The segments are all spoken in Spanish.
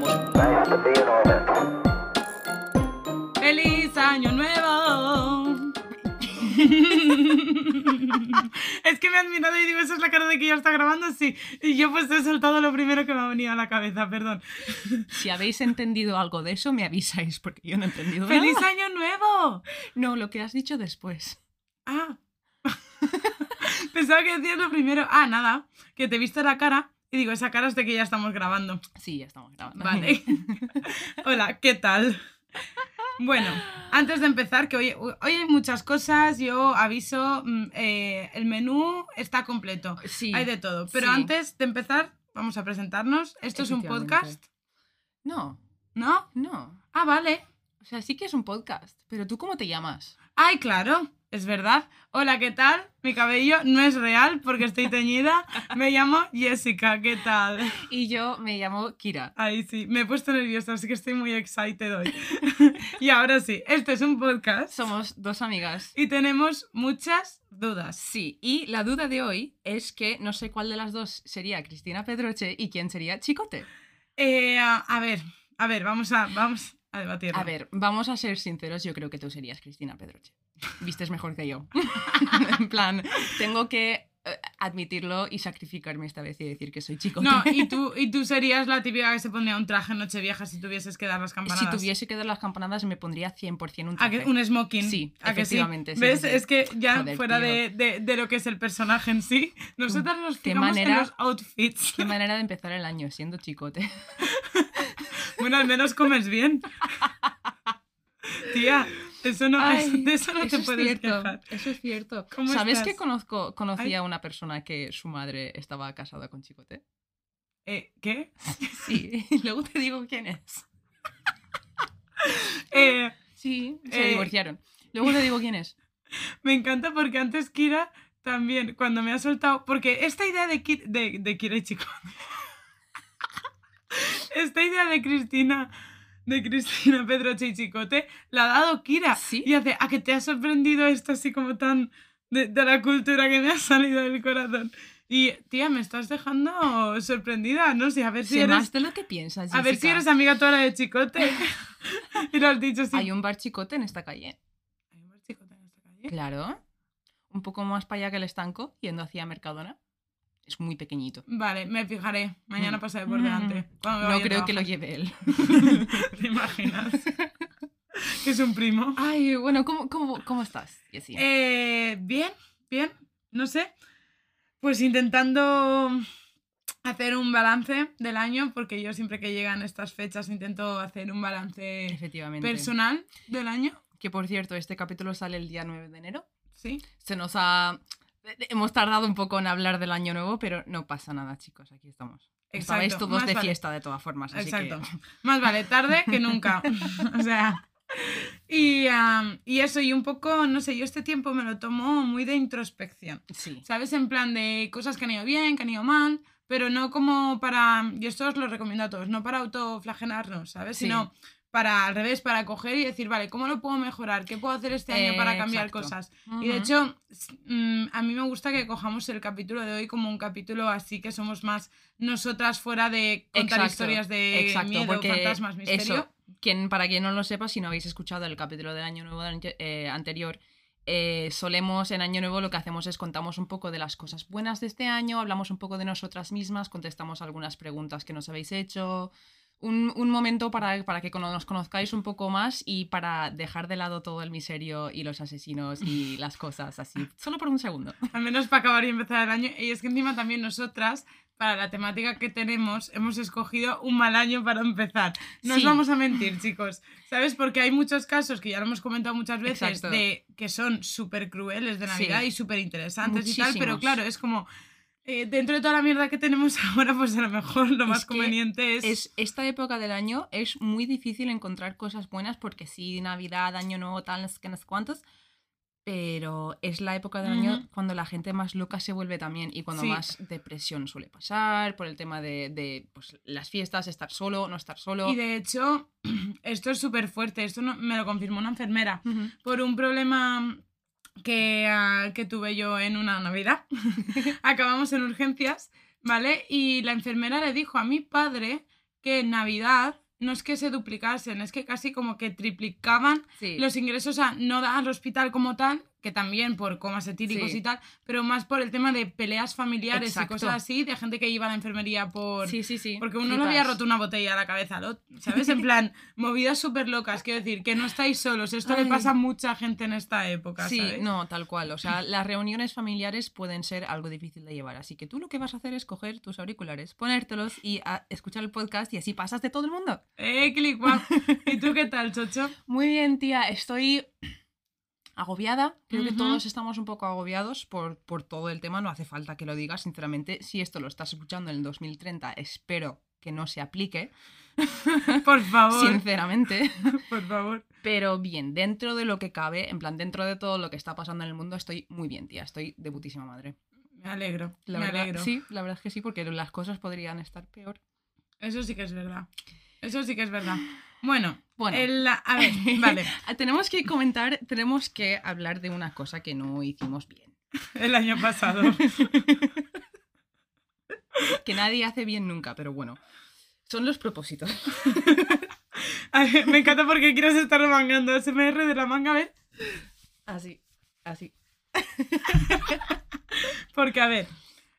vamos. ¡Feliz Año Nuevo! es que me han mirado y digo, esa es la cara de que ya está grabando, sí. Y yo pues he soltado lo primero que me ha venido a la cabeza, perdón. Si habéis entendido algo de eso, me avisáis, porque yo no he entendido ¡Feliz nada. Año Nuevo! No, lo que has dicho después. Ah. Pensaba que decías lo primero. Ah, nada. Que te he visto la cara y digo, esa cara es de que ya estamos grabando. Sí, ya estamos grabando. Vale. Hola, ¿qué tal? Bueno, antes de empezar, que hoy, hoy hay muchas cosas, yo aviso, mm, eh, el menú está completo. Sí. Hay de todo. Pero sí. antes de empezar, vamos a presentarnos. Esto es un podcast, No, ¿no? no. Ah, vale. O sea, sí que es un podcast, pero ¿tú cómo te llamas? Ay, claro, es verdad. Hola, ¿qué tal? Mi cabello no es real porque estoy teñida. Me llamo Jessica, ¿qué tal? Y yo me llamo Kira. Ay, sí, me he puesto nerviosa, así que estoy muy excited hoy. y ahora sí, este es un podcast Somos dos amigas. y tenemos muchas dudas. Sí, y la duda de hoy es que no sé cuál de las dos sería Cristina Pedroche y quién sería Chicote. Eh, a, a ver, a ver, vamos a, vamos a debatirlo. A ver, vamos a ser sinceros, yo creo que tú serías Cristina Pedroche. Vistes mejor que yo. en plan, tengo que eh, admitirlo y sacrificarme esta vez y decir que soy Chicote. No, y tú, y tú serías la típica que se pondría un traje en Nochevieja si tuvieses que dar las campanadas. Si tuviese que dar las campanadas me pondría 100% un ¿A que- traje. un smoking. Sí, ¿A que sí? efectivamente, ¿Ves? sí. Es que ya Joder, fuera de, de- de lo que es el personaje en sí, nosotras nos Qué fijamos en manera- los outfits. Qué manera de empezar el año siendo Chicote. Bueno, al menos comes bien. Tía, eso no, Ay, de eso no te es puedes cierto, quejar. Eso es cierto. ¿Cómo ¿Sabes estás? que conozco, conocí Ay. a una persona que su madre estaba casada con Chicote? Eh, ¿Qué? Sí, luego te digo quién es. Eh, Sí, se Eh. divorciaron. Luego te digo quién es. me encanta porque antes Kira también, cuando me ha soltado. Porque esta idea de, Ki- de, de Kira y Chico. esta idea de Cristina. De Cristina Pedroche y Chicote la ha dado Kira. ¿Sí? Y hace, ¿a que te ha sorprendido esto así como tan de, de la cultura que me ha salido del corazón? Y, tía, me estás dejando sorprendida, no sé, a ver si Sé eres... más de lo que piensas. A ver si eres amiga toda de Chicote. y lo has dicho así. Hay un bar Chicote en esta calle. ¿Hay un bar Chicote en esta calle? Claro. Un poco más para allá que el estanco, yendo hacia Mercadona. Es muy pequeñito. Vale, me fijaré. Mañana Mm. pasaré por delante. cuando me No creo que lo lleve él. ¿Te imaginas? que es un primo. Ay, bueno, ¿cómo, cómo, cómo estás, Jessie? Eh, bien, bien. No sé. Pues intentando hacer un balance del año, porque yo siempre que llegan estas fechas intento hacer un balance Efectivamente. personal del año. Que por cierto, este capítulo sale el día 9 de enero. Sí. Se nos ha... Hemos tardado un poco en hablar del año nuevo, pero no pasa nada, chicos. Aquí estamos. Exacto, todos más de vale. fiesta de todas formas, así Exacto. que... Más vale tarde que nunca. o sea. Y, am, y eso, y un poco, no sé, yo este tiempo me lo tomo muy de introspección. Sí. ¿Sabes? En plan de cosas que han ido bien, que han ido mal, pero no como para. Y esto os lo recomiendo a todos, no para autoflagelarnos, ¿sabes? Sí. Sino para al revés, para coger y decir, vale, ¿cómo lo puedo mejorar? ¿Qué puedo hacer este año Eh, para cambiar exacto. cosas? Y de hecho, mm, a mí me gusta que cojamos el capítulo de hoy como un capítulo así que somos más nosotras fuera de contar Exacto, historias de Exacto, miedo, porque fantasmas, misterio. Eso, quien, para quien no lo sepa, si no habéis escuchado el capítulo del año nuevo eh, anterior, eh, solemos en año nuevo lo que hacemos es contamos un poco de las cosas buenas de este año, hablamos un poco de nosotras mismas, contestamos algunas preguntas que nos habéis hecho. Un, un momento para, para que nos conozcáis un poco más y para dejar de lado todo el miserio y los asesinos y las cosas así, solo por un segundo. Al menos para acabar y empezar el año. Y es que encima también nosotras, para la temática que tenemos, hemos escogido un mal año para empezar. No os vamos a mentir, chicos. ¿Sabes? Porque hay muchos casos que ya lo hemos comentado muchas veces Exacto. de que son súper crueles de Navidad Sí. y súper interesantes y tal, pero claro, es como eh, dentro de toda la mierda que tenemos ahora, pues a lo mejor lo Es más conveniente es... Es, esta época del año es muy difícil encontrar cosas buenas porque sí, Navidad, Año Nuevo, tal, no sé qué, no sé cuántos. Pero es la época del año cuando la gente más loca se vuelve también y cuando Sí. más depresión suele pasar por el tema de, de, pues, las fiestas, estar solo, no estar solo. Y de hecho, esto es súper fuerte, esto no- me lo confirmó una enfermera. Por un problema que, ah, que tuve yo en una Navidad. Acabamos en urgencias, ¿vale? Y la enfermera le dijo a mi padre que en Navidad no es que se duplicasen, es que casi como que triplicaban Sí. los ingresos a no al hospital como tal, que también por comas etílicos Sí. y tal, pero más por el tema de peleas familiares Exacto. y cosas así, de gente que iba a la enfermería por... Sí, sí, sí. Porque uno le había Flipas. roto una botella a la cabeza, ¿sabes? En plan, movidas súper locas. Quiero decir, que no estáis solos. Esto Ay. le pasa a mucha gente en esta época, Sí, ¿sabes? no, tal cual. O sea, las reuniones familiares pueden ser algo difícil de llevar. Así que tú lo que vas a hacer es coger tus auriculares, ponértelos y a escuchar el podcast y así pasas de todo el mundo. ¡Eh, click, guau! ¿Y tú qué tal, Chocho? Muy bien, tía. Estoy agobiada. Creo que todos estamos un poco agobiados por, por todo el tema. No hace falta que lo digas, sinceramente. Si esto lo estás escuchando en el 2030, espero que no se aplique, Por favor, sinceramente. por favor. Pero bien, dentro de lo que cabe, en plan, dentro de todo lo que está pasando en el mundo, estoy muy bien, tía. Estoy de putísima madre. Me alegro, La me verdad, alegro. Sí, la verdad es que sí, porque las cosas podrían estar peor. Eso sí que es verdad. Eso sí que es verdad. Bueno, Bueno. el- a ver, vale. tenemos que comentar, tenemos que hablar de una cosa que no hicimos bien. El año pasado. Que nadie hace bien nunca, pero bueno. Son los propósitos. A ver, me encanta porque quieres estar remangando SMR de la manga, a ver. Así, así. Porque, a ver,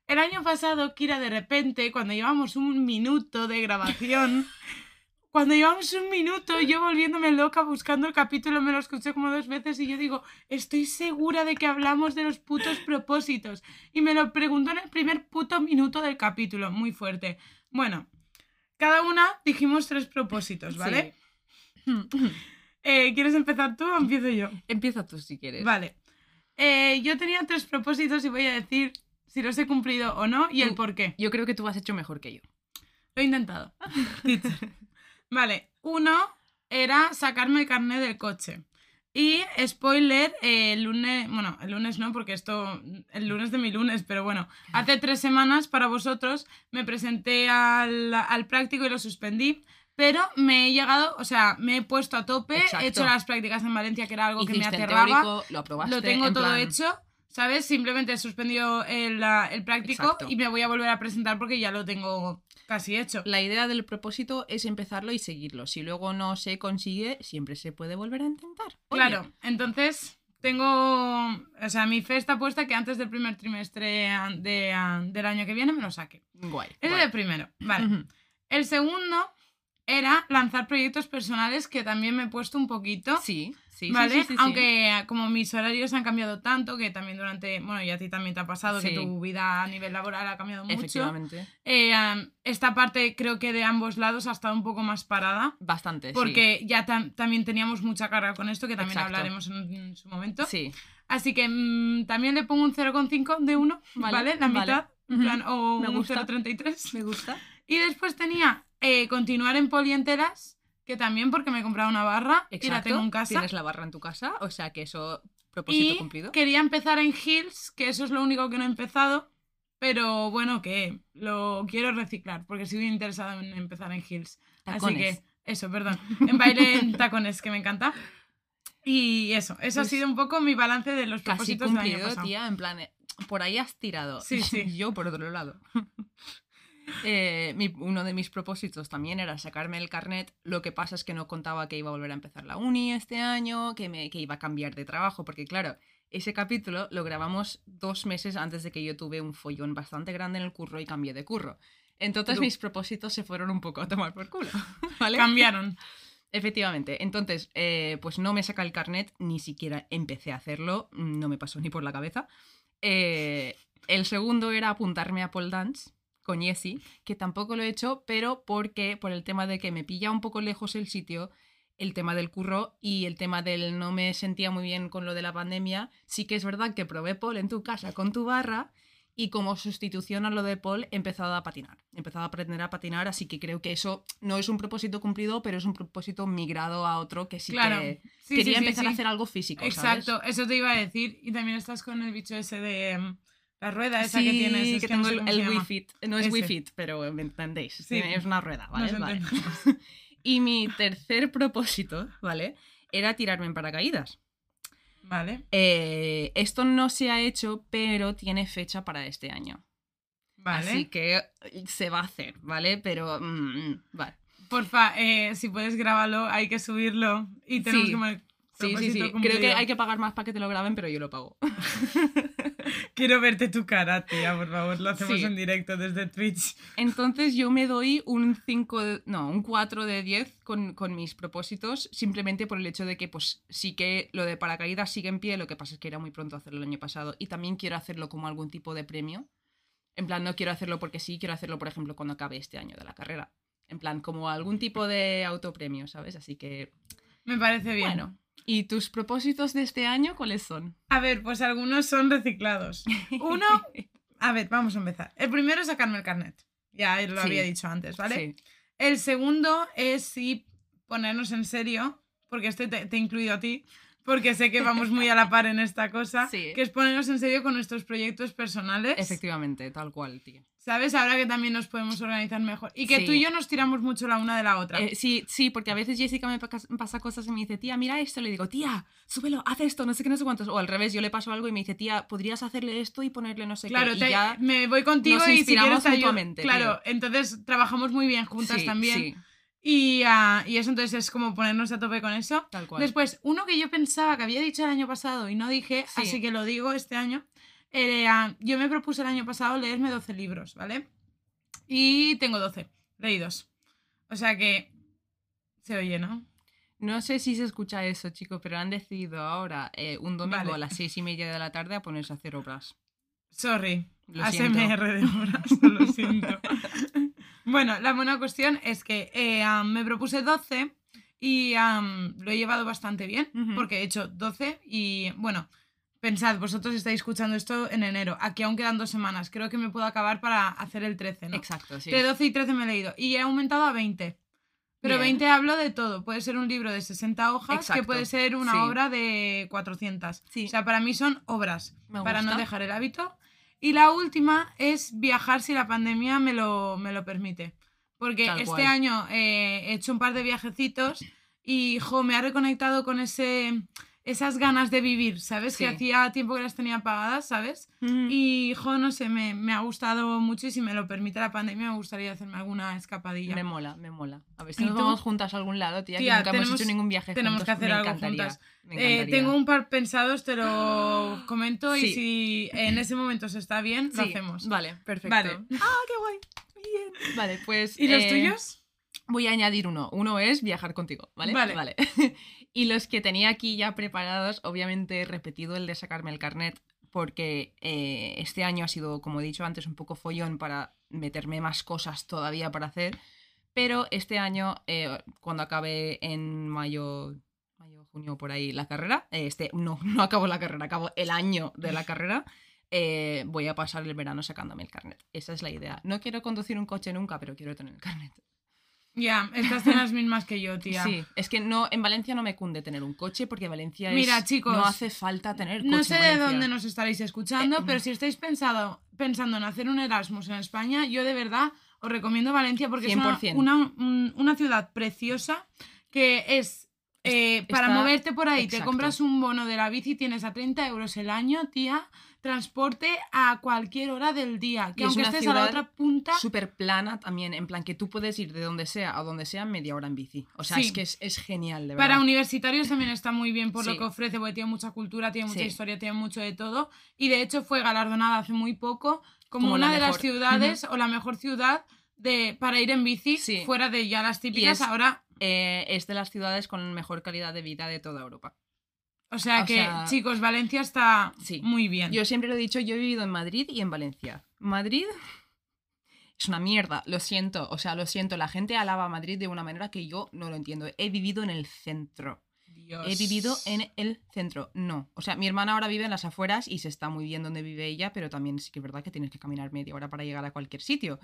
el año pasado, Kira, de repente, cuando llevamos un minuto de grabación, cuando llevamos un minuto, yo volviéndome loca buscando el capítulo, me lo escuché como dos veces y yo digo, estoy segura de que hablamos de los putos propósitos. Y me lo preguntó en el primer puto minuto del capítulo, muy fuerte. Bueno, cada una dijimos tres propósitos, ¿vale? Eh, ¿Quieres empezar tú o empiezo yo? Empieza tú si quieres. Vale. Eh, yo tenía tres propósitos y voy a decir si los he cumplido o no y el por qué. Yo creo que tú has hecho mejor que yo. Lo he intentado. Vale. Uno era sacarme el carnet del coche. Y spoiler, eh, el lunes, bueno, el lunes no, porque esto, el lunes de mi lunes, pero bueno, hace tres semanas para vosotros me presenté al, al práctico y lo suspendí, pero me he llegado, o sea, me he puesto a tope, Exacto. he hecho las prácticas en Valencia, que era algo que me aterraba. teórico, lo aprobaste. Lo tengo en todo plan- hecho, ¿sabes? Simplemente he suspendido el, el práctico Exacto. y me voy a volver a presentar porque ya lo tengo casi hecho. La idea del propósito es empezarlo y seguirlo. Si luego no se consigue, siempre se puede volver a intentar. Oye, Claro, entonces tengo, o sea, mi fe está puesta que antes del primer trimestre de, del año que viene me lo saque. Guay. Ese es el primero, vale. El segundo era lanzar proyectos personales que también me he puesto un poquito. Sí, sí, ¿Vale? sí, sí, sí. Aunque ah, como mis horarios han cambiado tanto, que también durante, bueno, y a ti también te ha pasado, que tu vida a nivel laboral ha cambiado mucho. Efectivamente. Eh, esta parte creo que de ambos lados ha estado un poco más parada. Bastante, Porque ya tam- también teníamos mucha carga con esto, que también Exacto. hablaremos en, en su momento. sí. Sí. Así que mm, también le pongo un 0,5 de 1, ¿vale? Vale, La vale. mitad, Ujú. plan, o Me un gusta. 0,33. Me gusta. Y después tenía eh, continuar en polienteras, que también porque me he comprado una barra y la Exacto. tengo en casa. Tienes la barra en tu casa, o sea que eso, propósito Y cumplido. quería empezar en Hills, que eso es lo único que no he empezado. Pero bueno, que lo quiero reciclar, porque sigo interesada en empezar en Hills. Así que, eso, perdón. En baile en tacones, que me encanta. Y eso, eso Pues ha sido un poco mi balance de los Casi propósitos del año cumplido, pasado. tía, en plan, eh, por ahí has tirado. Sí, sí. Yo por otro lado. Eh, mi- uno de mis propósitos también era sacarme el carnet. Lo que pasa es que no contaba que iba a volver a empezar la uni este año, que, me, que iba a cambiar de trabajo, porque claro, ese capítulo lo grabamos dos meses antes de que yo tuve un follón bastante grande en el curro y cambié de curro. Entonces Tú. mis propósitos se fueron un poco a tomar por culo. ¿vale? Cambiaron. Efectivamente. Entonces, eh, pues no me saca el carnet, ni siquiera empecé a hacerlo, no me pasó ni por la cabeza. Eh, el segundo era apuntarme a pole dance con Jessie, que tampoco lo he hecho, pero porque por el tema de que me pilla un poco lejos el sitio, el tema del curro y el tema del no me sentía muy bien con lo de la pandemia, sí que es verdad que probé pole en tu casa con tu barra Y como sustitución a lo de Paul, he empezado a patinar. He empezado a aprender a patinar, así que creo que eso no es un propósito cumplido, pero es un propósito migrado a otro que sí Claro. que Sí, quería sí, sí, empezar a hacer algo físico. ¿sabes? Exacto, eso te iba a decir. Y también estás con el bicho ese de em, la rueda esa sí, que tienes. es que que no tengo sé el, el. Wii Fit. No es Ese. Wii Fit, pero me entendéis. Sí. Es una rueda, ¿vale? Vale. Y mi tercer propósito, ¿vale? Era tirarme en paracaídas. Vale, Eh, esto no se ha hecho, pero tiene fecha para este año. vale. Así que se va a hacer, ¿vale? Pero, mm, mm, vale. Porfa, eh, si puedes grabarlo, hay que subirlo. Y tenemos Sí. que Sí, sí, sí. Creo que hay que pagar más para que te lo graben, pero yo lo pago. Quiero verte tu cara, tía, por favor. Lo hacemos Sí. en directo desde Twitch. Entonces yo me doy un 5, de- no, un 4 de 10 con, con mis propósitos, simplemente por el hecho de que pues sí que lo de paracaídas sigue en pie, lo que pasa es que era muy pronto hacerlo el año pasado y también quiero hacerlo como algún tipo de premio. En plan, no quiero hacerlo porque sí, quiero hacerlo, por ejemplo, cuando acabe este año de la carrera. En plan, como algún tipo de autopremio, ¿sabes? Así que, Me parece bien. bueno. ¿Y tus propósitos de este año cuáles son? A ver, pues algunos son reciclados. Uno, a ver, vamos a empezar. El primero es sacarme el carnet. Ya lo Sí. había dicho antes, ¿vale? Sí. El segundo es sí ponernos en serio, porque este te, te he incluido a ti, porque sé que vamos muy a la par en esta cosa, Sí. que es ponernos en serio con nuestros proyectos personales. Efectivamente, tal cual, tío. ¿Sabes? Ahora que también nos podemos organizar mejor. Y que Sí. tú y yo nos tiramos mucho la una de la otra. Eh, sí, sí, porque a veces Jessica me pasa cosas y me dice, tía, mira esto. Le digo, tía, súbelo, haz esto, no sé qué, no sé cuántos. O al revés, yo le paso algo y me dice, tía, podrías hacerle esto y ponerle no sé Claro, qué. ya... me voy contigo nos y si inspiramos mutuamente, Claro, entonces trabajamos muy bien juntas Sí, también. sí, Y, ah, y eso entonces es como ponernos a tope con eso. tal cual. Después, uno que yo pensaba que había dicho el año pasado y no dije, Sí. así que lo digo este año. Yo me propuse el año pasado leerme 12 libros, ¿vale? Y tengo 12 leídos. O sea que se oye, ¿no? No sé si se escucha eso, chicos, pero han decidido ahora, eh, un domingo Vale. a las seis y media de la tarde, a ponerse a hacer obras. Sorry. Lo ASMR de horas, lo siento. bueno, la buena cuestión es que eh, me propuse 12 y lo he llevado bastante bien, porque he hecho 12 y bueno, pensad, vosotros estáis escuchando esto en enero, aquí aún quedan dos semanas, creo que me puedo acabar para hacer el 13, ¿no? Exacto, sí. De 12 y 13 me he leído y he aumentado a 20. Pero Bien. 20 hablo de todo. Puede ser un libro de 60 hojas, que puede ser una sí. obra de 400. Sí. O sea, para mí son obras Me para no dejar el hábito. Y la última es viajar si la pandemia me lo, me lo permite. Porque Tal este cual. año eh, he hecho un par de viajecitos y jo, me ha reconectado con ese, esas ganas de vivir, ¿sabes? Sí. Que hacía tiempo que las tenía apagadas, ¿sabes? Mm. Y jo, no sé, me, me ha gustado mucho y si me lo permite la pandemia me gustaría hacerme alguna escapadilla. Me mola, me mola. A ver si ¿Y nos tú? vamos juntas a algún lado, tía, Tía, que nunca hemos tenemos- hecho ningún viaje tenemos juntos. que hacer me algo juntas. me Eh, tengo un par pensados, te lo comento y si en ese momento se está bien, lo hacemos. Vale, perfecto. Vale. ¡Ah, qué guay! Bien. Vale, pues... ¿Y los eh, tuyos? Voy a añadir uno. Uno es viajar contigo, ¿vale? Vale. y los que tenía aquí ya preparados, obviamente he repetido el de sacarme el carnet porque eh, este año ha sido, como he dicho antes, un poco follón para meterme más cosas todavía para hacer. Pero este año, eh, cuando acabe en mayo, mayo, junio, por ahí la carrera, eh, este, no, no acabo la carrera, acabo el año de la carrera, eh, voy a pasar el verano sacándome el carnet. Esa es la idea. No quiero conducir un coche nunca, pero quiero tener el carnet. Ya, estas son las mismas que yo, tía. Sí, es que no, en Valencia no me cunde tener un coche porque Valencia es, Mira, chicos, no hace falta tener coche. No en sé de dónde nos estaréis escuchando, Eh, pero si estáis pensado, pensando en hacer un Erasmus en España, yo de verdad os recomiendo Valencia porque es 100%. una, una, un- una ciudad preciosa que es... eh, para está- moverte por ahí, te compras un bono de la bici, tienes a 30 euros el año, tía, transporte a cualquier hora del día. Que Y es aunque una estés a la otra punta, Súper plana también, en plan que tú puedes ir de donde sea a donde sea media hora en bici. O sea, Sí. es que es, es genial, de Para verdad. universitarios también está muy bien por lo que ofrece, porque tiene mucha cultura, tiene mucha Sí. historia, tiene mucho de todo. Y de hecho fue galardonada hace muy poco como, Como la una de las ciudades o la mejor ciudad de, para ir en bici, fuera de ya las típicas. es- Ahora, Eh, es de las ciudades con mejor calidad de vida de toda Europa. O sea o que, sea- chicos, Valencia está Sí. muy bien. Yo siempre lo he dicho, yo he vivido en Madrid y en Valencia. Madrid es una mierda, lo siento. O sea, lo siento, la gente alaba a Madrid de una manera que yo no lo entiendo. He vivido en el centro. Dios. He vivido en el centro. No. O sea, mi hermana ahora vive en las afueras y se está muy bien donde vive ella, pero también sí que es verdad que tienes que caminar media hora para llegar a cualquier sitio.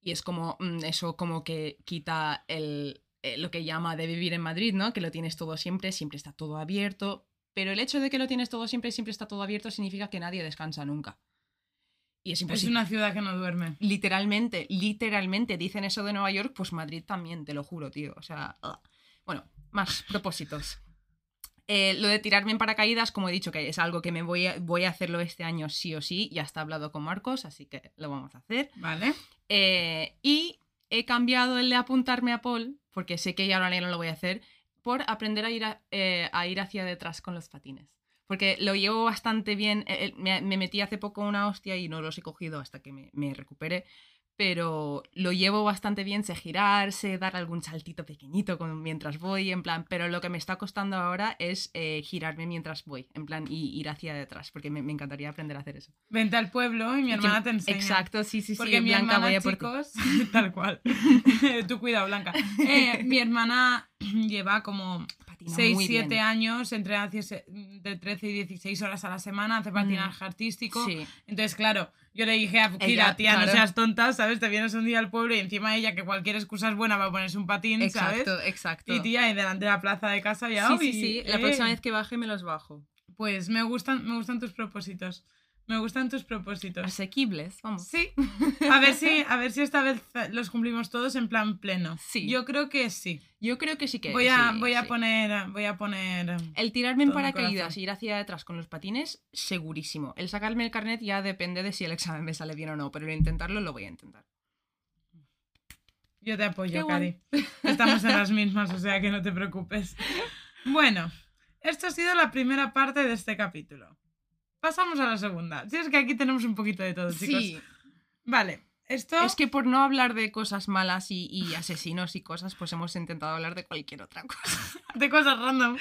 Y es como, mm, eso como que quita el, eh, lo que llama de vivir en Madrid, ¿no? Que lo tienes todo siempre, siempre está todo abierto. Pero el hecho de que lo tienes todo siempre, siempre está todo abierto, significa que nadie descansa nunca. Y es Es una ciudad que no duerme. Literalmente, literalmente dicen eso de Nueva York, pues Madrid también, te lo juro, tío. O sea, ugh. bueno, más propósitos. Eh, lo de tirarme en paracaídas, como he dicho, que es algo que me voy a, voy a hacerlo este año sí o sí, ya está hablado con Marcos, así que lo vamos a hacer. ¿Vale? Eh, y he cambiado el de apuntarme a Paul, porque sé que ya no lo voy a hacer, por aprender a ir, a, eh, a ir hacia detrás con los patines. Porque lo llevo bastante bien. eh, eh, me, me metí hace poco una hostia y no los he cogido hasta que me, me recupere. Pero lo llevo bastante bien, sé girar, sé dar algún saltito pequeñito con- mientras voy, en plan. Pero lo que me está costando ahora es eh, girarme mientras voy, en plan, y ir hacia detrás, porque me, me encantaría aprender a hacer eso. Vente al pueblo y mi hermana te enseña. Exacto, sí, sí, sí. Porque mi Blanca, hermana, voy a por chicos, tal cual. Tú cuidado, Blanca. Eh, mi hermana lleva como 6, muy 7 bien. años, entre hace- de 13 y 16 horas a la semana, hace patinaje artístico. Sí. Entonces, claro, yo le dije a Kira, tía, no seas tonta, ¿sabes? Te vienes un día al pueblo y encima ella, que cualquier excusa es buena para ponerse un patín, Exacto, ¿sabes? exacto. Y tía, y delante de la plaza de casa ya. sí, sí, sí. La eh. próxima vez que baje me los bajo. Pues me gustan, me gustan tus propósitos. Me gustan tus propósitos. Asequibles, vamos. Sí. A ver si, a ver si esta vez los cumplimos todos en plan pleno. Sí. Yo creo que sí. Yo creo que sí que Voy a, sí, voy a sí. poner, voy a poner. El tirarme en paracaídas e ir hacia atrás con los patines, segurísimo. El sacarme el carnet ya depende de si el examen me sale bien o no, pero el intentarlo lo voy a intentar. Yo te apoyo. Cari. Estamos en las mismas, o sea que no te preocupes. Bueno, esto ha sido la primera parte de este capítulo. Pasamos a la segunda. Si es que aquí tenemos un poquito de todo, chicos. Sí, Vale, esto. es que por no hablar de cosas malas y, y asesinos y cosas, pues hemos intentado hablar de cualquier otra cosa. de cosas random.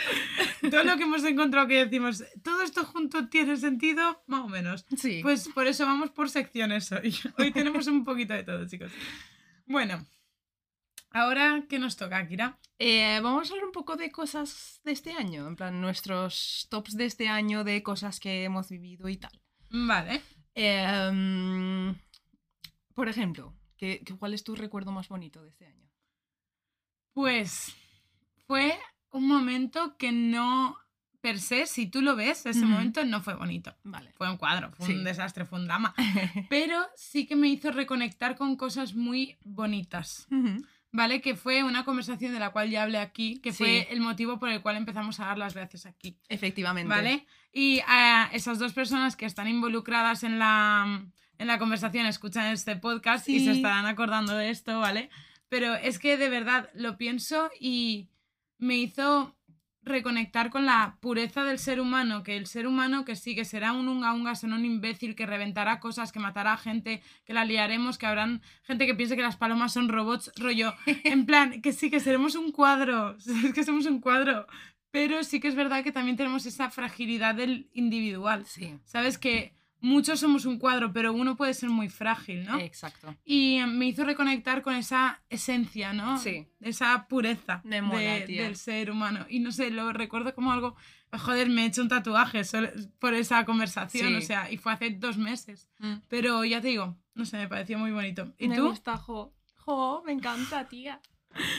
Todo lo que hemos encontrado que decimos, todo esto junto tiene sentido, más o menos. Sí. Pues por eso vamos por secciones hoy. Hoy tenemos un poquito de todo, chicos. Bueno, ahora, ¿qué nos toca, Kira? Eh, vamos a hablar un poco de cosas de este año, en plan nuestros tops de este año de cosas que hemos vivido y tal. Vale. Em, por ejemplo, ¿qué, cuál es tu recuerdo más bonito de este año? Pues fue un momento que no, per se, si tú lo ves, ese momento no fue bonito. Vale. Fue un cuadro, fue Sí. un desastre, fue un drama. Pero sí que me hizo reconectar con cosas muy bonitas. ¿Vale? Que fue una conversación de la cual ya hablé aquí, que Sí. fue el motivo por el cual empezamos a dar las gracias aquí, Efectivamente. ¿vale? Y a esas dos personas que están involucradas en la, en la conversación escuchan este podcast y se estarán acordando de esto, ¿vale? Pero es que de verdad lo pienso y me hizo reconectar con la pureza del ser humano, que el ser humano que sí, que será un unga unga, será un imbécil, que reventará cosas, que matará a gente, que la liaremos, que habrán gente que piense que las palomas son robots, rollo, en plan, que sí, que seremos un cuadro, es que somos un cuadro, pero sí que es verdad que también tenemos esa fragilidad del individual, Sí. sabes que muchos somos un cuadro, pero uno puede ser muy frágil, ¿no? Exacto. Y me hizo reconectar con esa esencia, ¿no? Sí. Esa pureza Me mola, de- tía. del ser humano. Y no sé, lo recuerdo como algo. Joder, me he hecho un tatuaje solo por esa conversación, Sí. o sea, y fue hace dos meses. Mm. Pero ya te digo, no sé, me pareció muy bonito. ¿Y me tú? gusta, jo. Jo, me encanta, tía.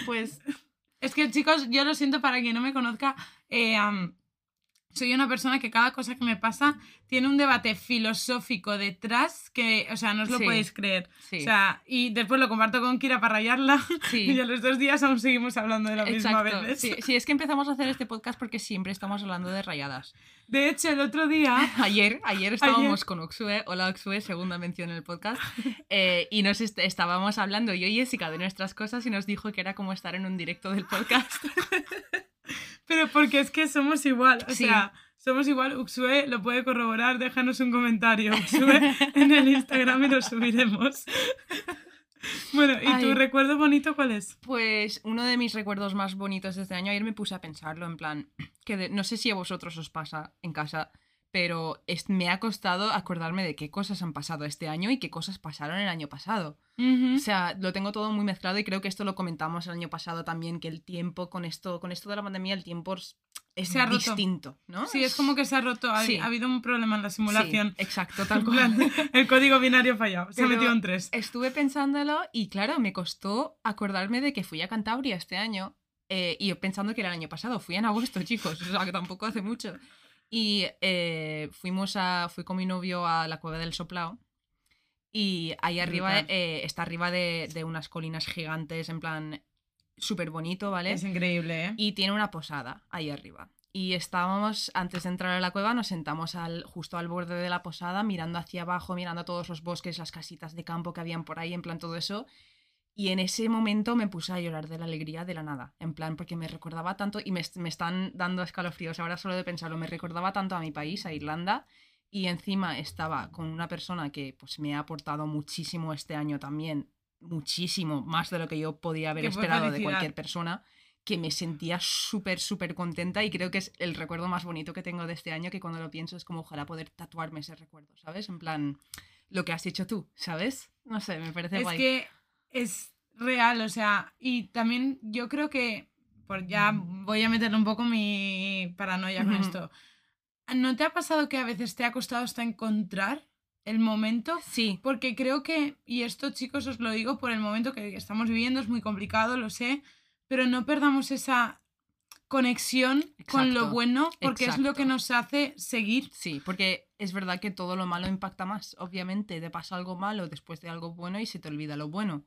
Pues Es que, chicos, yo lo siento para quien no me conozca. eh, soy una persona que cada cosa que me pasa tiene un debate filosófico detrás que, o sea, no os lo Sí. podéis creer. sí. O sea, y después lo comparto con Kira para rayarla. sí. Y a los dos días aún seguimos hablando de la misma Exacto. vez. Sí, sí, es que empezamos a hacer este podcast porque siempre estamos hablando de rayadas. De hecho, el otro día. Ayer, ayer estábamos Ayer. con Oxue, hola Oxue, segunda mención en el podcast, eh, y nos est- estábamos hablando yo y Jessica de nuestras cosas y nos dijo que era como estar en un directo del podcast. Pero porque es que somos igual. O sea, somos igual. Uxue lo puede corroborar. Déjanos un comentario, Uxue, en el Instagram y lo subiremos. Bueno, ¿y tu recuerdo bonito cuál es? Pues uno de mis recuerdos más bonitos de este año, ayer me puse a pensarlo, en plan, que de- no sé si a vosotros os pasa en casa, pero es- me ha costado acordarme de qué cosas han pasado este año y qué cosas pasaron el año pasado. O sea, lo tengo todo muy mezclado y creo que esto lo comentamos el año pasado también, que el tiempo con esto, con esto de la pandemia, el tiempo es Se ha roto. distinto, ¿no? Sí, es como que se ha roto. Ha, Sí. ha habido un problema en la Sí, simulación. exacto, tal cual. el código binario fallado. Se ha metido en tres. Estuve pensándolo y claro, me costó acordarme de que fui a Cantabria este año eh, y pensando que era el año pasado. Fui en agosto, chicos, o sea que tampoco hace mucho. Y eh, fuimos a, fui con mi novio a la cueva del Soplao y ahí arriba, eh, está arriba de, de unas colinas gigantes, en plan súper bonito, ¿vale? Es increíble, ¿eh? y tiene una posada ahí arriba. Y estábamos, antes de entrar a la cueva, nos sentamos al, justo al borde de la posada, mirando hacia abajo, mirando todos los bosques, las casitas de campo que habían por ahí, en plan todo eso. Y en ese momento me puse a llorar de la alegría de la nada, en plan porque me recordaba tanto, y me, me están dando escalofríos ahora solo de pensarlo, me recordaba tanto a mi país, a Irlanda, y encima estaba con una persona que pues me ha aportado muchísimo este año también, muchísimo, más de lo que yo podía haber Qué esperado de cualquier persona que me sentía súper, súper contenta y creo que es el recuerdo más bonito que tengo de este año, que cuando lo pienso es como ojalá poder tatuarme ese recuerdo, ¿sabes? En plan, lo que has hecho tú, ¿sabes? No sé, me parece Es guay. que es real, o sea, y también yo creo que, por ya voy a meterle un poco mi paranoia con esto. ¿No te ha pasado que a veces te ha costado hasta encontrar el momento? Sí, Porque creo que, y esto chicos os lo digo por el momento que estamos viviendo, es muy complicado, lo sé, pero no perdamos esa conexión con lo bueno porque es lo que nos hace seguir. sí, porque es verdad que todo lo malo impacta más. Obviamente, te pasa algo malo después de algo bueno y se te olvida lo bueno.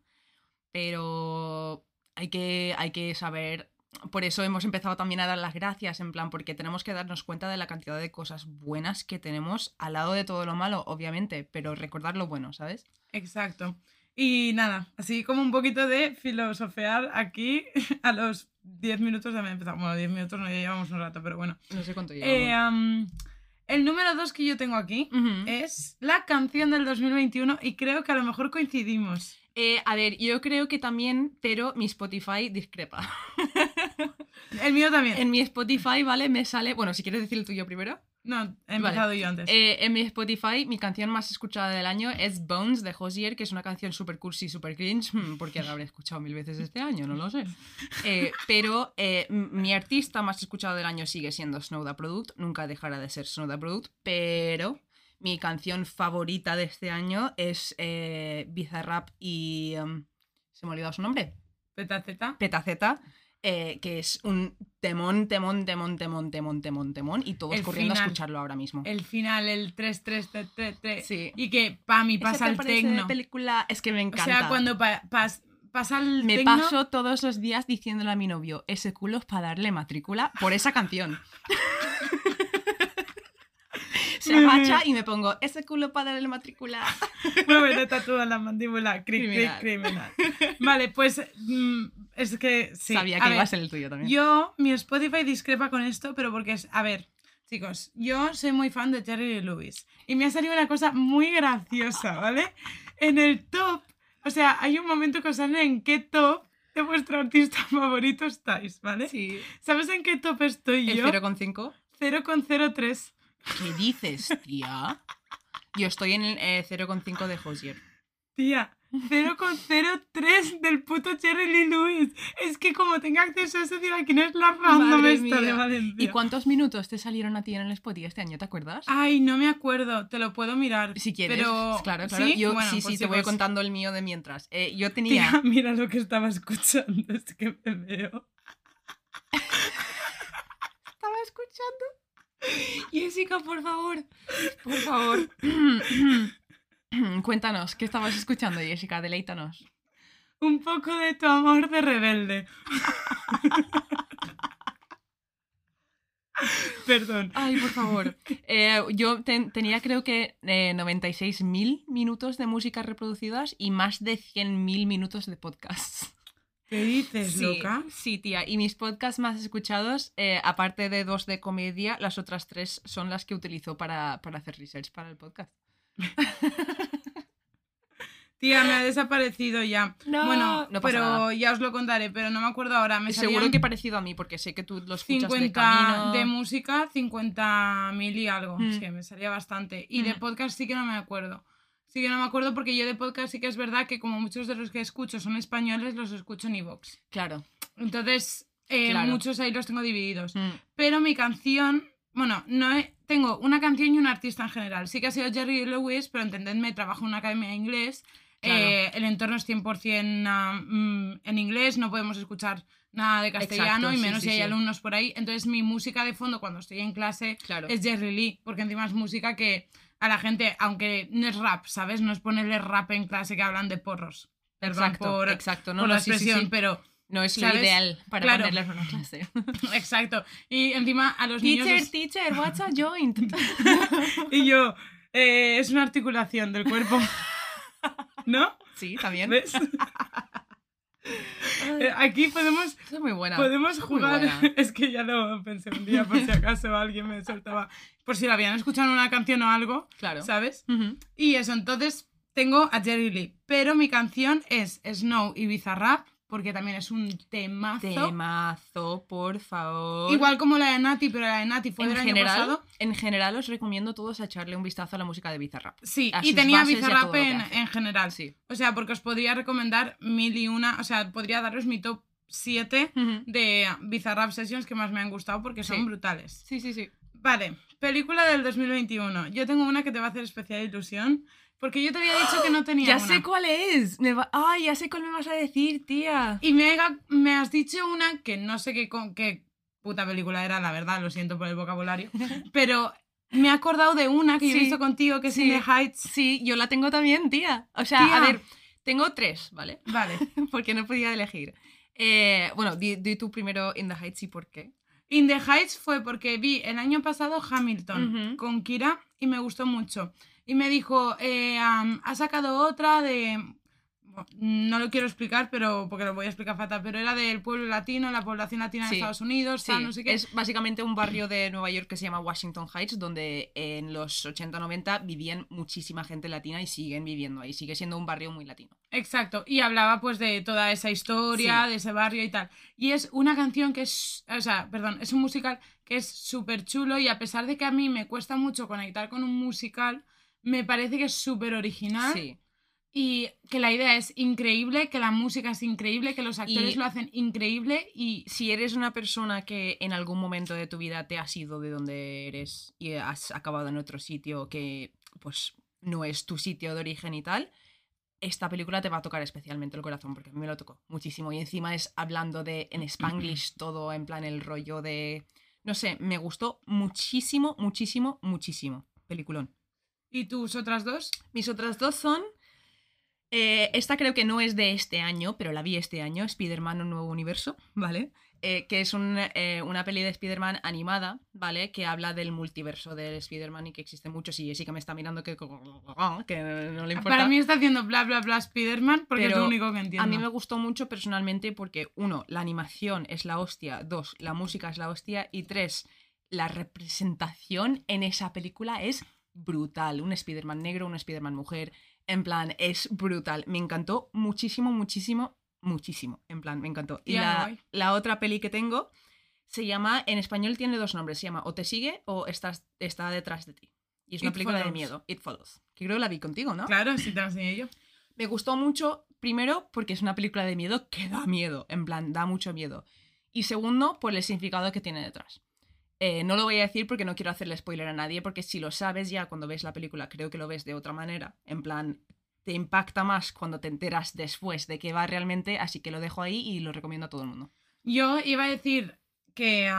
Pero hay que, hay que saber. Por eso hemos empezado también a dar las gracias, en plan, porque tenemos que darnos cuenta de la cantidad de cosas buenas que tenemos al lado de todo lo malo, obviamente, pero recordar lo bueno, ¿sabes? Exacto. Y nada, así como un poquito de filosofear aquí a los 10 minutos de haber empezado. Bueno, 10 minutos no ya llevamos un rato, pero bueno. No sé cuánto Eh, am, el número 2 que yo tengo aquí es la canción del 2021 y creo que a lo mejor coincidimos. Eh, a ver, yo creo que también, pero mi Spotify discrepa. El mío también. En mi Spotify, ¿vale? Me sale. Bueno, si quieres decir el tuyo primero. No, he empezado Vale. yo antes. Eh, en mi Spotify, mi canción más escuchada del año es Bones de Hosier, que es una canción super cursi, super cringe, hmm, porque la habré escuchado mil veces este año, no lo sé. Eh, pero eh, mi artista más escuchado del año sigue siendo Snow the Product, nunca dejará de ser Snow the Product, pero mi canción favorita de este año es eh, Bizarrap y. em, ¿Se me ha olvidado su nombre? Zeta. Petaceta, eh, que es un temón, temón, temón, temón, temón, temón, temón, y todos El corriendo final. a escucharlo ahora mismo. El final, el 3, 3, 3, 3, 3. Sí. Y que, pam, y Ese pasa el tecno. película, es que me O encanta. sea, cuando pa- pas- pasa el me tecno, paso todos los días diciéndole a mi novio, ese culo es para darle matrícula por esa canción. Se agacha y me pongo, ese culo para darle matrícula. Bueno, me tatúa la mandíbula. Cric, cric, Criminal. criminal. Vale, pues mm, es que sí. Sabía que iba a ser el tuyo también. Yo, mi Spotify discrepa con esto, pero porque es. A ver, chicos, yo soy muy fan de Terry Lewis. Y me ha salido una cosa muy graciosa, ¿vale? En el top. O sea, hay un momento que os sale en qué top de vuestro artista favorito estáis, ¿vale? Sí. ¿Sabes en qué top estoy ¿El yo? 0,5? 0,03. ¿Qué dices, tía? Yo estoy en el eh, 0,5 de Hosier. Tía, 0,03 del puto Jerry Lee Lewis. Es que como tenga acceso a eso, dirá quién es la random Madre esta de. Valencia. ¿Y cuántos minutos te salieron a ti en el Spotify este año? ¿Te acuerdas? Ay, no me acuerdo, te lo puedo mirar. Si quieres, Pero... claro, claro. ¿Sí? Yo, Bueno, sí, pues sí, te voy contando el mío de mientras. Eh, yo Tía, tenía. mira lo que estaba escuchando, es que me veo. Estaba escuchando. Jessica, por favor. Por favor. Cuéntanos, ¿qué estabas escuchando, Jessica? Deleítanos. Un poco de tu amor de rebelde. Perdón. Ay, por favor. Eh, yo ten- tenía creo que eh, 96.000 minutos de música reproducidas y más de 100.000 minutos de podcasts. ¿Qué dices, Sí, loca? sí, tía. Y mis podcasts más escuchados, eh, aparte de dos de comedia, las otras tres son las que utilizo para, para hacer research para el podcast. Tía, me ha desaparecido ya. No, bueno, no pero nada. ya os lo contaré, pero no me acuerdo ahora. Me Seguro que parecido a mí, porque sé que tú lo escuchas 50 de camino. de música, 50 mil y algo. Mm. Sí, me salía bastante. Y de Mm. podcast sí que no me acuerdo. Sí que no me acuerdo porque yo de podcast sí que es verdad que como muchos de los que escucho son españoles, los escucho en iVoox. Claro. Entonces, eh, Claro. muchos ahí los tengo divididos. Mm, Pero mi canción, bueno, no he- tengo una canción y un artista en general. Sí que ha sido Jerry Lewis, pero entendedme, trabajo en una academia de inglés. Claro. eh, el entorno es 100% ah, mm, en inglés, no podemos escuchar nada de castellano Exacto, y menos sí, si hay sí. alumnos por ahí. Entonces mi música de fondo cuando estoy en clase Claro. es Jerry Lee, porque encima es música que a la gente, aunque no es rap, ¿sabes? No es ponerle rap en clase que hablan de porros. Perdón Exacto, por, exacto. No, por no, la sí, expresión, sí. pero No es lo ideal para Claro. ponerles en una clase. exacto. Y encima a los niños... teacher, es- teacher, what's a joint? Y yo, eh, es una articulación del cuerpo. ¿No? sí, también. ¿Ves? Eh, Aquí podemos, es muy buena. podemos es muy jugar. buena. Es que ya lo pensé un día por si acaso alguien me soltaba. Por si la habían escuchado en una canción o algo, Claro. ¿sabes? Y eso, entonces tengo a Jerry Lee. Pero mi canción es Snow y Bizarrap, porque también es un temazo. Temazo, por favor. Igual como la de Nati, pero la de Nati fue en del año general, pasado. en general os recomiendo a todos a echarle un vistazo a la música de Bizarrap. Sí, y tenía y Bizarrap en, en general. Sí. O sea, porque os podría recomendar mil y una, o sea, podría daros mi top 7 de Bizarrap Sessions que más me han gustado porque son Sí. brutales. Sí, sí, sí. Vale, película del 2021. Yo tengo una que te va a hacer especial ilusión porque yo te había dicho que no tenía Ya una. sé cuál es. Me va... Ay, ya sé cuál me vas a decir, tía. Y me, ha- me has dicho una que no sé qué, con- qué puta película era, la verdad, lo siento por el vocabulario, pero me he acordado de una que yo he Sí, visto contigo que es sí. In the Heights. Sí, yo la tengo también, tía. O sea, Tía. a ver, tengo tres, ¿vale? Vale. Porque no podía elegir. Eh, bueno, di, di tú primero In the Heights y por qué. In the Heights fue porque vi el año pasado Hamilton con Kira y me gustó mucho. Y me dijo, eh, ha sacado otra de... No lo quiero explicar, pero porque lo voy a explicar fatal, pero era del pueblo latino, la población latina de Sí. Estados Unidos, Sí, tal, no sé qué. es básicamente un barrio de Nueva York que se llama Washington Heights, donde en los 80-90 vivían muchísima gente latina y siguen viviendo ahí. Sigue siendo un barrio muy latino. Exacto, y hablaba pues de toda esa historia, Sí. de ese barrio y tal. Y es una canción que es, o sea, perdón, es un musical que es súper chulo y a pesar de que a mí me cuesta mucho conectar con un musical, me parece que es súper original Sí. Y que la idea es increíble, que la música es increíble, que los actores Y- lo hacen increíble y Si eres una persona que en algún momento de tu vida te has ido de donde eres y has acabado en otro sitio que pues no es tu sitio de origen y tal, esta película te va a tocar especialmente el corazón porque a mí me lo tocó muchísimo y encima es hablando de en spanglish todo en plan el rollo de no sé, me gustó muchísimo, muchísimo, muchísimo. Peliculón. ¿Y tus otras dos? Mis otras dos son. Eh, esta creo que no es de este año, pero la vi este año, Spider-Man Un Nuevo Universo, ¿vale? Eh, que es un, eh, una peli de Spider-Man animada, ¿vale? Que habla del multiverso de Spider-Man y que existe muchos. Y Jessica me está mirando que, que no le importa. Para mí está haciendo bla bla bla Spider-Man porque es Pero lo único que entiendo. A mí me gustó mucho personalmente porque, uno, la animación es la hostia, dos, la música es la hostia y tres, la representación en esa película es brutal. Un Spider-Man negro, un Spider-Man mujer, en plan, es brutal. Me encantó muchísimo, muchísimo, muchísimo. En plan, me encantó. Y la, la otra peli que tengo se llama, en español tiene dos nombres, se llama O te sigue o estás, está detrás de ti. Y es una It película de miedo, It Follows. Que creo que la vi contigo, ¿no? Claro, sí te lo enseñé yo. Me gustó mucho, primero, porque es una película de miedo que da miedo, en plan, da mucho miedo. Y segundo, por el significado que tiene detrás. Eh, no lo voy a decir porque no quiero hacerle spoiler a nadie, porque si lo sabes ya cuando ves la película, creo que lo ves de otra manera. En plan, te impacta más cuando te enteras después de qué va realmente, así que lo dejo ahí y lo recomiendo a todo el mundo. Yo iba a decir que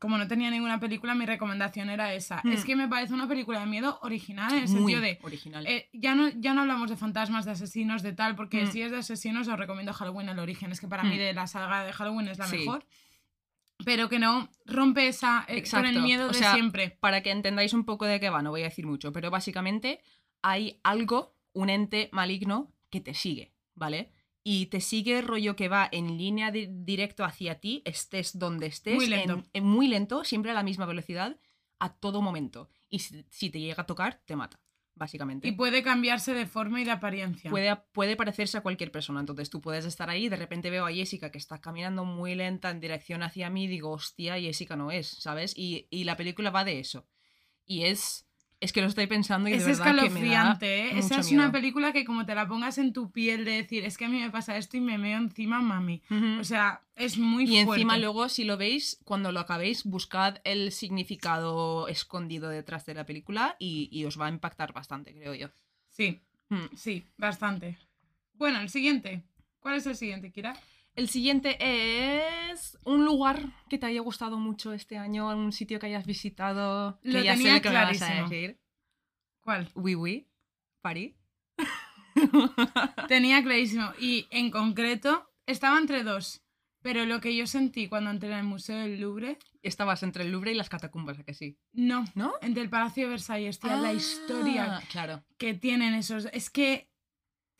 como no tenía ninguna película, mi recomendación era esa. Hmm. Es que me parece una película de miedo original en el Muy sentido de... original. eh, ya, no, ya no hablamos de fantasmas, de asesinos, de tal, porque Mm. si es de asesinos os recomiendo Halloween el origen. Es que para Mm. mí de la saga de Halloween es la Sí. mejor. Pero que no rompe esa eh, con el miedo O de siempre. Para que entendáis un poco de qué va, no voy a decir mucho, pero básicamente hay algo, un ente maligno que te sigue, ¿vale? Y te sigue rollo que va en línea di- directo hacia ti, estés donde estés, Muy en- lento. en muy lento, siempre a la misma velocidad, a todo momento. Y si, si te llega a tocar, te mata, básicamente. Y puede cambiarse de forma y de apariencia. Puede, puede parecerse a cualquier persona. Entonces tú puedes estar ahí y de repente veo a Jessica que está caminando muy lenta en dirección hacia mí y digo, hostia, Jessica no es, ¿sabes? Y, y la película va de eso. Y es Es que lo estoy pensando y Es de verdad que me da escalofriante, ¿eh? Esa es una película que como te la pongas en tu piel de decir, es que a mí me pasa esto y me meo encima, mami. O sea, es muy y fuerte. encima luego, si lo veis, cuando lo acabéis, buscad el significado escondido detrás de la película y, y os va a impactar bastante, creo yo. Sí, Hmm. sí, bastante. Bueno, el siguiente. ¿Cuál es el siguiente, Kira? El siguiente es un lugar que te haya gustado mucho este año, un sitio que hayas visitado. Que Lo ya sé tenía lo que me vas a clarísimo. decir. ¿Cuál? Oui, oui. París. Tenía clarísimo. Y en concreto, estaba entre dos. Pero lo que yo sentí cuando entré en el Museo del Louvre, Estabas entre el Louvre y las catacumbas, ¿a que sí? no. ¿No? Entre el Palacio de Versalles, tía, la Ah, historia Claro. que tienen esos. Es que,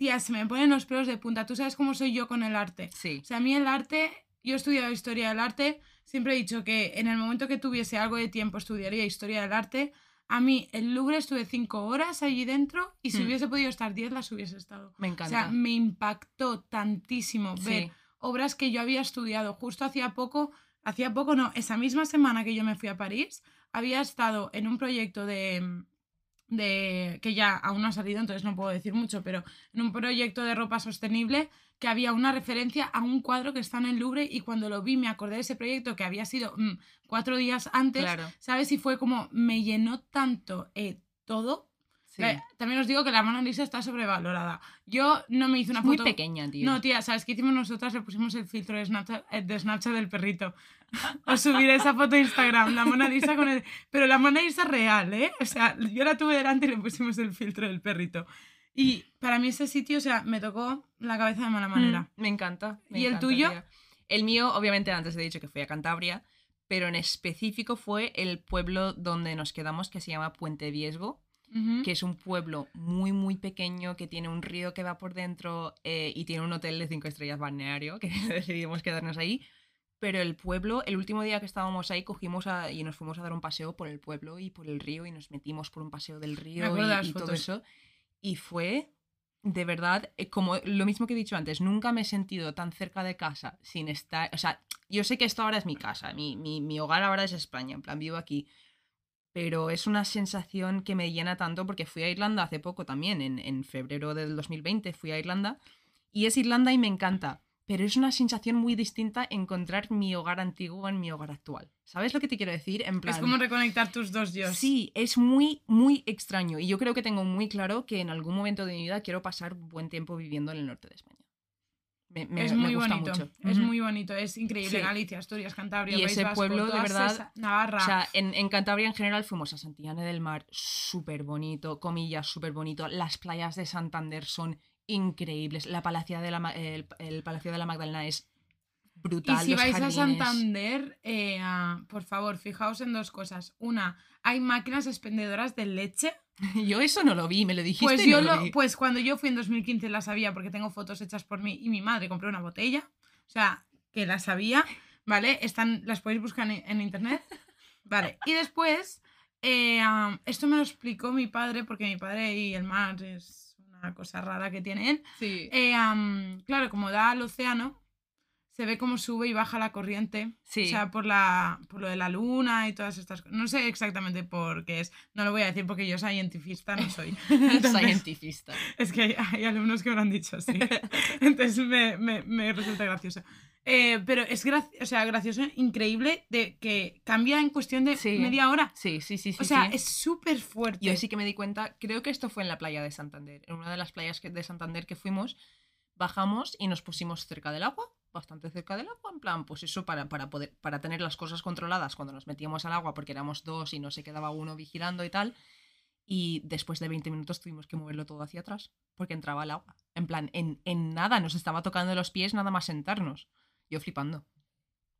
tía, se me ponen los pelos de punta. Tú sabes cómo soy yo con el arte. Sí. O sea, a mí el arte, yo he estudiado historia del arte, siempre he dicho que en el momento que tuviese algo de tiempo estudiaría historia del arte. A mí, el Louvre estuve cinco horas allí dentro y si Hmm. hubiese podido estar diez, las hubiese estado. Me O encanta. sea, me impactó tantísimo Sí. ver obras que yo había estudiado justo hacía poco, hacía poco no, esa misma semana que yo me fui a París, había estado en un proyecto de, de que ya aún no ha salido, entonces no puedo decir mucho, pero en un proyecto de ropa sostenible que había una referencia a un cuadro que está en el Louvre y cuando lo vi me acordé de ese proyecto que había sido mm, cuatro días antes, Claro. ¿sabes? Y fue como, me llenó tanto eh, todo. Sí. Eh, También os digo que la Mona Lisa está sobrevalorada. Yo no me hice una Es muy foto... pequeña, tío. No, tía, ¿sabes qué hicimos nosotras? Le pusimos el filtro de Snapchat, eh, de Snapchat del perrito. Os subiré esa foto a Instagram, la Mona Lisa con el... Pero la Mona Lisa real, ¿eh? O sea, yo la tuve delante y le pusimos el filtro del perrito. Y para mí ese sitio, o sea, me tocó la cabeza de mala manera. Mm, me encanta. me ¿Y el encanta, tuyo? tía. El mío, obviamente, antes he dicho que fui a Cantabria, pero en específico fue el pueblo donde nos quedamos, que se llama Puente Viesgo, Que es un pueblo muy, muy pequeño, que tiene un río que va por dentro eh, y tiene un hotel de cinco estrellas balneario, que decidimos quedarnos ahí. Pero el pueblo, el último día que estábamos ahí, cogimos a- y nos fuimos a dar un paseo por el pueblo y por el río y nos metimos por un paseo del río y, todo eso. Y fue, de verdad, eh, como lo mismo que he dicho antes, nunca me he sentido tan cerca de casa sin estar... O sea, yo sé que esto ahora es mi casa, mi, mi, mi hogar ahora es España, en plan vivo aquí. Pero es una sensación que me llena tanto porque fui a Irlanda hace poco también, en, en febrero del 2020 fui a Irlanda. Y es Irlanda y me encanta. Pero es una sensación muy distinta encontrar mi hogar antiguo en mi hogar actual. ¿Sabes lo que te quiero decir? En plan, Es como reconectar tus dos yo. Sí, es muy, muy extraño. Y yo creo que tengo muy claro que en algún momento de mi vida quiero pasar buen tiempo viviendo en el norte de España. Me, me- es me muy gusta bonito. mucho. Es muy bonito. Es increíble. Sí. Galicia, Asturias, Cantabria, Y País ese Vasco, pueblo, de verdad, Navarra. O sea, en, en Cantabria en general fuimos a Santillana del Mar, súper bonito, comillas, súper bonito. Las playas de Santander son increíbles. La palacia de la, el, el Palacio de la Magdalena es brutal. Y si los vais jardines. a Santander, eh, por favor, fijaos en dos cosas. Una, hay máquinas expendedoras de leche. Yo eso no lo vi, me lo dijiste. Pues yo no lo vi. pues cuando yo fui en 2015 la sabía porque tengo fotos hechas por mí y mi madre compró una botella. O sea, que la sabía, ¿vale? Están, las podéis buscar en, en internet. Vale. Y después, eh, ah, esto me lo explicó mi padre porque mi padre y el mar es una cosa rara que tiene él. Sí. Eh, am, claro, como da al océano, se ve cómo sube y baja la corriente. Sí. O sea, por, la, por lo de la luna y todas estas cosas. No sé exactamente por qué es. No lo voy a decir porque yo científica no soy. Entonces, Cientifista. es que hay, hay alumnos que me lo han dicho así. Entonces me, me- me resulta gracioso. Eh, pero es o sea, gracioso, increíble, de que cambia en cuestión de Sí. media hora. Sí, sí, sí, sí. o sea, sí. es súper fuerte. Yo sí que me di cuenta, creo que esto fue en la playa de Santander, en una de las playas de Santander que fuimos, bajamos y nos pusimos cerca del agua, bastante cerca del agua, en plan, pues eso para, para poder, para tener las cosas controladas cuando nos metíamos al agua, porque éramos dos y no se quedaba uno vigilando y tal. Y después de 20 minutos tuvimos que moverlo todo hacia atrás, porque entraba el agua. En plan, en, en nada, nos estaba tocando los pies nada más sentarnos. Yo flipando.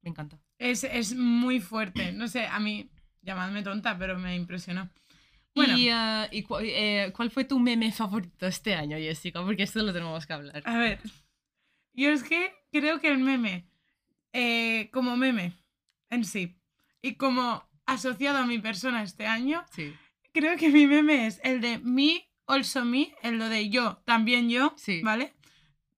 Me encanta. Es, es muy fuerte. No sé, a mí, llamadme tonta, pero me impresionó. Bueno, ¿Y, eh, y cu- eh, cuál fue tu meme favorito este año, Jessica? Porque esto lo tenemos que hablar. a ver. Yo es que creo que el meme, eh, como meme en sí, y como asociado a mi persona este año, Sí. creo que mi meme es el de me, also me, el lo de yo, también yo, Sí. ¿vale?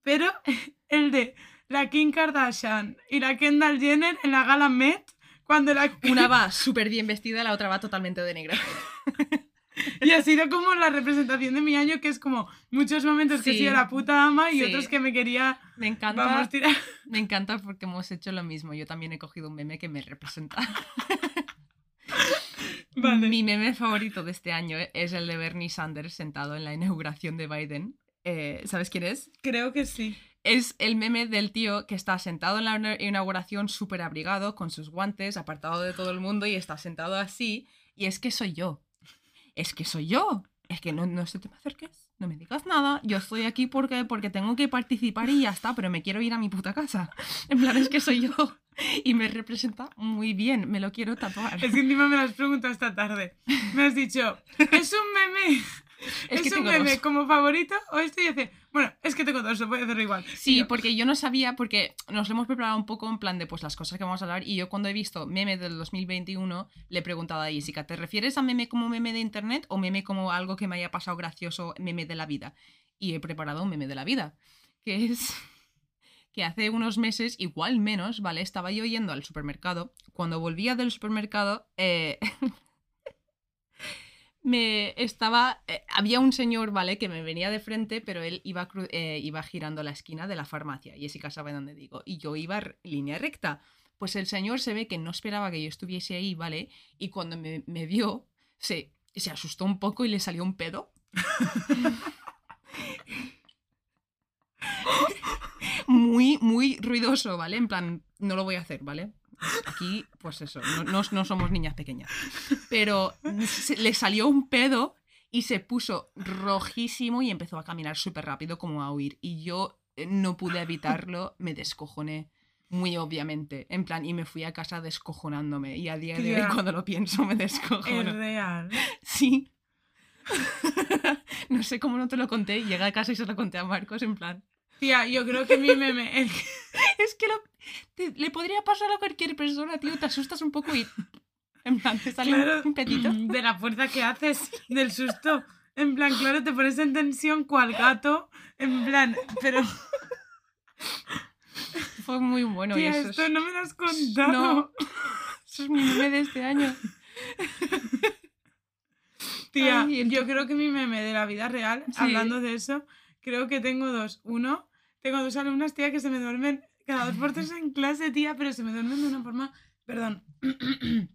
Pero el de la Kim Kardashian y la Kendall Jenner en la gala Met, cuando la... Una va súper bien vestida, la otra va totalmente de negra. Y ha sido como la representación de mi año, que es como muchos momentos que he sido la puta ama y Sí. otros que me quería, Me encanta. vamos, tirar. Me encanta porque hemos hecho lo mismo. Yo también he cogido un meme que me representa. Vale. Mi meme favorito de este año es el de Bernie Sanders sentado en la inauguración de Biden. Eh, ¿Sabes quién es? Creo que sí. Es el meme del tío que está sentado en la ina- inauguración súper abrigado, con sus guantes, apartado de todo el mundo y está sentado así. Y es que soy yo. Es que soy yo. Es que no, no se te me acerques, no me digas nada. Yo estoy aquí porque, porque tengo que participar y ya está, pero me quiero ir a mi puta casa. En plan, es que soy yo. Y me representa muy bien, me lo quiero tatuar. Es que encima me lo has preguntado esta tarde. Me has dicho, ¿es un meme? Es ¿Es, que un meme dos. como favorito? O esto y hace, bueno, es que tengo dos, voy a hacerlo igual. Sí, yo, porque yo no sabía, porque nos lo hemos preparado un poco en plan de pues las cosas que vamos a hablar y yo cuando he visto meme del 2021 le he preguntado a Jessica, ¿te refieres a meme como meme de internet o meme como algo que me haya pasado gracioso, meme de la vida? Y he preparado un meme de la vida, que es que hace unos meses, igual menos, ¿vale? Estaba yo yendo al supermercado. Cuando volvía del supermercado, eh, me estaba. eh, había un señor, ¿vale? Que me venía de frente, pero él iba, eh, iba girando la esquina de la farmacia. Jessica sabe dónde digo. Y yo iba línea recta. Pues el señor se ve que no esperaba que yo estuviese ahí, ¿vale? Y cuando me, me vio, se, se asustó un poco y le salió un pedo. muy, muy ruidoso, ¿vale? En plan, no lo voy a hacer, ¿vale? Aquí, pues eso, no, no- no somos niñas pequeñas. Pero se- le salió un pedo y se puso rojísimo y empezó a caminar súper rápido como a huir. Y yo eh, no pude evitarlo, me descojoné. Muy obviamente, en plan, y me fui a casa descojonándome. Y a día de hoy, cuando lo pienso, me Es descojono. real. Sí. no sé cómo no te lo conté. Llegué a casa y se lo conté a Marcos, en plan. Tía, yo creo que mi meme, el que- Es que lo- te- le podría pasar a cualquier persona, tío. Te asustas un poco y. En plan, te sale claro, un petito. de la fuerza que haces, del susto. En plan, claro, te pones en tensión cual gato. En plan, pero Fue muy bueno. y tía, eso, esto es, no me lo has contado. No. eso es mi meme de este año. Tía, Ay, el yo creo que mi meme de la vida real, Sí. hablando de eso, creo que tengo dos. Uno, tengo dos alumnas, tía, que se me duermen cada dos por tres en clase, tía, pero se me duermen de una forma. Perdón.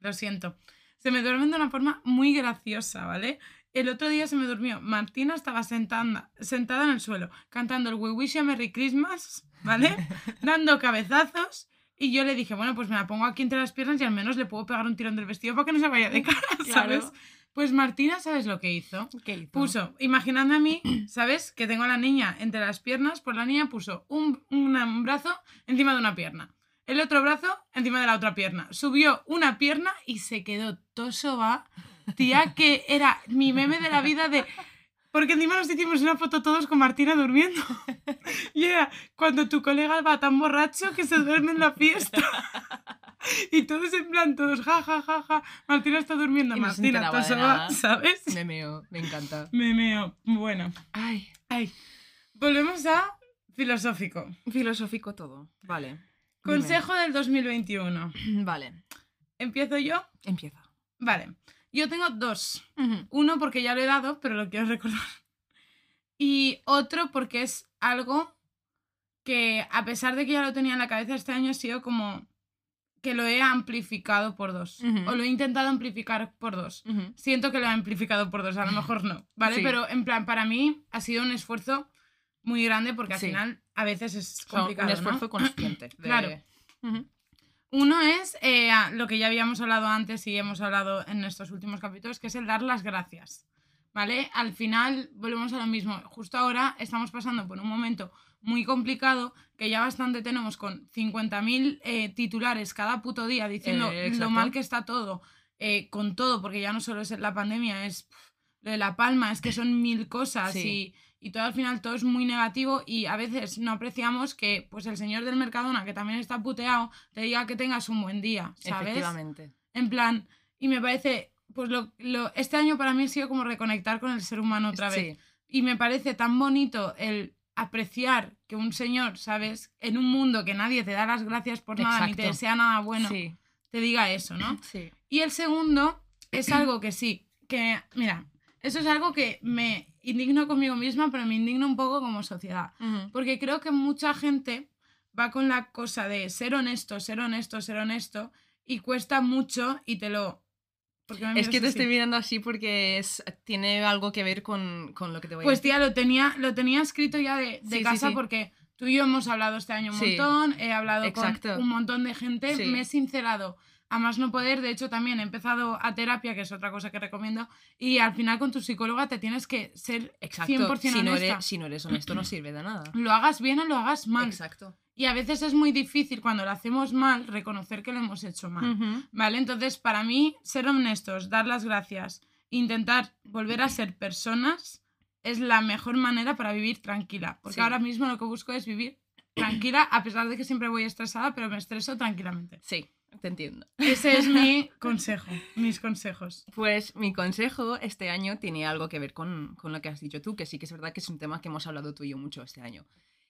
Lo siento. Se me duermen de una forma muy graciosa, ¿vale? El otro día se me durmió. Martina estaba sentada, sentada en el suelo, cantando el We Wish You a Merry Christmas, ¿vale? Dando cabezazos. Y yo le dije, bueno, pues me la pongo aquí entre las piernas y al menos le puedo pegar un tirón del vestido para que no se vaya de cara, ¿sabes? Claro. Pues Martina, ¿sabes lo que hizo? ¿Qué hizo? Puso, imaginando a mí, ¿sabes? Que tengo a la niña entre las piernas, pues la niña puso un, un brazo encima de una pierna. El otro brazo encima de la otra pierna. Subió una pierna y se quedó tosoba. Tía, que era mi meme de la vida de... Porque encima nos hicimos una foto todos con Martina durmiendo. Y era cuando tu colega va tan borracho que se duerme en la fiesta. Y todos en plan, todos, ja, ja, ja, ja. Martina está durmiendo. Y no se Martina, nada. ¿sabes? Me meo, me encanta. Me meo. Bueno. Ay, Ay. Volvemos a filosófico. filosófico todo. Vale. Dime. Consejo del 2021. Vale, ¿Empiezo yo? empieza. Vale. Yo tengo dos. Uno porque ya lo he dado, pero lo quiero recordar. Y otro porque es algo que, a pesar de que ya lo tenía en la cabeza este año, ha sido como que lo he amplificado por dos. O lo he intentado amplificar por dos. Siento que lo he amplificado por dos, a lo mejor no, ¿vale? Sí. Pero en plan, para mí ha sido un esfuerzo muy grande porque al Sí. final a veces es O sea, complicado. un ¿no? esfuerzo consciente. de- Claro. Uno es eh, lo que ya habíamos hablado antes y hemos hablado en estos últimos capítulos, que es el dar las gracias. ¿Vale? Al final volvemos a lo mismo. Justo ahora estamos pasando por un momento muy complicado que ya bastante tenemos con 50.000 eh, titulares cada puto día diciendo Eh, lo mal que está todo, eh, con todo, porque ya no solo es la pandemia, es lo de la palma, es que son mil cosas Sí. y, y todo al final todo es muy negativo y a veces no apreciamos que pues el señor del Mercadona, que también está puteado, te diga que tengas un buen día, ¿sabes? Efectivamente. En plan, y me parece, pues lo, lo- este año para mí ha sido como reconectar con el ser humano otra vez. Sí. Y me parece tan bonito el apreciar que un señor, ¿sabes? En un mundo que nadie te da las gracias por nada ni te desea nada bueno, sí. te diga eso, ¿no? Sí. Y el segundo es algo que sí, que, mira, eso es algo que me indigno conmigo misma, pero me indigno un poco como sociedad. Porque creo que mucha gente va con la cosa de ser honesto, ser honesto, ser honesto, y cuesta mucho y te lo... Es que te así? estoy mirando así porque es, tiene algo que ver con, con lo que te voy a Pues tía, lo tenía, lo tenía escrito ya de, de Sí, casa sí. porque tú y yo hemos hablado este año un montón, he hablado Exacto. con un montón de gente, me he sincerado a más no poder, de hecho también he empezado a terapia, que es otra cosa que recomiendo, y al final con tu psicóloga te tienes que ser Exacto. 100% Si no, honesta. eres, si no eres honesto, no sirve de nada. Lo hagas bien o lo hagas mal. Exacto. Y a veces es muy difícil cuando lo hacemos mal reconocer que lo hemos hecho mal. ¿Vale? Entonces, para mí, ser honestos, dar las gracias, intentar volver a ser personas es la mejor manera para vivir tranquila. Porque Sí. ahora mismo lo que busco es vivir tranquila, a pesar de que siempre voy estresada, pero me estreso tranquilamente. Sí, te entiendo. Ese es mi consejo, mis consejos. Pues mi consejo este año tiene algo que ver con, con lo que has dicho tú, que sí que es verdad que es un tema que hemos hablado tú y yo mucho este año.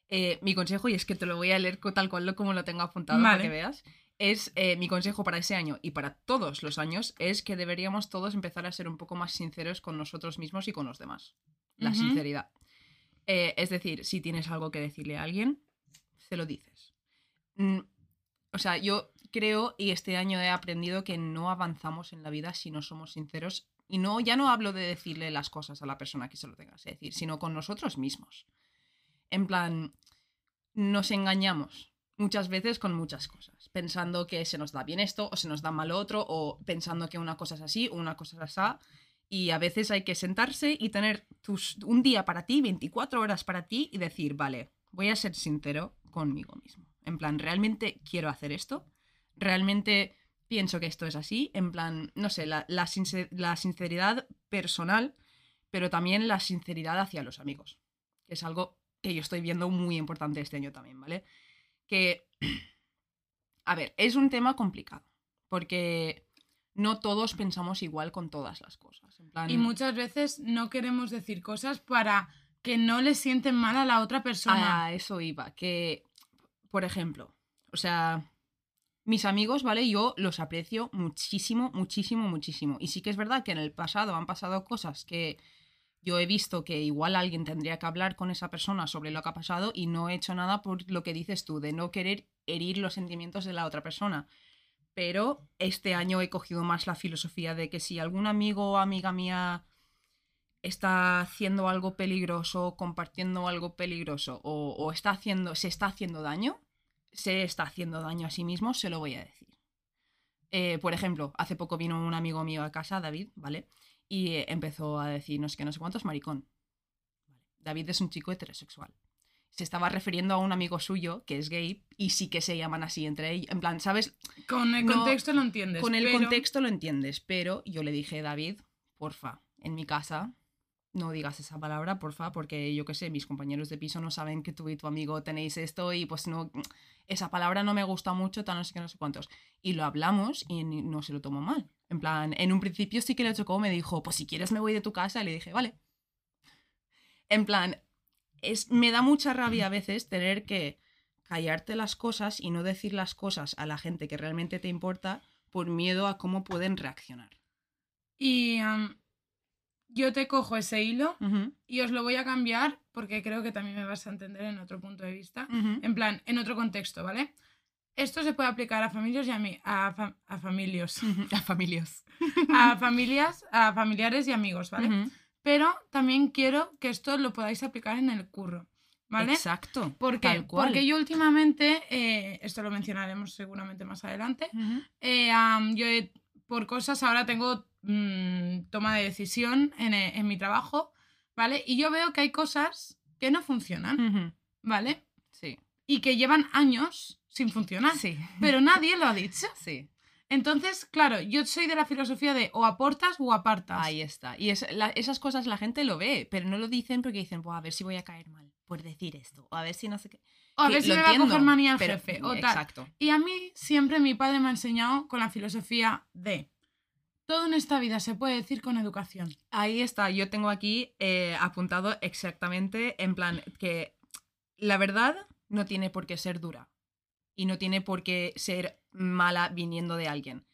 Eh, mi consejo, y es que te lo voy a leer tal cual como lo tengo apuntado para que veas, es eh, mi consejo para ese año y para todos los años es que deberíamos todos empezar a ser un poco más sinceros con nosotros mismos y con los demás. La sinceridad. Eh, es decir, si tienes algo que decirle a alguien, se lo dices. Mm, o sea, yo creo y este año he aprendido que no avanzamos en la vida si no somos sinceros. Y no, ya no hablo de decirle las cosas a la persona que se lo tengas que decir, sino con nosotros mismos. En plan, nos engañamos muchas veces con muchas cosas, pensando que se nos da bien esto o se nos da mal otro, o pensando que una cosa es así o una cosa es así. Y a veces hay que sentarse y tener un día para ti, 24 horas para ti y decir, vale, voy a ser sincero conmigo mismo. En plan, ¿realmente quiero hacer esto? ¿Realmente pienso que esto es así? En plan, no sé, la, la sincer- la sinceridad personal, pero también la sinceridad hacia los amigos, que es algo que yo estoy viendo muy importante este año también, ¿vale? Que, a ver, es un tema complicado, porque no todos pensamos igual con todas las cosas. En plan, Y muchas veces no queremos decir cosas para que no le sienten mal a la otra persona. A eso iba, que, por ejemplo, o sea, mis amigos, ¿vale? Yo los aprecio muchísimo, muchísimo, muchísimo. Y sí que es verdad que en el pasado han pasado cosas que yo he visto que igual alguien tendría que hablar con esa persona sobre lo que ha pasado y no he hecho nada por lo que dices tú, de no querer herir los sentimientos de la otra persona. Pero este año he cogido más la filosofía de que si algún amigo o amiga mía está haciendo algo peligroso, compartiendo algo peligroso o, o está haciendo, se está haciendo daño, se está haciendo daño a sí mismo, se lo voy a decir. Eh, por ejemplo, hace poco vino un amigo mío a casa, David, ¿vale? Y eh, empezó a decirnos que no sé cuántos maricón. Vale. David es un chico heterosexual. Se estaba refiriendo a un amigo suyo que es gay y sí que se llaman así entre ellos. En plan, ¿sabes? Con el No, contexto lo entiendes. Con el pero- contexto lo entiendes, pero yo le dije, David, porfa, en mi casa no digas esa palabra, porfa, porque yo qué sé, mis compañeros de piso no saben que tú y tu amigo tenéis esto y pues no, esa palabra no me gusta mucho, tal no sé qué, no sé cuántos. Y lo hablamos y no se lo tomó mal. En plan, en un principio sí que le chocó, me dijo, pues si quieres me voy de tu casa, y le dije, vale. En plan, es, me da mucha rabia a veces tener que callarte las cosas y no decir las cosas a la gente que realmente te importa por miedo a cómo pueden reaccionar. Y yo te cojo ese hilo y os lo voy a cambiar porque creo que también me vas a entender en otro punto de vista. En plan, en otro contexto, ¿vale? Esto se puede aplicar a familias y a, mi- a, fa- a familias. A familias, a familiares y amigos, ¿vale? Pero también quiero que esto lo podáis aplicar en el curro, ¿vale? Exacto. ¿Por qué? tal cual. Porque yo últimamente, eh, esto lo mencionaremos seguramente más adelante, eh, yo he- por cosas ahora tengo mm, toma de decisión en, eh, en mi trabajo, ¿vale? Y yo veo que hay cosas que no funcionan. ¿vale? Sí. Y que llevan años sin funcionar, Sí. pero nadie lo ha dicho. Sí. Entonces, claro, yo soy de la filosofía de o aportas o apartas. Ahí está. Y es- la- esas cosas la gente lo ve, pero no lo dicen porque dicen, "Buah, a ver si voy a caer mal por decir esto. O a ver si no sé qué. o a Que ver si lo me va a coger manía pero- jefe. O tal. Exacto. Y a mí siempre mi padre me ha enseñado con la filosofía de todo en esta vida se puede decir con educación. Ahí está, yo tengo aquí eh, apuntado exactamente en plan que la verdad no tiene por qué ser dura y no tiene por qué ser mala viniendo de alguien.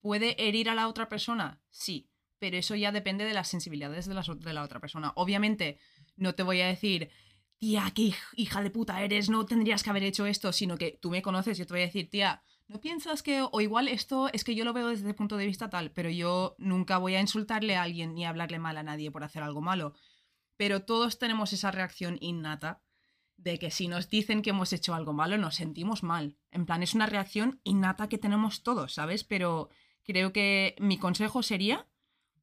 ¿Puede herir a la otra persona? Sí, pero eso ya depende de las sensibilidades de la, otra persona. Obviamente, no te voy a decir, tía, qué hij- hija de puta eres, no tendrías que haber hecho esto, sino que tú me conoces, yo te voy a decir, tía, ¿no piensas que, o igual esto es que yo lo veo desde el punto de vista tal, pero yo nunca voy a insultarle a alguien ni a hablarle mal a nadie por hacer algo malo? Pero todos tenemos esa reacción innata de que si nos dicen que hemos hecho algo malo, nos sentimos mal. En plan, es una reacción innata que tenemos todos, ¿sabes? Pero creo que mi consejo sería,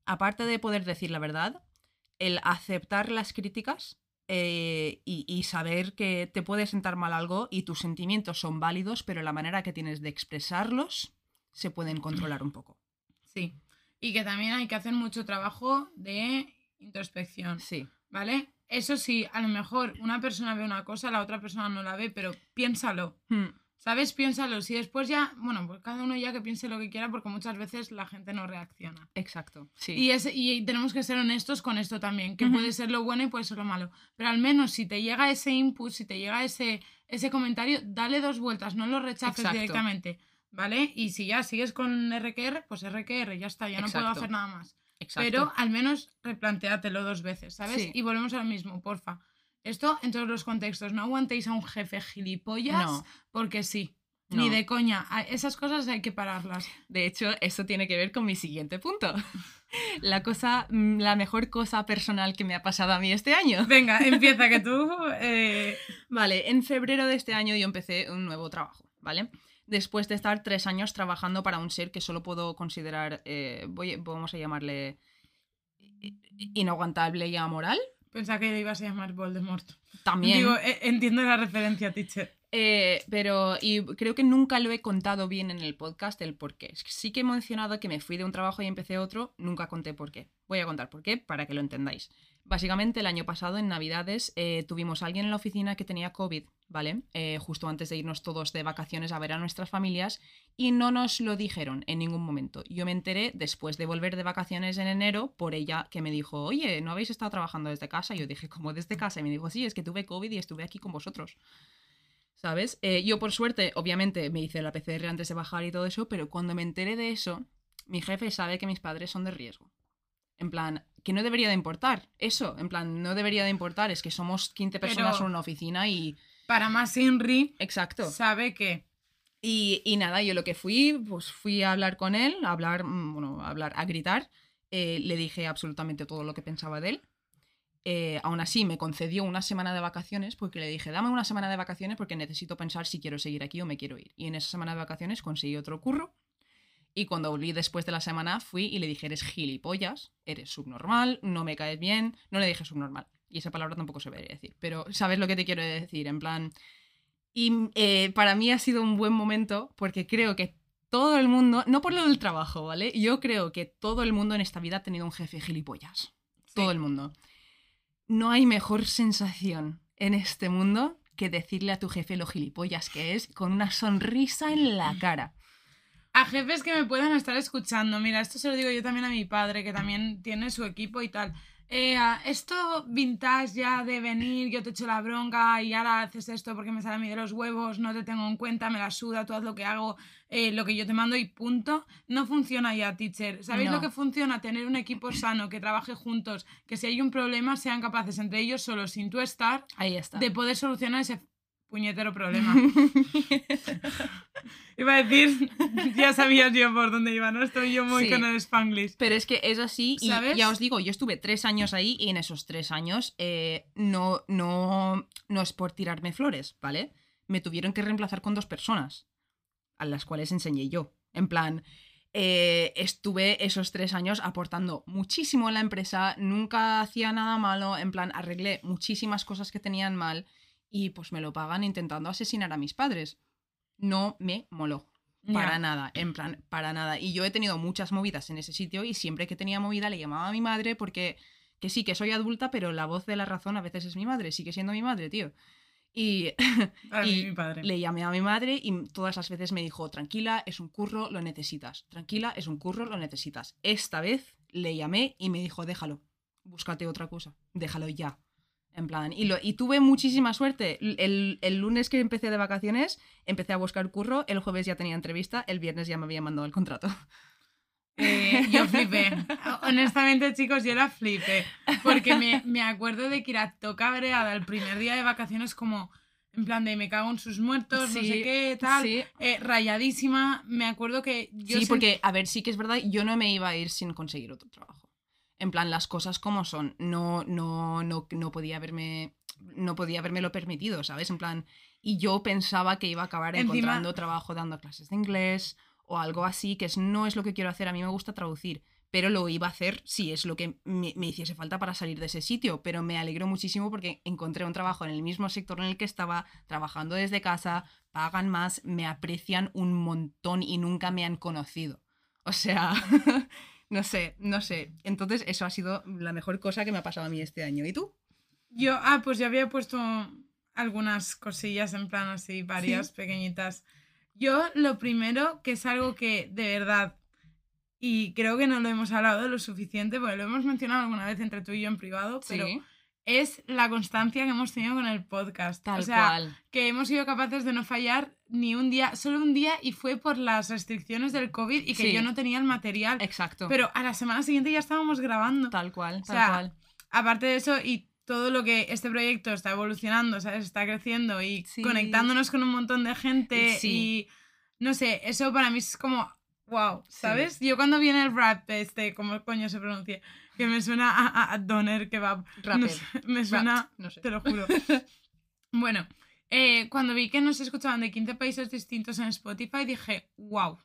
aparte de poder decir la verdad, el aceptar las críticas eh, y, y saber que te puede sentar mal algo y tus sentimientos son válidos, pero la manera que tienes de expresarlos se pueden controlar un poco. Sí. Y que también hay que hacer mucho trabajo de introspección, Sí, ¿vale? Eso sí, a lo mejor una persona ve una cosa, la otra persona no la ve, pero piénsalo. Hmm, ¿Sabes? Piénsalo. Si después ya, bueno, pues cada uno ya que piense lo que quiera, porque muchas veces la gente no reacciona. exacto. Sí. Y, es, y tenemos que ser honestos con esto también, que puede ser lo bueno y puede ser lo malo. Pero al menos si te llega ese input, si te llega ese, ese comentario, dale dos vueltas, no lo rechaces Exacto. directamente. ¿Vale? Y si ya sigues con RQR, pues RQR, ya está, ya no puedo hacer nada más. exacto. Pero al menos replantéatelo dos veces, ¿sabes? Sí. Y volvemos a lo mismo, porfa. Esto en todos los contextos. No aguantéis a un jefe gilipollas No. porque sí. No. Ni de coña. Esas cosas hay que pararlas. De hecho, esto tiene que ver con mi siguiente punto. La cosa, mm, la mejor cosa personal que me ha pasado a mí este año. Venga, empieza que tú. eh, Vale, en febrero de este año yo empecé un nuevo trabajo, ¿vale? Después de estar tres años trabajando para un ser que solo puedo considerar, eh, voy, vamos a llamarle inaguantable y amoral. Pensaba que le ibas a llamar Voldemort. También. Digo, eh, entiendo la referencia, teacher. Eh, pero y creo que nunca lo he contado bien en el podcast el por qué. Sí que he mencionado que me fui de un trabajo y empecé otro, nunca conté por qué. Voy a contar por qué para que lo entendáis. Básicamente el año pasado en Navidades eh, tuvimos a alguien en la oficina que tenía COVID, ¿vale? Eh, justo antes de irnos todos de vacaciones a ver a nuestras familias y no nos lo dijeron en ningún momento. Yo me enteré después de volver de vacaciones en enero por ella que me dijo, oye, ¿no habéis estado trabajando desde casa? Y yo dije, ¿cómo desde casa? Y me dijo, sí, es que tuve COVID y estuve aquí con vosotros. ¿Sabes? Eh, yo por suerte, obviamente, me hice la PCR antes de bajar y todo eso, pero cuando me enteré de eso, mi jefe sabe que mis padres son de riesgo. En plan, que no debería de importar. Eso, en plan, no debería de importar. Es que somos 15 personas Pero- en una oficina y... Para más Inri, Exacto. sabe que. Y, y nada, yo lo que fui, pues fui a hablar con él, a hablar, mm, bueno, a hablar, a gritar. Eh, le dije absolutamente todo lo que pensaba de él. Eh, aún así, me concedió una semana de vacaciones porque le dije, dame una semana de vacaciones porque necesito pensar si quiero seguir aquí o me quiero ir. Y en esa semana de vacaciones conseguí otro curro. Y cuando volví después de la semana, fui y le dije, eres gilipollas, eres subnormal, no me caes bien. No le dije subnormal. Y esa palabra tampoco se debería decir. Pero sabes lo que te quiero decir, en plan... Y eh, para mí ha sido un buen momento porque creo que todo el mundo, no por lo del trabajo, ¿vale? Yo creo que todo el mundo en esta vida ha tenido un jefe gilipollas. Todo el mundo. No hay mejor sensación en este mundo que decirle a tu jefe lo gilipollas que es con una sonrisa en la cara. A jefes que me puedan estar escuchando, mira, esto se lo digo yo también a mi padre, que también tiene su equipo y tal. Eh, esto vintage ya de venir, yo te echo la bronca y ahora haces esto porque me sale a mí de los huevos, no te tengo en cuenta, me la suda, tú haz lo que hago, eh, lo que yo te mando y punto. No funciona ya, teacher. ¿Sabéis No. lo que funciona? Tener un equipo sano, que trabaje juntos, que si hay un problema sean capaces entre ellos solos, sin tú estar, Ahí está. de poder solucionar ese puñetero problema. Iba a decir, ya sabías yo por dónde iba, ¿no? Estoy yo muy Sí. con el Spanglish. Pero es que es así y ¿Sabes? ya os digo, yo estuve tres años ahí y en esos tres años eh, no, no, no es por tirarme flores, ¿vale? Me tuvieron que reemplazar con dos personas, a las cuales enseñé yo. En plan, eh, estuve esos tres años aportando muchísimo en la empresa, nunca hacía nada malo, en plan, arreglé muchísimas cosas que tenían mal y pues me lo pagan intentando asesinar a mis padres. No me moló. Para nada, en plan, para nada. Y yo he tenido muchas movidas en ese sitio y siempre que tenía movida le llamaba a mi madre porque, que sí, que soy adulta, pero la voz de la razón a veces es mi madre, sigue siendo mi madre, tío. Y A mí, y mi padre. le llamé a mi madre y todas las veces me dijo, tranquila, es un curro, lo necesitas. Tranquila, es un curro, lo necesitas. Esta vez le llamé y me dijo, déjalo, búscate otra cosa, déjalo ya. En plan, y, lo, y tuve muchísima suerte. El, el lunes que empecé de vacaciones, empecé a buscar curro, el jueves ya tenía entrevista, el viernes ya me había mandado el contrato. Eh, yo flipé. Honestamente, chicos, yo la flipé. Porque me, me acuerdo de que era toca cabreada el primer día de vacaciones como... En plan de me cago en sus muertos, no sé qué, tal. sí. eh, rayadísima. Me acuerdo que yo sí, sent- porque, a ver, sí que es verdad, yo no me iba a ir sin conseguir otro trabajo. En plan, las cosas como son. No, no, no, no podía haberme. No podía haberme lo permitido, ¿sabes? En plan. Y yo pensaba que iba a acabar Encima- encontrando trabajo dando clases de inglés o algo así, que es, no es lo que quiero hacer. A mí me gusta traducir, pero lo iba a hacer si es lo que me, me hiciese falta para salir de ese sitio. Pero me alegro muchísimo porque encontré un trabajo en el mismo sector en el que estaba, trabajando desde casa, pagan más, me aprecian un montón y nunca me han conocido. O sea, no sé, no sé. Entonces, eso ha sido la mejor cosa que me ha pasado a mí este año. ¿Y tú? Yo, ah, pues yo había puesto algunas cosillas en plan así, varias pequeñitas. Yo lo primero, que es algo que de verdad, y creo que no lo hemos hablado lo suficiente, porque lo hemos mencionado alguna vez entre tú y yo en privado, pero es la constancia que hemos tenido con el podcast. tal o sea, cual. que hemos sido capaces de no fallar ni un día, solo un día, y fue por las restricciones del COVID y que Sí. yo no tenía el material. Exacto. Pero a la semana siguiente ya estábamos grabando tal cual, tal sea, cual. aparte de eso y todo lo que este proyecto está evolucionando, ¿sabes? Está creciendo y Sí. conectándonos con un montón de gente Sí. y no sé, eso para mí es como wow. ¿sabes? Yo cuando viene el rap este, como coño se pronuncia, que me suena a, a, a doner kebab, no Rapper. sé, me suena, Rapt, no sé. te lo juro. bueno, eh, cuando vi que nos escuchaban de 15 países distintos en Spotify dije, wow,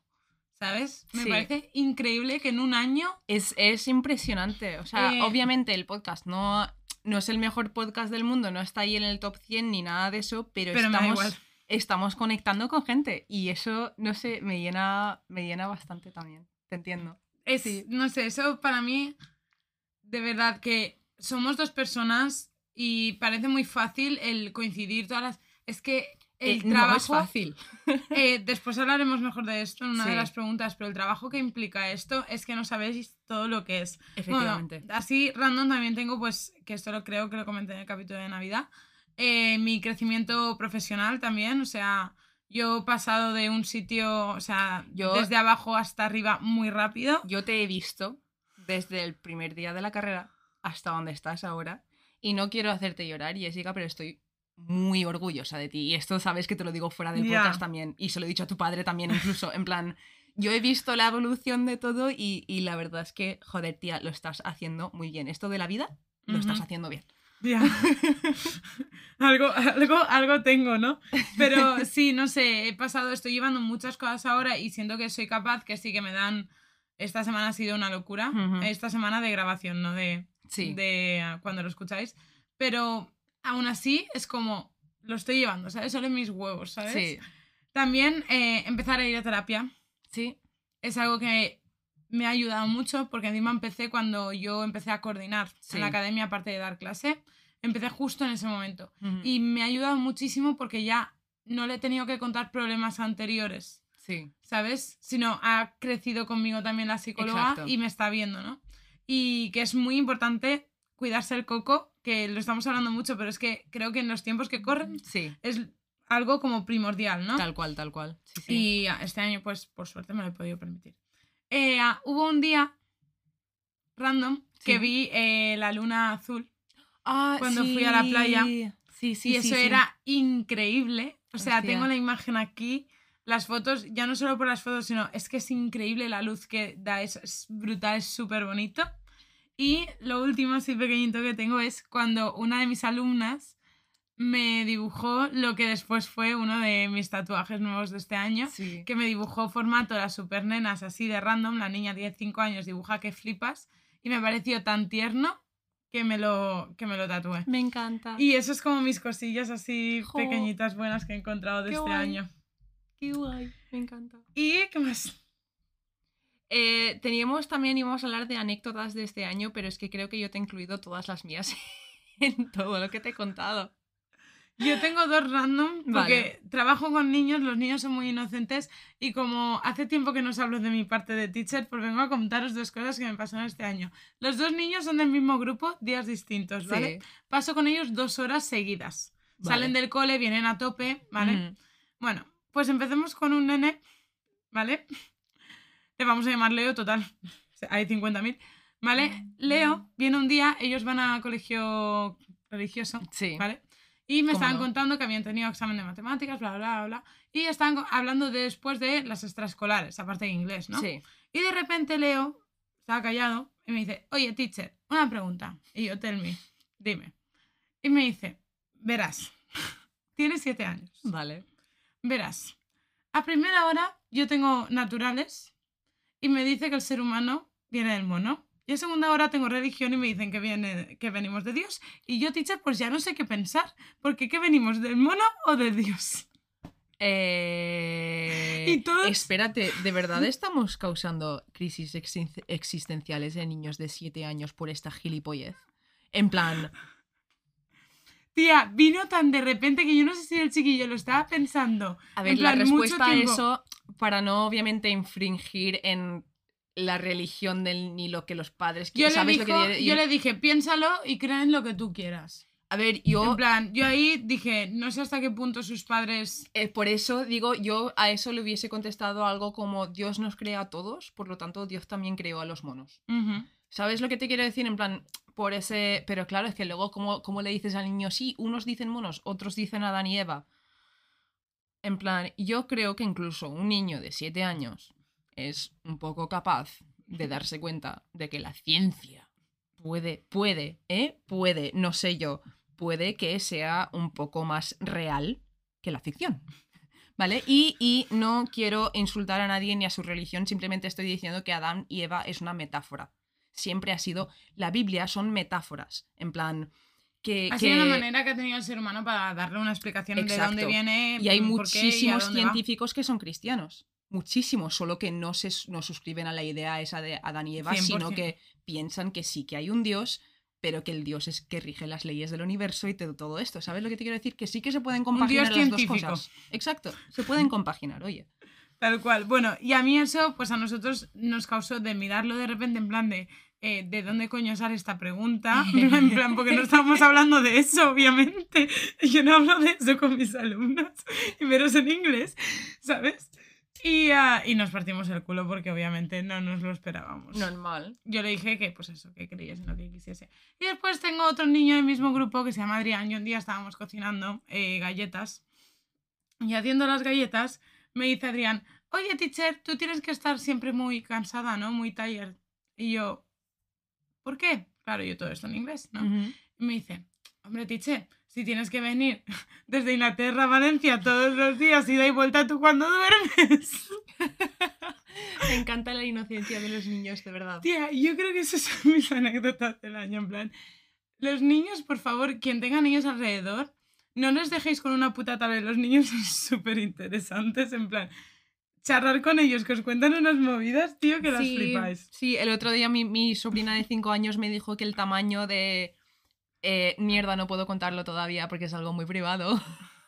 ¿sabes? Me Sí. parece increíble que en un año Es, es impresionante. O sea, Eh, obviamente el podcast no, no es el mejor podcast del mundo, no está ahí en el top 100 ni nada de eso, pero, estamos, estamos conectando con gente. Y eso, no sé, me llena, me llena bastante también. Te entiendo. Es, Sí. no sé, eso para mí, de verdad que somos dos personas y parece muy fácil el coincidir todas las... Es que el Eh, no trabajo... es fácil. eh, después hablaremos mejor de esto en una de las preguntas, pero el trabajo que implica esto es que no sabéis todo lo que es. Bueno, Efectivamente. así random también tengo, pues, que esto lo creo que lo comenté en el capítulo de Navidad, eh, mi crecimiento profesional también, o sea, yo he pasado de un sitio, o sea, Yo- desde abajo hasta arriba muy rápido. Yo te he visto desde el primer día de la carrera hasta donde estás ahora. Y no quiero hacerte llorar, Jessica, pero estoy muy orgullosa de ti. Y esto sabes que te lo digo fuera del Ya. podcast también. Y se lo he dicho a tu padre también, incluso. En plan, yo he visto la evolución de todo y, y la verdad es que, joder, tía, lo estás haciendo muy bien. Esto de la vida, lo estás Ujú. haciendo bien. Ya. algo, algo, algo tengo, ¿no? Pero sí, no sé, he pasado, estoy llevando muchas cosas ahora y siento que soy capaz, que sí que me dan. Esta semana ha sido una locura. Ujú. Esta semana de grabación, no de, Sí. de ah, cuando lo escucháis. Pero aún así es como. Lo estoy llevando, ¿sabes? Solo en mis huevos, ¿sabes? Sí. También eh, empezar a ir a terapia Sí. es algo que me ha ayudado mucho porque encima empecé cuando yo empecé a coordinar Sí. en la academia aparte de dar clase. Empecé justo en ese momento. Y me ha ayudado muchísimo porque ya no le he tenido que contar problemas anteriores, Sí. ¿sabes? Sino ha crecido conmigo también la psicóloga Exacto. y me está viendo, ¿no? Y que es muy importante cuidarse el coco, que lo estamos hablando mucho, pero es que creo que en los tiempos que corren Sí. es algo como primordial, ¿no? Tal cual, tal cual. Sí, sí. Y este año, pues, por suerte me lo he podido permitir. Eh, ah, hubo un día random que vi eh, la luna azul Ah, cuando fui a la playa. Sí, sí, y eso era increíble. O sea, Hostia. tengo la imagen aquí, las fotos, ya no solo por las fotos, sino es que es increíble la luz que da, es, es brutal, es súper bonito. Y lo último, así pequeñito que tengo es cuando una de mis alumnas me dibujó lo que después fue uno de mis tatuajes nuevos de este año Sí. que me dibujó formato las super nenas así de random, la niña de 5 años dibuja que flipas y me pareció tan tierno que me lo, que me lo tatué. Me encanta. Y eso es como mis cosillas así Jo. pequeñitas buenas que he encontrado de Qué este guay. año. Qué guay, me encanta. ¿Y qué más? Eh, teníamos también, íbamos a hablar de anécdotas de este año, pero es que creo que yo te he incluido todas las mías en todo lo que te he contado. Yo tengo dos random porque Vale. trabajo con niños, los niños son muy inocentes y como hace tiempo que no os hablo de mi parte de teacher, pues vengo a contaros dos cosas que me pasaron este año. Los dos niños son del mismo grupo, días distintos, ¿vale? Sí. Paso con ellos dos horas seguidas. Vale. Salen del cole, vienen a tope, ¿vale? Ujú. Bueno, pues empecemos con un nene, ¿vale? Le vamos a llamar Leo, total. Hay 50.000. ¿Vale? Leo viene un día, ellos van a colegio religioso, Sí. ¿vale? Y me ¿Cómo estaban no? contando que habían tenido examen de matemáticas, bla, bla, bla, bla. Y estaban hablando de- después de las extraescolares, aparte de inglés, ¿no? Sí. Y de repente Leo estaba callado y me dice, oye, teacher, una pregunta. Y yo, tell me, dime. Y me dice, verás, tienes siete años. Vale. Verás, a primera hora yo tengo naturales y me dice que el ser humano viene del mono. Y a segunda hora tengo religión y me dicen que, viene, que venimos de Dios. Y yo, teacher, pues ya no sé qué pensar. Porque ¿qué venimos? ¿Del mono o de Dios? Eh, Y todos- Espérate, ¿de verdad estamos causando crisis existen- existenciales en niños de 7 años por esta gilipollez? En plan, Tía, vino tan de repente que yo no sé si el chiquillo lo estaba pensando. a en ver, la plan, mucho respuesta a eso, para no obviamente infringir en la religión del, ni lo que los padres Yo le, ¿sabes lo que dijo- quiere- yo le dije, piénsalo y cree en lo que tú quieras. A ver, yo En plan, yo ahí dije, no sé hasta qué punto sus padres... Eh, por eso digo, yo a eso le hubiese contestado algo como Dios nos crea a todos, por lo tanto Dios también creó a los monos. ¿Sabes lo que te quiero decir? En plan, por ese... Pero claro, es que luego, ¿cómo, cómo le dices al niño? Sí, unos dicen monos, otros dicen Adán y Eva. En plan, yo creo que incluso un niño de 7 años es un poco capaz de darse cuenta de que la ciencia puede, puede, ¿eh? Puede, no sé yo, puede que sea un poco más real que la ficción. ¿Vale? Y, y no quiero insultar a nadie ni a su religión, simplemente estoy diciendo que Adán y Eva es una metáfora. Siempre ha sido. La Biblia son metáforas. En plan. Que, Ha que- sido una manera que ha tenido el ser humano para darle una explicación de dónde viene. Y hay qué y muchísimos va. científicos que son cristianos. Muchísimos, solo que no se no suscriben a la idea esa de Adán y Eva, sino 100%. que piensan que sí que hay un Dios, pero que el Dios es que rige las leyes del universo y todo esto. ¿Sabes lo que te quiero decir? Que sí que se pueden compaginar las dos cosas. Exacto, se pueden compaginar, oye. Tal cual. Bueno, y a mí eso, pues a nosotros nos causó de mirarlo de repente en plan de. Eh, ¿De dónde coño sale esta pregunta? En plan, porque no estábamos hablando de eso, obviamente. Yo no hablo de eso con mis alumnos, y menos en inglés, ¿sabes? Y, ah, y nos partimos el culo porque obviamente no nos lo esperábamos. Normal. yo le dije que, pues eso, que creyese en lo que quisiese. Y después tengo otro niño del mismo grupo que se llama Adrián y un día estábamos cocinando eh, galletas. Y haciendo las galletas, me dice Adrián, oye, teacher, tú tienes que estar siempre muy cansada, ¿no? Muy tired. Y yo, ¿por qué? Claro, yo todo esto en inglés, ¿no? Y me dice, hombre, teacher, si tienes que venir desde Inglaterra a Valencia todos los días y da y vuelta tú cuando duermes. Me encanta la inocencia de los niños, de verdad. Tía, yo creo que esas son mis anécdotas del año, en plan. Los niños, por favor, quien tenga niños alrededor, no les dejéis con una puta tablet. Los niños son súper interesantes, en plan. Charlar con ellos, que os cuentan unas movidas, tío, que las sí, flipáis. Sí, el otro día mi, mi sobrina de 5 años me dijo que el tamaño de... eh, mierda, no puedo contarlo todavía porque es algo muy privado.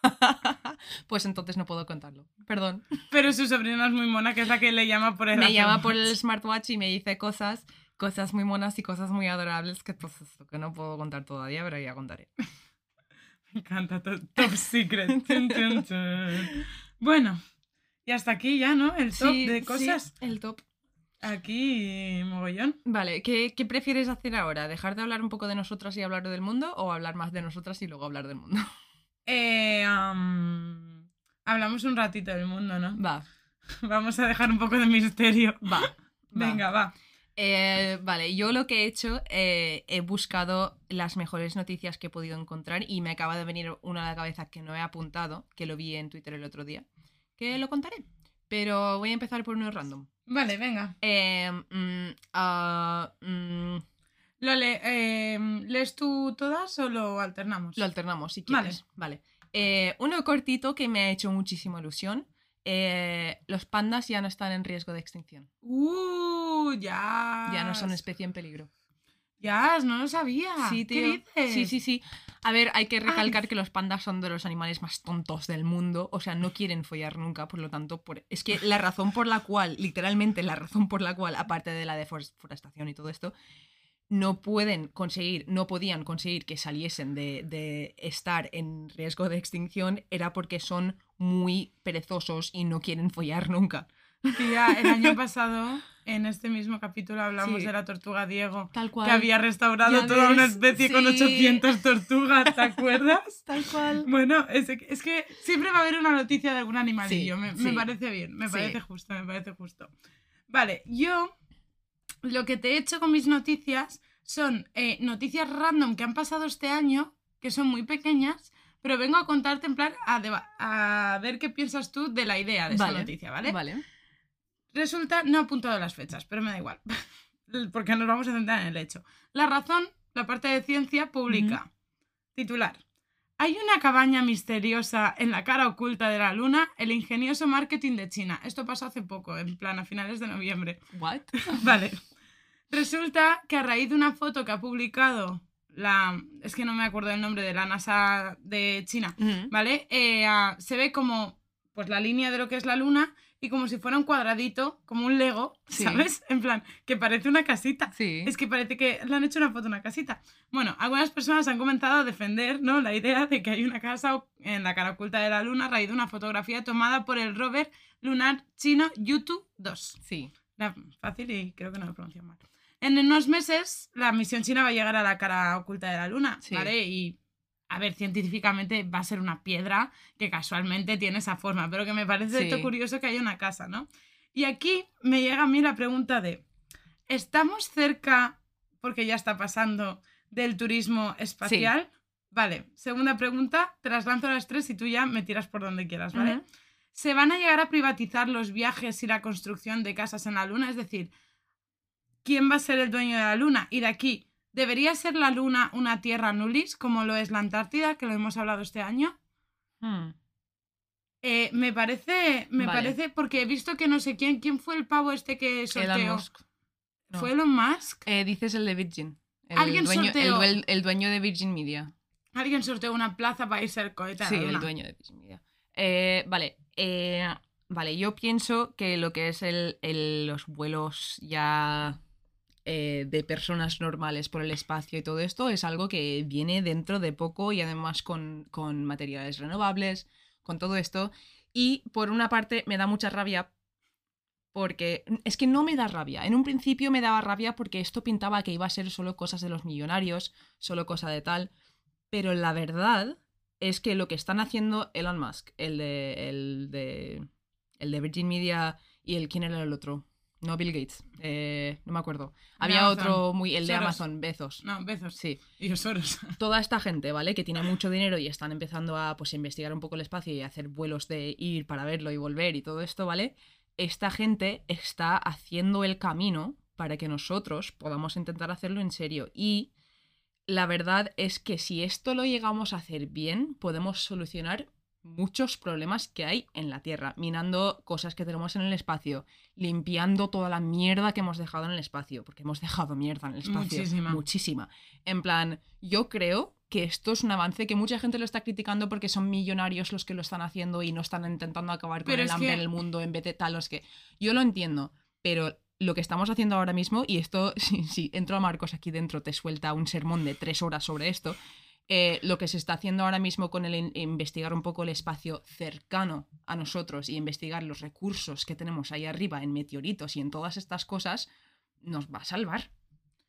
pues entonces no puedo contarlo. Perdón. Pero su sobrina es muy mona, que es la que le llama por el Me llama por el Watch. smartwatch y me dice cosas, cosas muy monas y cosas muy adorables que pues que no puedo contar todavía, pero ya contaré. Me encanta, to- top secret. Bueno, y hasta aquí ya, ¿no? El top Sí, de sí, cosas. el top. Aquí, mogollón. Vale, ¿qué, ¿qué prefieres hacer ahora? ¿Dejar de hablar un poco de nosotras y hablar del mundo o hablar más de nosotras y luego hablar del mundo? Eh, am, hablamos un ratito del mundo, ¿no? Va, Vamos a dejar un poco de misterio. va. va. Venga, va. Eh, vale, yo lo que he hecho, eh, he buscado las mejores noticias que he podido encontrar y me acaba de venir una a la cabeza que no he apuntado, que lo vi en Twitter el otro día, que lo contaré. Pero voy a empezar por uno random. Vale, venga. Eh, mm, ah, mm, Lo le- eh, ¿Lees tú todas o lo alternamos? lo alternamos si Vale. quieres. Vale. Eh, uno cortito que me ha hecho muchísima ilusión. Eh, los pandas ya no están en riesgo de extinción. Uh, ya. Ya no son especie en peligro. Ya, no lo sabía. Sí, ¿Qué tío. dices? Sí, sí, sí. A ver, hay que recalcar que los pandas son de los animales más tontos del mundo. O sea, no quieren follar nunca, por lo tanto, por... es que la razón por la cual, literalmente la razón por la cual, aparte de la deforestación y todo esto, no pueden conseguir, no podían conseguir que saliesen de, de estar en riesgo de extinción era porque son muy perezosos y no quieren follar nunca. Tía, el año pasado, en este mismo capítulo, hablamos Sí. de la tortuga Diego. Tal cual. Que había restaurado Ya toda una especie con sí. 800 tortugas, ¿te acuerdas? Tal cual. Bueno, es, es que siempre va a haber una noticia de algún animalillo. Sí, me, parece bien, me parece justo, me parece justo. Vale, yo lo que te he hecho con mis noticias son eh, noticias random que han pasado este año, que son muy pequeñas, pero vengo a contarte en plan a, a ver qué piensas tú de la idea de esa Vale, noticia, ¿vale? Vale. Resulta, no he apuntado las fechas, pero me da igual, porque nos vamos a centrar en el hecho. La razón, la parte de ciencia, publica. Titular. Hay una cabaña misteriosa en la cara oculta de la luna, el ingenioso marketing de China. Esto pasó hace poco, en plan a finales de noviembre. What? Vale. Resulta que a raíz de una foto que ha publicado la... Es que no me acuerdo del nombre de la NASA de China. ¿vale? Eh, ah, se ve como pues la línea de lo que es la luna y como si fuera un cuadradito, como un Lego, Sí. ¿sabes? En plan, que parece una casita. Sí. Es que parece que le han hecho una foto a una casita. Bueno, algunas personas han comenzado a defender ¿no? la idea de que hay una casa en la cara oculta de la luna a raíz de una fotografía tomada por el rover lunar chino Yutu 2. Sí. La- fácil y creo que no lo pronuncio mal. En unos meses, la misión china va a llegar a la cara oculta de la Luna, Sí. ¿vale? Y, a ver, científicamente va a ser una piedra que casualmente tiene esa forma, pero que me parece Sí. esto curioso que haya una casa, ¿no? Y aquí me llega a mí la pregunta de, ¿estamos cerca, porque ya está pasando, del turismo espacial? Vale, segunda pregunta, te las lanzo a las tres y tú ya me tiras por donde quieras, ¿vale? ¿Se van a llegar a privatizar los viajes y la construcción de casas en la Luna? Es decir, ¿quién va a ser el dueño de la Luna? Y de aquí, ¿debería ser la Luna una tierra nullis, como lo es la Antártida, que lo hemos hablado este año? Hmm. Eh, me parece, me Vale. parece, porque he visto que no sé quién, ¿quién fue el pavo este que sorteó? Elon Musk. No. ¿Fue Elon Musk? Eh, dices el de Virgin. El Alguien dueño, sorteó. el dueño de Virgin Media. Alguien sorteó una plaza para irse al cohete Sí, el dueño de Virgin Media. Eh, vale. vale, yo pienso que lo que es el, el- los vuelos ya eh, de personas normales por el espacio y todo esto es algo que viene dentro de poco y además con, con materiales renovables, con todo esto. Y por una parte me da mucha rabia porque es que no me da rabia. En un principio me daba rabia porque esto pintaba que iba a ser solo cosas de los millonarios, solo cosa de tal. Pero la verdad es que lo que están haciendo Elon Musk, el de, el de, el de Virgin Media y el quién era el otro, no Bill Gates, eh, no me acuerdo. Había Amazon. otro muy el de Soros. Amazon, Bezos. No, besos. Sí, Y Soros. toda esta gente, ¿vale? Que tiene mucho dinero y están empezando a pues investigar un poco el espacio y hacer vuelos de ir para verlo y volver y todo esto, ¿vale? Esta gente está haciendo el camino para que nosotros podamos intentar hacerlo en serio y la verdad es que si esto lo llegamos a hacer bien, podemos solucionar muchos problemas que hay en la Tierra, minando cosas que tenemos en el espacio, limpiando toda la mierda que hemos dejado en el espacio, porque hemos dejado mierda en el espacio. Muchísima. Muchísima. En plan, yo creo que esto es un avance que mucha gente lo está criticando porque son millonarios los que lo están haciendo y no están intentando acabar con Pero el hambre que- en el mundo en vez de tal, los que... Yo lo entiendo, pero lo que estamos haciendo ahora mismo, y esto, si, si entro a Marcos aquí dentro, te suelta un sermón de tres horas sobre esto, eh, lo que se está haciendo ahora mismo con el in- investigar un poco el espacio cercano a nosotros y investigar los recursos que tenemos ahí arriba en meteoritos y en todas estas cosas, nos va a salvar.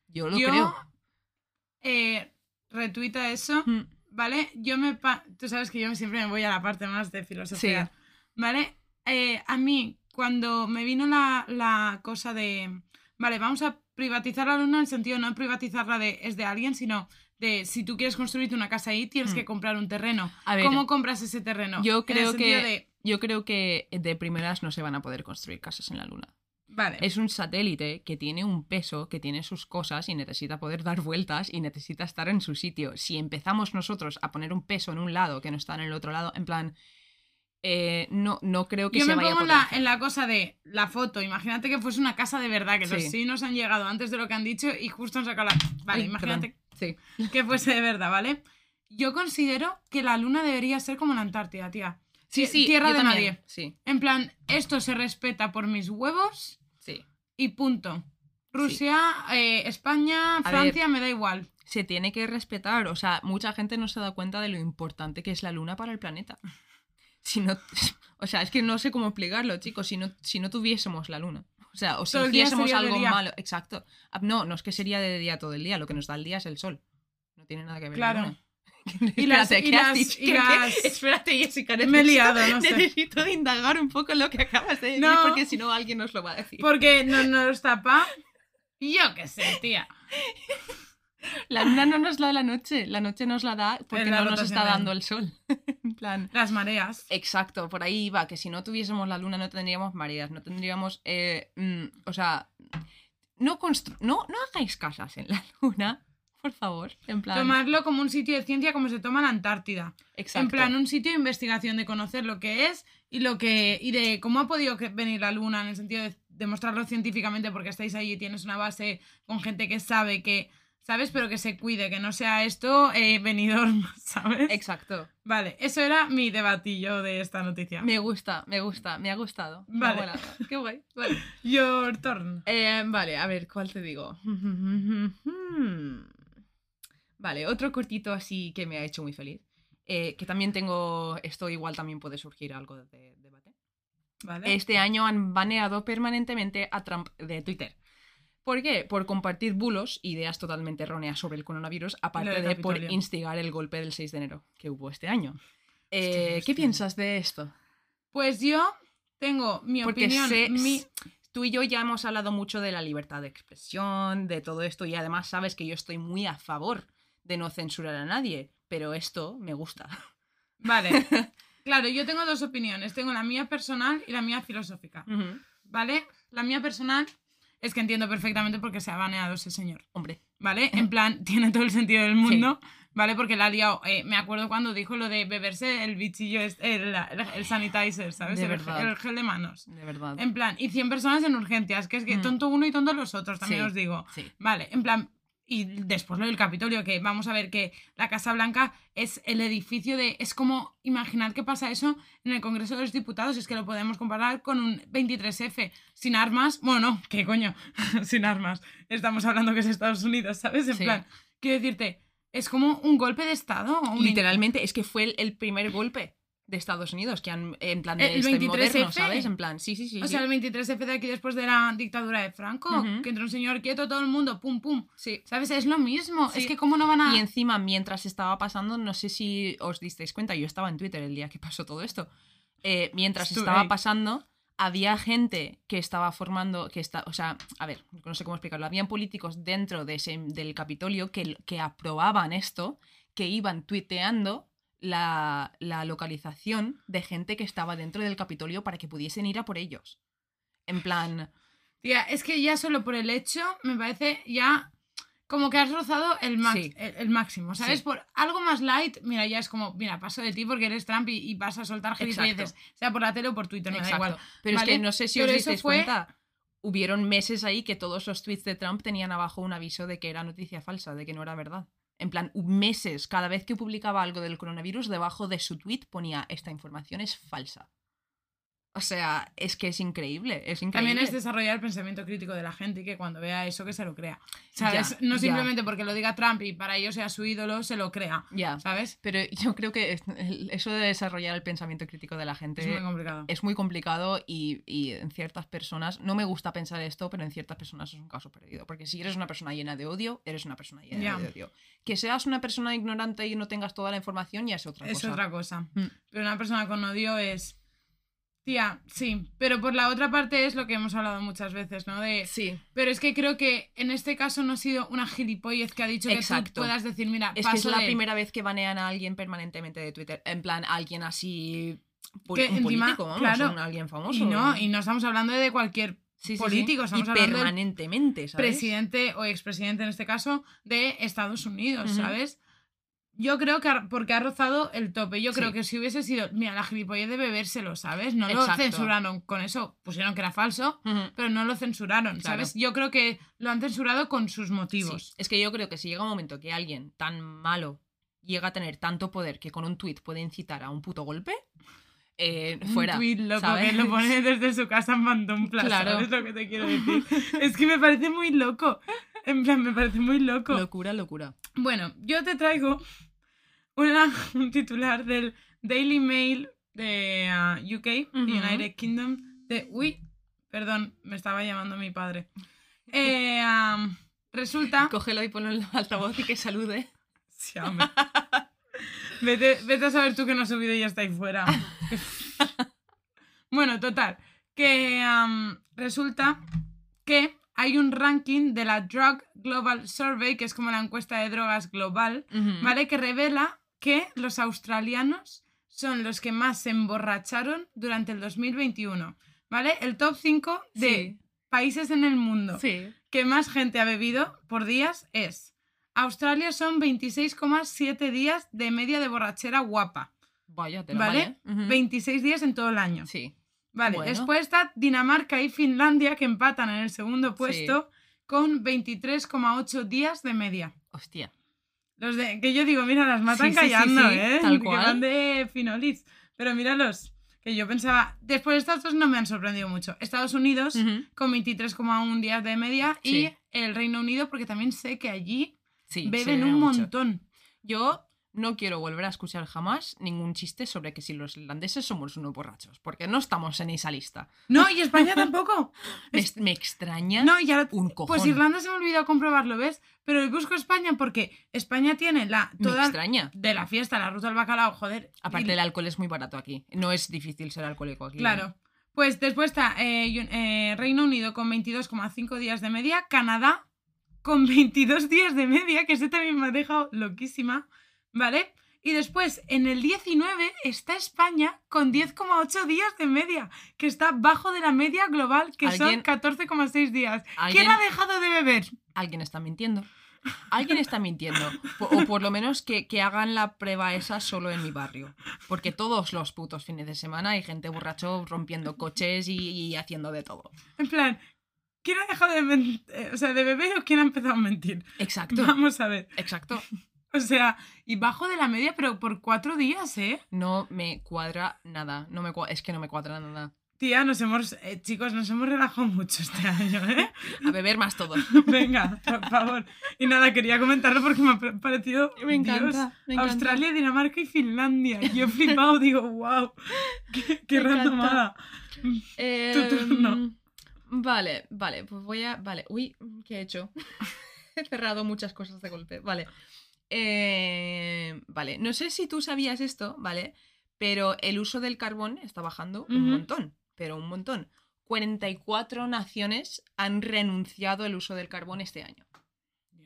Yo lo Yo, creo. eh, retuita eso. Mm, ¿Vale? Yo me... pa- Tú sabes que yo siempre me voy a la parte más de filosofía. Sí. ¿Vale? Eh, a mí, cuando me vino la, la cosa de... Vale, vamos a privatizar la luna en el sentido de no privatizarla de es de alguien, sino de si tú quieres construirte una casa ahí, tienes Mm. que comprar un terreno. A ver, ¿Cómo compras ese terreno? yo creo que- de- Yo creo que de primeras no se van a poder construir casas en la Luna. Vale. Es un satélite que tiene un peso, que tiene sus cosas y necesita poder dar vueltas y necesita estar en su sitio. Si empezamos nosotros a poner un peso en un lado que no está en el otro lado, en plan, eh, no, no creo que Yo se me vaya a pongo en poder la, en la cosa de la foto. Imagínate que fuese una casa de verdad, que los Sí. sí nos han llegado antes de lo que han dicho y justo han sacado la. Vale, Ay, imagínate perdón. Sí. que fuese de verdad, ¿vale? Yo considero que la luna debería ser como la Antártida, tía. Sí, sí, Tierra yo de también. nadie. Sí, En plan, esto se respeta por mis huevos sí. y punto. Rusia, eh, España, A Francia, me da igual. Se tiene que respetar. O sea, mucha gente no se da cuenta de lo importante que es la luna para el planeta. si no. O sea, es que no sé cómo explicarlo, chicos. Si no, si no tuviésemos la luna. O sea, o si hiciésemos algo malo. Exacto. Ah, No, no es que sería de día todo el día. Lo que nos da el día es el sol. No tiene nada que ver. Claro. la luna. Y las- Espérate, y ¿qué has las- dicho? y ¿Qué- qué? las- Espérate, Jessica. Me he necesito- liado, no sé. Necesito indagar un poco lo que acabas de decir No. porque si no alguien nos lo va a decir. Porque no nos tapa. Yo qué sé, tía. La luna no nos la da la noche. La noche nos la da porque la no nos está dando el sol. en plan. Las mareas. Exacto, por ahí iba, que si no tuviésemos la luna no tendríamos mareas, no tendríamos, eh, mm, o sea, no, no, no hagáis casas en la luna, por favor, en plan, Tomarlo como un sitio de ciencia como se toma la Antártida. exacto, En plan, un sitio de investigación, de conocer lo que es y lo que. y de cómo ha podido venir la luna, en el sentido de demostrarlo científicamente, porque estáis ahí y tienes una base con gente que sabe que. ¿Sabes? Pero que se cuide, que no sea esto eh, venidor, ¿sabes? exacto, Vale, eso era mi debatillo de esta noticia. me gusta, me gusta, me ha gustado, Vale. qué guay, vale. Your turn. Eh, vale, a ver, ¿cuál te digo? Vale, otro cortito así que me ha hecho muy feliz, eh, que también tengo, esto igual también puede surgir algo de debate. Vale. Este año han baneado permanentemente a Trump de Twitter. ¿Por qué? Por compartir bulos, ideas totalmente erróneas sobre el coronavirus, aparte de por instigar el golpe del 6 de enero que hubo este año. Eh, Hostia, ¿Qué piensas de esto? Pues yo tengo mi Porque opinión. mi- tú y yo ya hemos hablado mucho de la libertad de expresión, de todo esto, y además sabes que yo estoy muy a favor de no censurar a nadie, pero esto me gusta. Vale. Claro, yo tengo dos opiniones. Tengo la mía personal y la mía filosófica. ¿Vale? La mía personal es que entiendo perfectamente por qué se ha baneado ese señor. Hombre, ¿Vale? En plan, tiene todo el sentido del mundo. ¿Vale? Porque la ha liado. eh, me acuerdo cuando dijo lo de beberse el bichillo, este- el, el, el sanitizer, ¿sabes? De el, verdad. el gel de manos. de verdad. En plan, y 100 personas en urgencias, que es que Mm. tonto uno y tonto los otros, también Sí, os digo. sí. Vale, en plan, y después lo del Capitolio, que vamos a ver que la Casa Blanca es el edificio de. Es como, imaginad que pasa eso en el Congreso de los Diputados, es que lo podemos comparar con un 23F, sin armas. Bueno, no, ¿qué coño? sin armas. Estamos hablando que es Estados Unidos, ¿sabes? En Sí. plan, quiero decirte, es como un golpe de Estado. un- Literalmente, es que fue el, el primer golpe de Estados Unidos, que han, en plan de El este 23F. moderno, ¿sabes? En plan, sí, sí, sí. O sea, el 23F de aquí después de la dictadura de Franco, que entró un señor quieto, todo el mundo, pum, pum. Sí. ¿Sabes? Es lo mismo. Sí. Es que cómo no van a... Y encima, mientras estaba pasando, no sé si os disteis cuenta, yo estaba en Twitter el día que pasó todo esto. eh, mientras estaba pasando, había gente que estaba formando, que está, o sea, a ver, no sé cómo explicarlo, habían políticos dentro de ese, del Capitolio que, que aprobaban esto, que iban tuiteando la, la localización de gente que estaba dentro del Capitolio para que pudiesen ir a por ellos. En plan, Tía, es que ya solo por el hecho, me parece ya como que has rozado el, max- Sí. el, el máximo, ¿sabes? Sí. Por algo más light, mira, ya es como, mira, paso de ti porque eres Trump y, y vas a soltar gilipolleces, sea por la tele o por Twitter, me da igual. Pero ¿vale? es que no sé si Pero os disteis fue- cuenta. Hubieron meses ahí que todos los tweets de Trump tenían abajo un aviso de que era noticia falsa, de que no era verdad. En plan, meses, cada vez que publicaba algo del coronavirus, debajo de su tweet ponía esta información es falsa. O sea, es que es increíble, es increíble. También es desarrollar el pensamiento crítico de la gente y que cuando vea eso que se lo crea. ¿Sabes? Ya, no ya. simplemente porque lo diga Trump y para ello sea su ídolo, se lo crea. Ya. ¿Sabes? Pero yo creo que es- eso de desarrollar el pensamiento crítico de la gente Es muy complicado. es muy complicado y, y en ciertas personas, no me gusta pensar esto, pero en ciertas personas es un caso perdido. Porque si eres una persona llena de odio, eres una persona llena Ya. de odio. Que seas una persona ignorante y no tengas toda la información ya es otra Es cosa. otra cosa. Mm. Pero una persona con odio es. Tía, sí. Pero por la otra parte es lo que hemos hablado muchas veces, ¿no? De. Sí, Pero es que creo que en este caso no ha sido una gilipollez que ha dicho que tú puedas decir, mira, es que es paso la de- primera vez que banean a alguien permanentemente de Twitter. En plan, alguien así. Que un encima, político, vamos, claro, un alguien famoso. Y no, y no estamos hablando de cualquier Sí, sí, sí. político, Y estamos hablando del permanentemente, ¿sabes? presidente o expresidente en este caso de Estados Unidos. ¿sabes? Yo creo que ha- porque ha rozado el tope. Yo creo que si hubiese sido, mira, la gilipollez de bebérselo, ¿sabes? No lo censuraron con eso, pusieron que era falso, pero no lo censuraron, Claro. ¿sabes? Yo creo que lo han censurado con sus Sí, motivos. Es que yo creo que si llega un momento que alguien tan malo llega a tener tanto poder que con un tuit puede incitar a un puto golpe, eh, fuera. Un tuit loco ¿sabes? que lo pone desde su casa en Phantom Plaza, Claro. ¿sabes lo que te quiero decir? es que me parece muy loco. En plan, me parece muy loco. Locura, locura. Bueno, yo te traigo una- un titular del Daily Mail de ah, UK, Ujú. United Kingdom, de... Uy, perdón, me estaba llamando mi padre. Eh, resulta... Cógelo y ponlo en el altavoz y que salude. Sí, vete, vete a saber tú que no has subido y ya está ahí fuera. bueno, total. Que resulta que hay un ranking de la Drug Global Survey, que es como la encuesta de drogas global. ¿vale? Que revela que los australianos son los que más se emborracharon durante el 2021, ¿vale? El top 5 de Sí. países en el mundo Sí. que más gente ha bebido por días es Australia son 26,7 días de media de borrachera guapa, Vaya, te lo ¿vale? vale. Ujú. 26 días en todo el año. Sí. Vale, Bueno. después está Dinamarca y Finlandia que empatan en el segundo puesto con 23,8 días de media. Hostia. Los de que yo digo, mira, las matan Sí, sí, sí, callando, sí, ¿eh? tal Que cual. van de finolis. Pero míralos, que yo pensaba, después de estas dos no me han sorprendido mucho. Estados Unidos Ujú. con 23,1 días de media y el Reino Unido porque también sé que allí beben bebe un mucho. montón. Yo no quiero volver a escuchar jamás ningún chiste sobre que si los irlandeses somos unos borrachos, porque no estamos en esa lista. No, y España tampoco. Me, me extraña No, y ahora, un cojón. pues Irlanda se me olvidó comprobarlo, ¿ves? Pero busco España porque España tiene la me toda extraña. de la fiesta, la ruta del bacalao, joder. Aparte, y- el alcohol es muy barato aquí. No es difícil ser alcohólico aquí. ¿eh? Claro. Pues después está eh, eh, Reino Unido con 22,5 días de media, Canadá con 22 días de media, que ese también me ha dejado loquísima, ¿vale? Y después, en el 19 está España con 10,8 días de media, que está bajo de la media global, que son ¿Alguien- 14,6 días. ¿Alguien, ¿Quién ha dejado de beber? alguien está mintiendo. Alguien está mintiendo. O por lo menos que, que hagan la prueba esa solo en mi barrio. Porque todos los putos fines de semana hay gente borracho rompiendo coches y, y haciendo de todo. En plan, ¿quién ha dejado de, eh, o sea, de beber o quién ha empezado a mentir? Exacto. Vamos a ver. Exacto. O sea, y bajo de la media, pero por cuatro días, ¿eh? No me cuadra nada. No me es que no me cuadra nada. Tía, nos hemos, eh, chicos, nos hemos relajado mucho este año, ¿eh? A beber más todo. Venga, por favor. Y nada, quería comentarlo porque me ha pa- parecido. Me encanta, Dios, me encanta. Australia, Dinamarca y Finlandia. Yo he flipado, digo, wow. Qué, qué randomada. Tu turno. Em, Vale, vale, pues voy a. Vale, uy, ¿qué he hecho? he cerrado muchas cosas de golpe. Vale. Eh, vale, no sé si tú sabías esto, ¿vale? Pero el uso del carbón está bajando un montón, pero un montón. 44 naciones han renunciado al uso del carbón este año.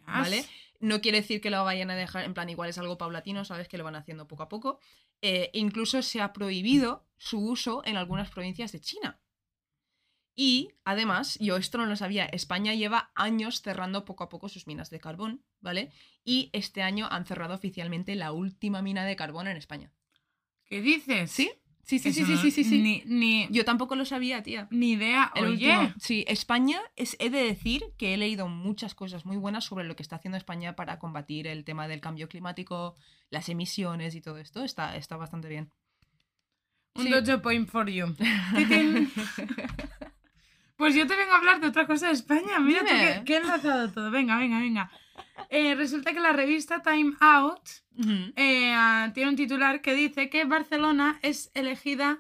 ¿vale? No quiere decir que lo vayan a dejar, en plan, igual es algo paulatino, ¿sabes? Que lo van haciendo poco a poco. Eh, incluso se ha prohibido su uso en algunas provincias de China. Y además, yo esto no lo sabía, España lleva años cerrando poco a poco sus minas de carbón, ¿vale? Y este año han cerrado oficialmente la última mina de carbón en España. ¿Qué dices? ¿Sí? Sí, sí, sí, sí, sí, sí. Ni, ni, Yo tampoco lo sabía, tía. ni idea. El Oye, último. Sí, España, es, he de decir que he leído muchas cosas muy buenas sobre lo que está haciendo España para combatir el tema del cambio climático, las emisiones y todo esto. Está, está bastante bien. un sí. dojo point for you. Pues yo te vengo a hablar de otra cosa de España. Mira tú qué, qué enlazado todo. Venga, venga, venga. Eh, resulta que la revista Time Out eh, ah, tiene un titular que dice que Barcelona es elegida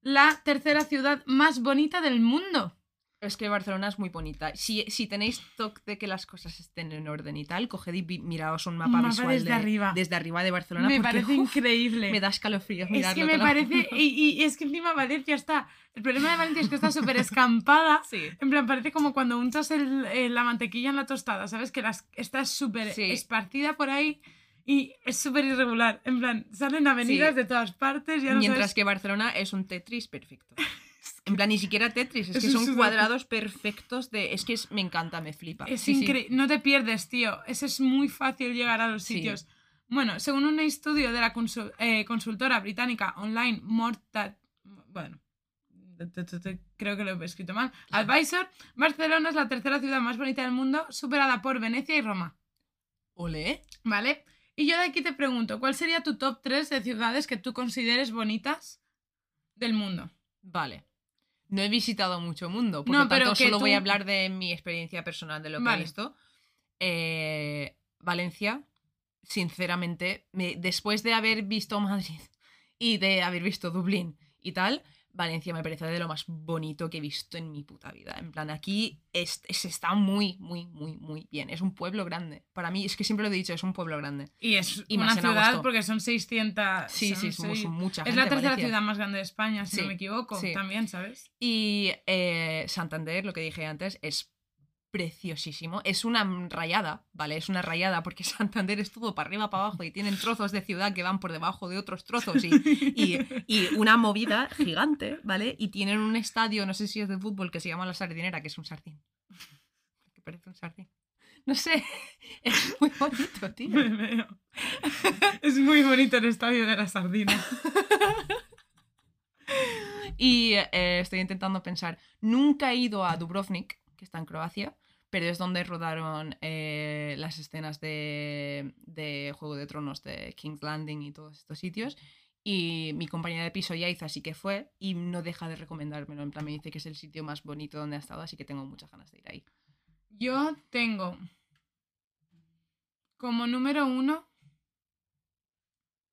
la tercera ciudad más bonita del mundo. Es que Barcelona es muy bonita. Si, si tenéis toque de que las cosas estén en orden y tal, coged y miraos un mapa, mapa visual desde de- arriba. desde arriba de Barcelona. me porque, parece uf, increíble. Me da escalofríos es que me parece. Y, y es que encima Valencia está. El problema de Valencia es que está súper escampada. Sí. En plan, parece como cuando untas el- eh, la mantequilla en la tostada, ¿sabes? Que las, está súper Sí. esparcida por ahí y es súper irregular. En plan, salen avenidas Sí. de todas partes. Ya no Mientras sabes- que Barcelona es un Tetris perfecto. En plan, ni siquiera Tetris, es Es que son sudoku. cuadrados perfectos de... Es que es- me encanta, me flipa. Es Sí, sí. increíble. No te pierdes, tío. Eso es muy fácil llegar a los Sí. sitios. Bueno, según un estudio de la consul- eh, consultora británica online Morta... Bueno, creo que lo he escrito mal. Advisor, Barcelona es la tercera ciudad más bonita del mundo, superada por Venecia y Roma. Ole. ¿Vale? Y yo de aquí te pregunto, ¿cuál sería tu top 3 de ciudades que tú consideres bonitas del mundo? Vale. No he visitado mucho mundo, por No, lo tanto pero solo voy a hablar de mi experiencia personal de lo que Vale. he visto. Eh, Valencia, sinceramente, me- después de haber visto Madrid y de haber visto Dublín y tal, Valencia me parece de lo más bonito que he visto en mi puta vida. En plan, aquí es, es- está muy, muy, muy, muy bien. Es un pueblo grande. Para mí, es que siempre lo he dicho, es un pueblo grande. Y es Y una ciudad porque son 600. Sí, sí, somos seis- mucha Es la gente, tercera Valencia. ciudad más grande de España, si Sí, no me equivoco. sí. También, ¿sabes? Y eh, Santander, lo que dije antes, es preciosísimo. Es una rayada, ¿vale? Es una rayada porque Santander es todo para arriba, para abajo y tienen trozos de ciudad que van por debajo de otros trozos y, y, y una movida gigante, ¿vale? Y tienen un estadio, no sé si es de fútbol, que se llama La Sardinera, que es un sardín. Que parece un sardín. No sé, es muy bonito, tío. Me veo. Es muy bonito el estadio de la sardina. Y eh, estoy intentando pensar, nunca he ido a Dubrovnik, que está en Croacia, pero es donde rodaron eh, las escenas de, de Juego de Tronos, de King's Landing y todos estos sitios. Y mi compañera de piso ya hizo, así que fue, y no deja de recomendármelo. En plan, me dice que es el sitio más bonito donde ha estado, así que tengo muchas ganas de ir ahí. Yo tengo como número uno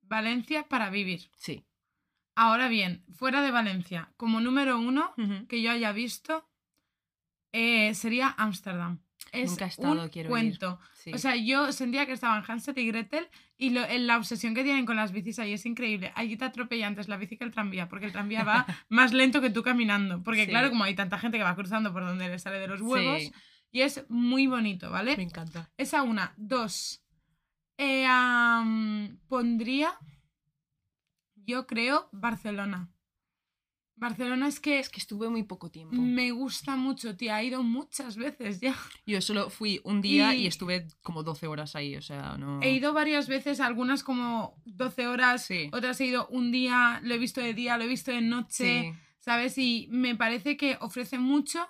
Valencia para vivir. Sí. Ahora bien, fuera de Valencia, como número uno que yo haya visto eh, sería Ámsterdam. Es Nunca he estado, un quiero ir. cuento. sí. O sea, yo sentía que estaban Hansel y Gretel y lo- en la obsesión que tienen con las bicis ahí es increíble. Allí te atropella antes la bici que el tranvía, porque el tranvía va más lento que tú caminando. Porque Sí. claro, como hay tanta gente que va cruzando por donde le sale de los huevos, Sí, y es muy bonito, ¿vale? me encanta. Esa una. Dos. eh, pondría, yo creo, Barcelona. Barcelona es que, Es que estuve muy poco tiempo. me gusta mucho, tía. He ido muchas veces ya. Yo solo fui un día y... Y- estuve como 12 horas ahí, o sea, no... He ido varias veces, algunas como 12 horas, Sí. otras he ido un día, lo he visto de día, lo he visto de noche, Sí. ¿sabes? Y me parece que ofrece mucho,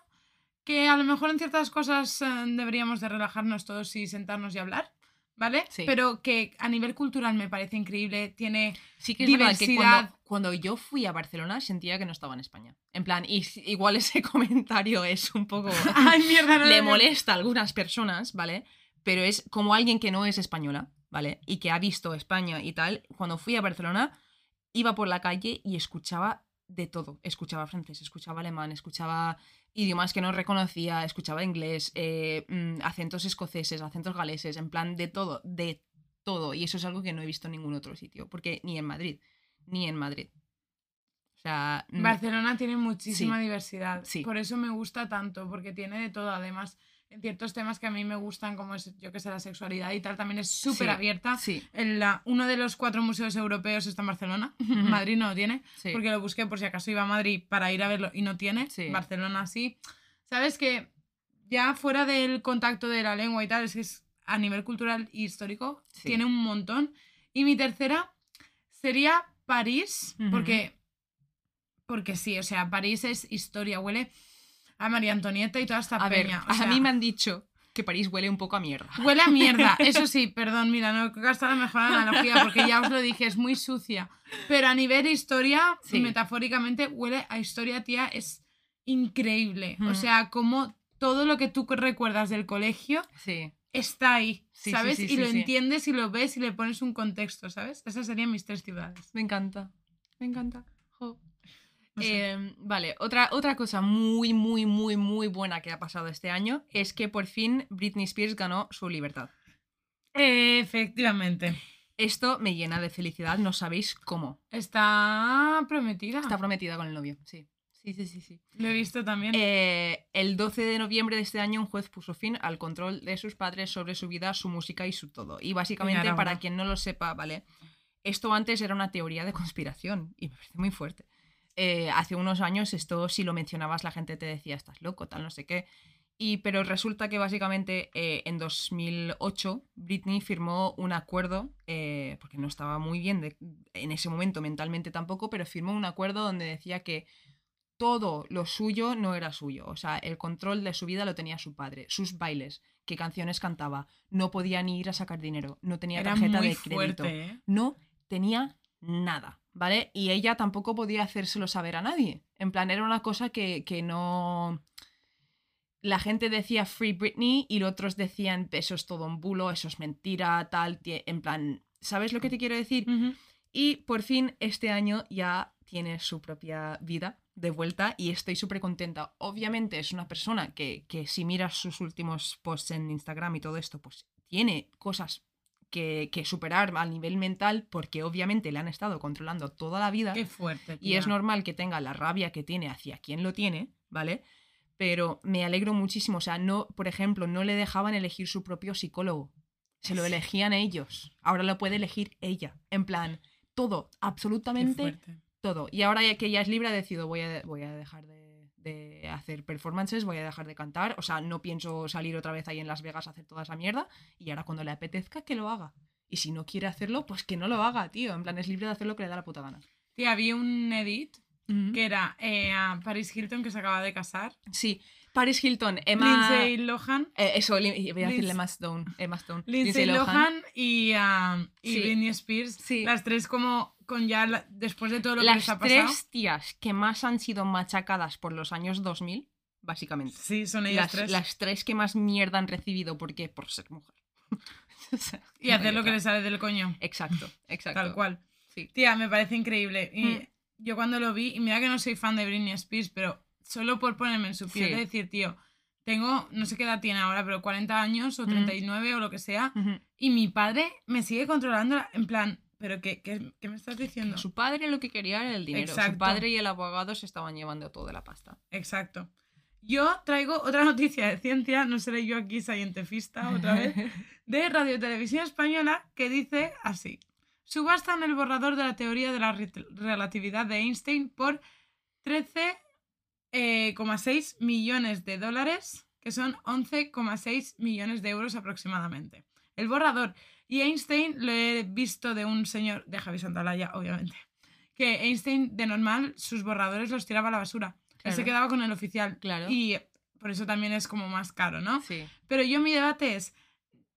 que a lo mejor en ciertas cosas eh, deberíamos de relajarnos todos y sentarnos y hablar, ¿vale? Sí. Pero que a nivel cultural me parece increíble, tiene... Sí que es verdad que diversidad. cuando, cuando yo fui a Barcelona sentía que no estaba en España. En plan, y igual ese comentario es un poco... Ay, mierda, no le molesta a algunas personas, ¿vale? Pero es como alguien que no es española, ¿vale? Y que ha visto España y tal. Cuando fui a Barcelona, iba por la calle y escuchaba de todo. Escuchaba francés, escuchaba alemán, escuchaba idiomas que no reconocía, escuchaba inglés, eh, mm, acentos escoceses, acentos galeses, en plan de todo, de todo. Y eso es algo que no he visto en ningún otro sitio, porque ni en Madrid, ni en Madrid. O sea, Barcelona tiene muchísima Sí. diversidad. Sí. Por eso me gusta tanto, porque tiene de todo. Además, en ciertos temas que a mí me gustan, como es, yo que sé, la sexualidad y tal, también es súper Sí. abierta. sí, En la- uno de los cuatro museos europeos está en Barcelona. Madrid no lo tiene, sí. porque lo busqué por si acaso iba a Madrid para ir a verlo y no tiene. Sí. Barcelona sí. Sabes que ya fuera del contacto de la lengua y tal, es que es a nivel cultural y histórico, tiene un montón. Y mi tercera sería París, porque, porque sí, o sea, París es historia, huele a María Antonieta y toda esta A ver, peña. a mí me han dicho que París huele un poco a mierda. Huele a mierda, eso sí, perdón, mira, no he gastado la mejor analogía porque ya os lo dije, es muy sucia. Pero a nivel historia, Sí. metafóricamente, huele a historia, tía, es increíble. O sea, como todo lo que tú recuerdas del colegio Sí. Está ahí, Sí, sí, ¿sabes? sí, y lo entiendes y lo ves y le pones un contexto, ¿sabes? Esas serían mis tres ciudades. Me encanta. Me encanta. Jo. No sé. Eh, vale, otra, otra cosa muy, muy, muy, muy buena que ha pasado este año es que por fin Britney Spears ganó su libertad. Efectivamente. Esto me llena de felicidad, no sabéis cómo. Está prometida. Está prometida con el novio, sí. Sí, sí, sí, sí. Lo he visto también. Eh, el 12 de noviembre de este año un juez puso fin al control de sus padres sobre su vida, su música y su todo. Y básicamente, para quien no lo sepa, ¿vale? Esto antes era una teoría de conspiración y me parece muy fuerte. Eh, hace unos años esto, si lo mencionabas, la gente te decía, estás loco, tal, no sé qué. Y, pero resulta que básicamente eh, en 2008 Britney firmó un acuerdo, eh, porque no estaba muy bien de- en ese momento mentalmente tampoco, pero firmó un acuerdo donde decía que todo lo suyo no era suyo. O sea, el control de su vida lo tenía su padre, sus bailes, qué canciones cantaba, no podía ni ir a sacar dinero, no tenía Era tarjeta muy de crédito, fuerte, ¿eh? no tenía nada, ¿vale? Y ella tampoco podía hacérselo saber a nadie. En plan, era una cosa que, que no... La gente decía Free Britney y los otros decían eso es todo un bulo, eso es mentira, tal, en plan, ¿sabes lo que te quiero decir? Y por fin este año ya tiene su propia vida de vuelta y estoy súper contenta. Obviamente es una persona que, que si miras sus últimos posts en Instagram y todo esto, pues tiene cosas que, que superar a nivel mental porque obviamente le han estado controlando toda la vida Qué fuerte. y es normal que tenga la rabia que tiene hacia quien lo tiene, ¿vale? Pero me alegro muchísimo. O sea, no, por ejemplo, no le dejaban elegir su propio psicólogo. Se lo elegían ellos. Ahora lo puede elegir ella. En plan, todo, absolutamente. Todo. Y ahora ya que ya es libre, ha decidido, voy a, voy a dejar de, de hacer performances, voy a dejar de cantar. O sea, no pienso salir otra vez ahí en Las Vegas a hacer toda esa mierda. Y ahora cuando le apetezca, que lo haga. Y si no quiere hacerlo, pues que no lo haga, tío. En plan, es libre de hacer lo que le da la puta gana. Tía, vi un edit que era eh, a Paris Hilton que se acaba de casar. Sí, Paris Hilton, Emma... Lindsay Lohan. Eh, eso, voy a decirle Emma Stone. Emma Stone. Lindsay Lohan, y, ah, y Sí. Britney Spears. Sí. Las tres como con ya la- después de todo lo que Las les ha pasado. tres tías que más han sido machacadas por los años 2000, básicamente. Sí, son ellas Las, tres. las tres que más mierda han recibido, ¿por qué? Por ser mujer. O sea, Y hacer lo que les sale del coño. Exacto, exacto. Tal cual. Sí. Tía, me parece increíble. Y Mm. yo cuando lo vi, y mira que no soy fan de Britney Spears, pero solo por ponerme en su piel Sí. de decir, tío, tengo, no sé qué edad tiene ahora, pero 40 años o 39 o lo que sea, y mi padre me sigue controlando en plan, ¿pero qué, qué, qué me estás diciendo? Su padre lo que quería era el dinero. Exacto. Su padre y el abogado se estaban llevando toda la pasta. Exacto. Yo traigo otra noticia de ciencia, no seré yo aquí scientifista otra vez, de Radio y Televisión Española que dice así. Subastan el borrador de la teoría de la re- relatividad de Einstein por 13,6 millones de dólares, que son 11,6 millones de euros aproximadamente. El borrador. Y Einstein lo he visto de un señor, de Javi Santalaya, obviamente, que Einstein de normal sus borradores los tiraba a la basura. Él se Claro. quedaba con el oficial. Claro. Y por eso también es como más caro, ¿no? Sí. Pero yo mi debate es,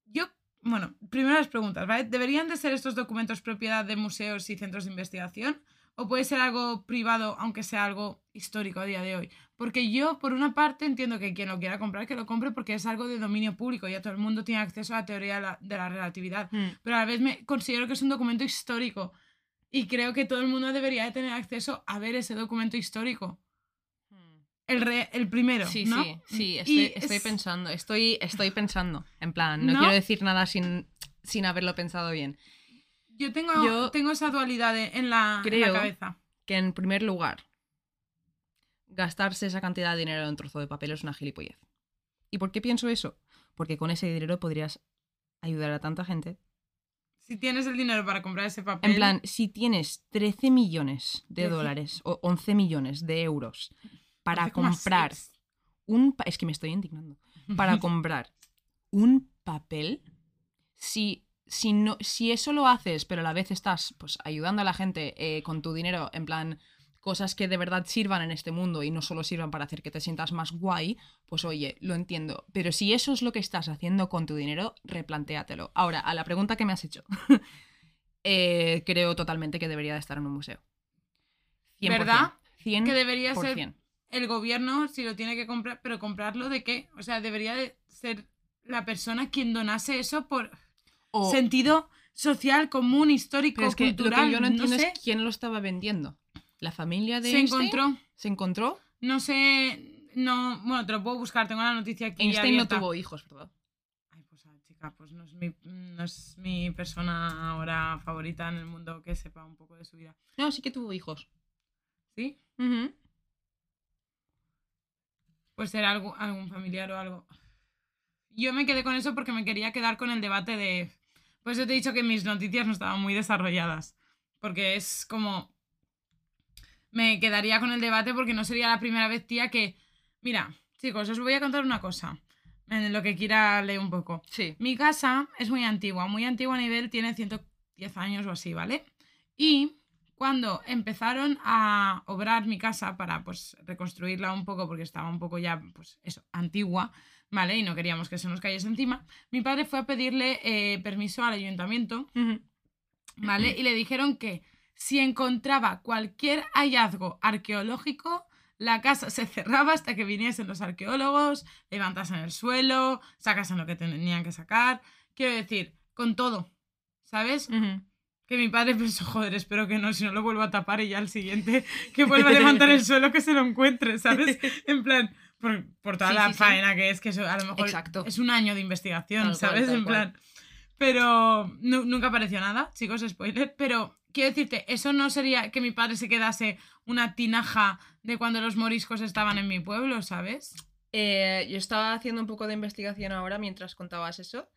yo, bueno, primero las preguntas, ¿vale? ¿Deberían de ser estos documentos propiedad de museos y centros de investigación? ¿O puede ser algo privado, aunque sea algo histórico a día de hoy? Porque yo, por una parte, entiendo que quien lo quiera comprar, que lo compre porque es algo de dominio público, ya todo el mundo tiene acceso a la teoría de la, relatividad. Mm. Pero a la vez me considero que es un documento histórico y creo que todo el mundo debería de tener acceso a ver ese documento histórico. El, re- el primero, Sí, ¿no? sí, sí, estoy, estoy es- pensando, estoy, estoy pensando, en plan, no, ¿No? quiero decir nada sin, sin haberlo pensado bien. Yo tengo, Yo tengo esa dualidad de- en, la, en la creo- cabeza. Que en primer lugar, gastarse esa cantidad de dinero en un trozo de papel es una gilipollez. ¿Y por qué pienso eso? Porque con ese dinero podrías ayudar a tanta gente. Si tienes el dinero para comprar ese papel. En plan, si tienes 13 millones de dólares o 11 millones de euros para 11,6. comprar un... pa- Es que me estoy indignando. Para comprar un papel, si, si, no, si eso lo haces, pero a la vez estás pues, ayudando a la gente eh, con tu dinero, en plan, cosas que de verdad sirvan en este mundo y no solo sirvan para hacer que te sientas más guay, pues oye, lo entiendo. Pero si eso es lo que estás haciendo con tu dinero, replantéatelo. Ahora, a la pregunta que me has hecho, eh, creo totalmente que debería de estar en un museo. 100%. ¿Verdad? 100%. Que debería ser el gobierno si lo tiene que comprar, pero comprarlo de qué? O sea, debería de ser la persona quien donase eso por O- sentido social, común, histórico, Pero es que lo cultural. que yo no entiendo sé, es quién lo estaba vendiendo. ¿La familia de se Einstein? encontró. ¿Se encontró? No sé, no, bueno, te lo puedo buscar, tengo la noticia aquí Einstein no tuvo hijos, ¿verdad? Ay, pues ah, chica, pues no es, mi, no es mi persona ahora favorita en el mundo que sepa un poco de su vida. No, sí que tuvo hijos. ¿Sí? Ujú. Puede ser algo, algún familiar o algo. Yo me quedé con eso porque me quería quedar con el debate de... Pues yo te he dicho que mis noticias no estaban muy desarrolladas. Porque es como... Me quedaría con el debate porque no sería la primera vez, tía, que... Mira, chicos, os voy a contar una cosa. En lo que quiera leer un poco. Sí. Mi casa es muy antigua, muy antigua a nivel, tiene 110 años o así, ¿vale? Y cuando empezaron a obrar mi casa para pues reconstruirla un poco porque estaba un poco ya, pues eso, antigua, ¿vale? Y no queríamos que se nos cayese encima, mi padre fue a pedirle eh, permiso al ayuntamiento. ¿vale? Y le dijeron que si encontraba cualquier hallazgo arqueológico, la casa se cerraba hasta que viniesen los arqueólogos, levantasen el suelo, sacasen lo que tenían que sacar. Quiero decir, con todo, ¿sabes? Que mi padre pensó, joder, espero que no, si no lo vuelvo a tapar y ya al siguiente que vuelva a levantar el suelo que se lo encuentre, ¿sabes? En plan, por, por toda Sí, la sí, sí. faena que es, que eso a lo mejor Exacto. es un año de investigación, Tal ¿sabes? en plan. Pero nu- nunca apareció nada, chicos, spoiler. Pero quiero decirte, eso no sería que mi padre se quedase una tinaja de cuando los moriscos estaban en mi pueblo, ¿sabes? Eh, yo estaba haciendo un poco de investigación ahora mientras contabas eso.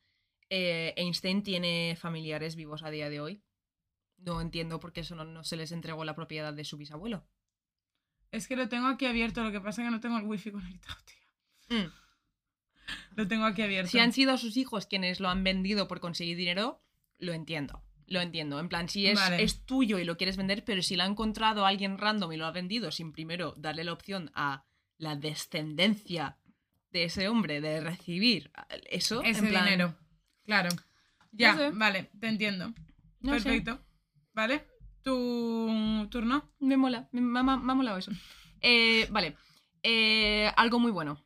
Eh, Einstein tiene familiares vivos a día de hoy. No entiendo por qué eso no, no se les entregó la propiedad de su bisabuelo. Es que lo tengo aquí abierto, lo que pasa es que no tengo el wifi conectado, tío. Mm. Lo tengo aquí abierto. Si han sido sus hijos quienes lo han vendido por conseguir dinero, lo entiendo. Lo entiendo. En plan, si es, Vale. es tuyo y lo quieres vender, pero si lo ha encontrado alguien random y lo ha vendido sin primero darle la opción a la descendencia de ese hombre de recibir eso, Ese en plan, dinero. Claro. Ya, No sé. vale, te entiendo. no sé. Perfecto. ¿Vale? Tu turno. Me mola, me, me ha- me ha molado eso. Eh, vale, Eh, algo muy bueno.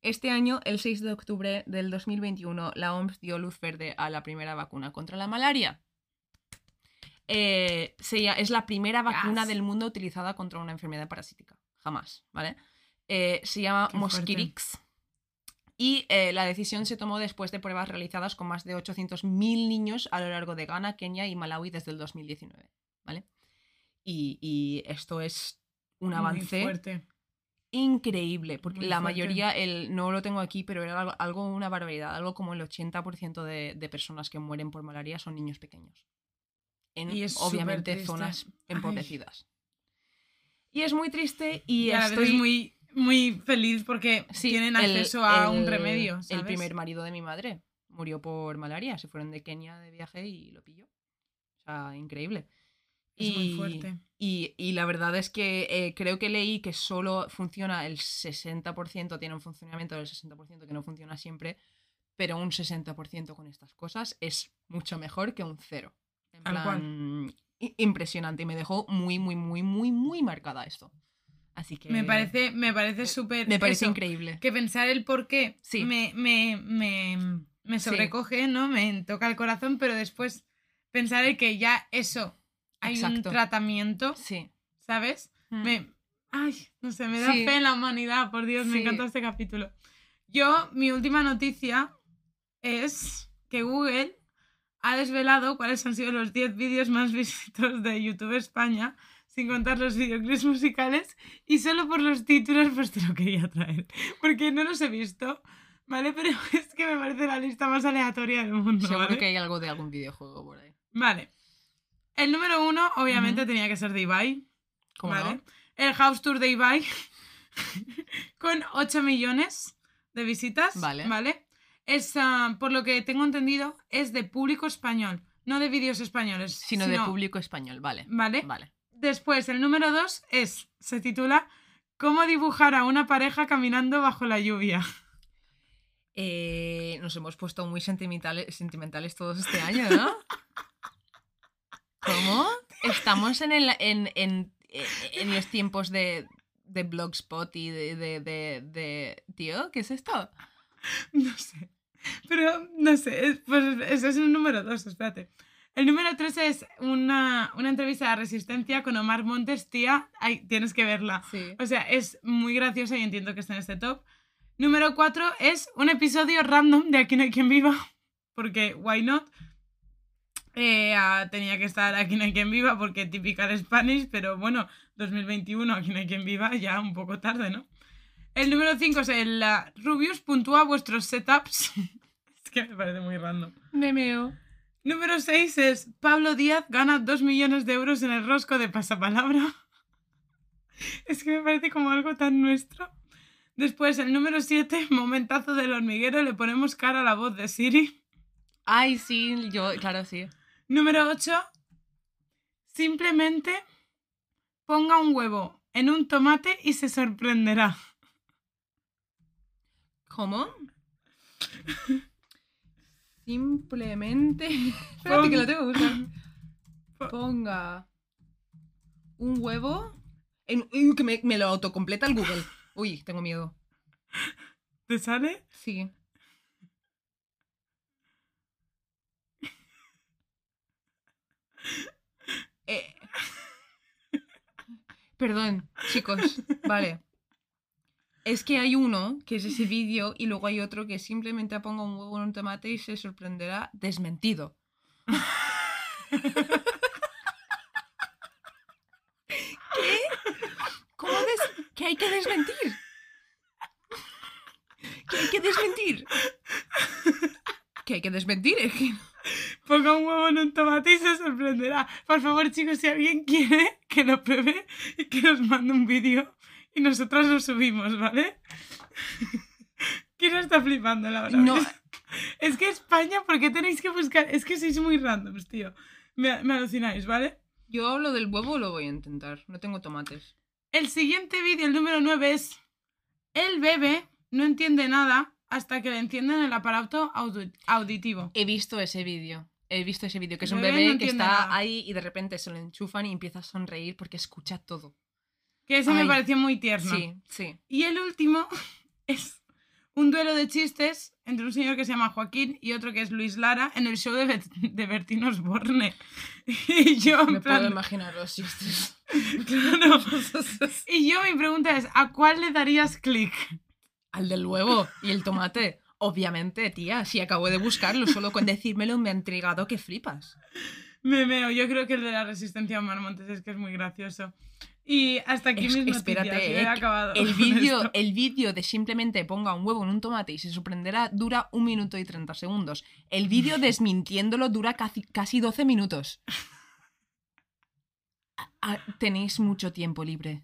Este año, el 6 de octubre del 2021, la OMS dio luz verde a la primera vacuna contra la malaria. Eh, se es la primera vacuna del mundo utilizada contra una enfermedad parasítica. Jamás, ¿vale? Eh, se llama Qué fuerte. Mosquirix. Y eh, la decisión se tomó después de pruebas realizadas con más de 800.000 niños a lo largo de Ghana, Kenia y Malawi desde el 2019. ¿Vale? Y, y esto es un Muy avance fuerte. increíble, porque Muy la fuerte. mayoría, el, no lo tengo aquí, pero era algo, algo una barbaridad, algo como el 80% de, de personas que mueren por malaria son niños pequeños. En, Y obviamente, zonas Ay. empobrecidas. Y es muy triste y, Y a estoy... es muy, muy feliz porque Sí, tienen el- acceso a un remedio. ¿sabes? El primer marido de mi madre murió por malaria. Se fueron de Kenia de viaje y lo pilló. O sea, increíble. Es muy Y- fuerte. Y, y la verdad es que eh, creo que leí que solo funciona el 60%, tiene un funcionamiento del 60% que no funciona siempre, pero un 60% con estas cosas es mucho mejor que un cero. En plan, impresionante. Y me dejó muy, muy, muy, muy, muy marcada esto. Así que... Me parece, me parece súper. Me parece eso, increíble. Que pensar el por qué Sí. me, me, me, me Sí. sobrecoge, ¿no? Me toca el corazón, pero después pensar el que ya eso hay Exacto. un tratamiento, Sí. ¿sabes? Mm. Me, ay, no sé, me da Sí. fe en la humanidad, por Dios, me encanta este capítulo. Yo, mi última noticia es que Google ha desvelado cuáles han sido los 10 vídeos más vistos de YouTube España, sin contar los videoclips musicales, y solo por los títulos pues te lo quería traer, porque no los he visto, ¿vale? Pero es que me parece la lista más aleatoria del mundo, Seguro ¿vale? que hay algo de algún videojuego por ahí. Vale. El número uno, obviamente, tenía que ser de Ibai. ¿Cómo ¿vale? no? El House Tour de Ibai con 8 millones de visitas. Vale. ¿Vale? Es, ah, por lo que tengo entendido, es de público español, no de vídeos españoles. Sino de público español, vale. ¿Vale? Vale. Después, el número dos es, se titula ¿Cómo dibujar a una pareja caminando bajo la lluvia? Eh, nos hemos puesto muy sentimentales, sentimentales todos este año, ¿no? ¿Cómo? Estamos en, el, en, en, en los tiempos de, de Blogspot y de, de, de, de- Tío, ¿qué es esto? No sé. Pero, no sé, es- pues ese es el número dos, espérate. El número tres es una, una entrevista de Resistencia con Omar Montes, tía. Ay, tienes que verla. Sí. O sea, es muy graciosa y entiendo que está en este top. Número 4 es un episodio random de Aquí no hay quien viva, porque why not? Eh, ah, tenía que estar Aquí no hay quien viva porque typical Spanish, pero bueno, 2021 Aquí no hay quien viva, ya un poco tarde, ¿no? El número 5 es el ah, Rubius puntúa vuestros setups. es que me parece muy random. Me meo. Número 6 es Pablo Díaz gana 2 millones de euros en el rosco de pasapalabra. es que me parece como algo tan nuestro. Después, el número 7, momentazo del hormiguero, le ponemos cara a la voz de Siri. Ay, sí, yo, claro, sí. Número 8, simplemente ponga un huevo en un tomate y se sorprenderá. ¿Cómo? Simplemente. Espérate que lo tengo que buscar. Ponga un huevo. En, que me, lo autocompleta el Google. Uy, tengo miedo. ¿Te sale? Sí. Eh. Perdón, chicos. Vale. Es que hay uno que es ese vídeo y luego hay otro que simplemente ponga un huevo en un tomate y se sorprenderá desmentido. ¿Qué? ¿Cómo ¿Qué hay que desmentir? ¿Qué hay que desmentir? ¿Qué hay que desmentir? Es que- Ponga un huevo en un tomate y se sorprenderá. Por favor, chicos, si alguien quiere que lo pruebe y que nos mande un vídeo y nosotras lo subimos, ¿vale? ¿Quién está flipando la verdad? No. Es que España, ¿por qué tenéis que buscar? Es que sois muy randoms, tío. Me, me alucináis, ¿vale? Yo lo del huevo lo voy a intentar. No tengo tomates. El siguiente vídeo, el número 9, es El bebé no entiende nada hasta que le encienden el aparato audi- auditivo. He visto ese vídeo. He visto ese vídeo, que es un bebé bebé no que está nada. ahí y de repente se lo enchufan y empieza a sonreír porque escucha todo. Que ese me pareció muy tierno. Sí, sí. Y el último es un duelo de chistes entre un señor que se llama Joaquín y otro que es Luis Lara en el show de, Bet- de Bertín Osborne. Y yo, en Me plan, puedo imaginar los chistes. claro. Y yo, mi pregunta es: ¿a cuál le darías clic? Al del huevo y el tomate. Obviamente, tía, si acabo de buscarlo, solo con decírmelo me ha intrigado que flipas. Me meo. Yo creo que el de la resistencia a Omar Montes es que es muy gracioso. Y hasta aquí Es- mis espérate, noticias. he acabado. El vídeo, el vídeo de simplemente ponga un huevo en un tomate y se sorprenderá dura un minuto y 30 segundos. El vídeo desmintiéndolo dura casi, casi 12 minutos. Tenéis mucho tiempo libre.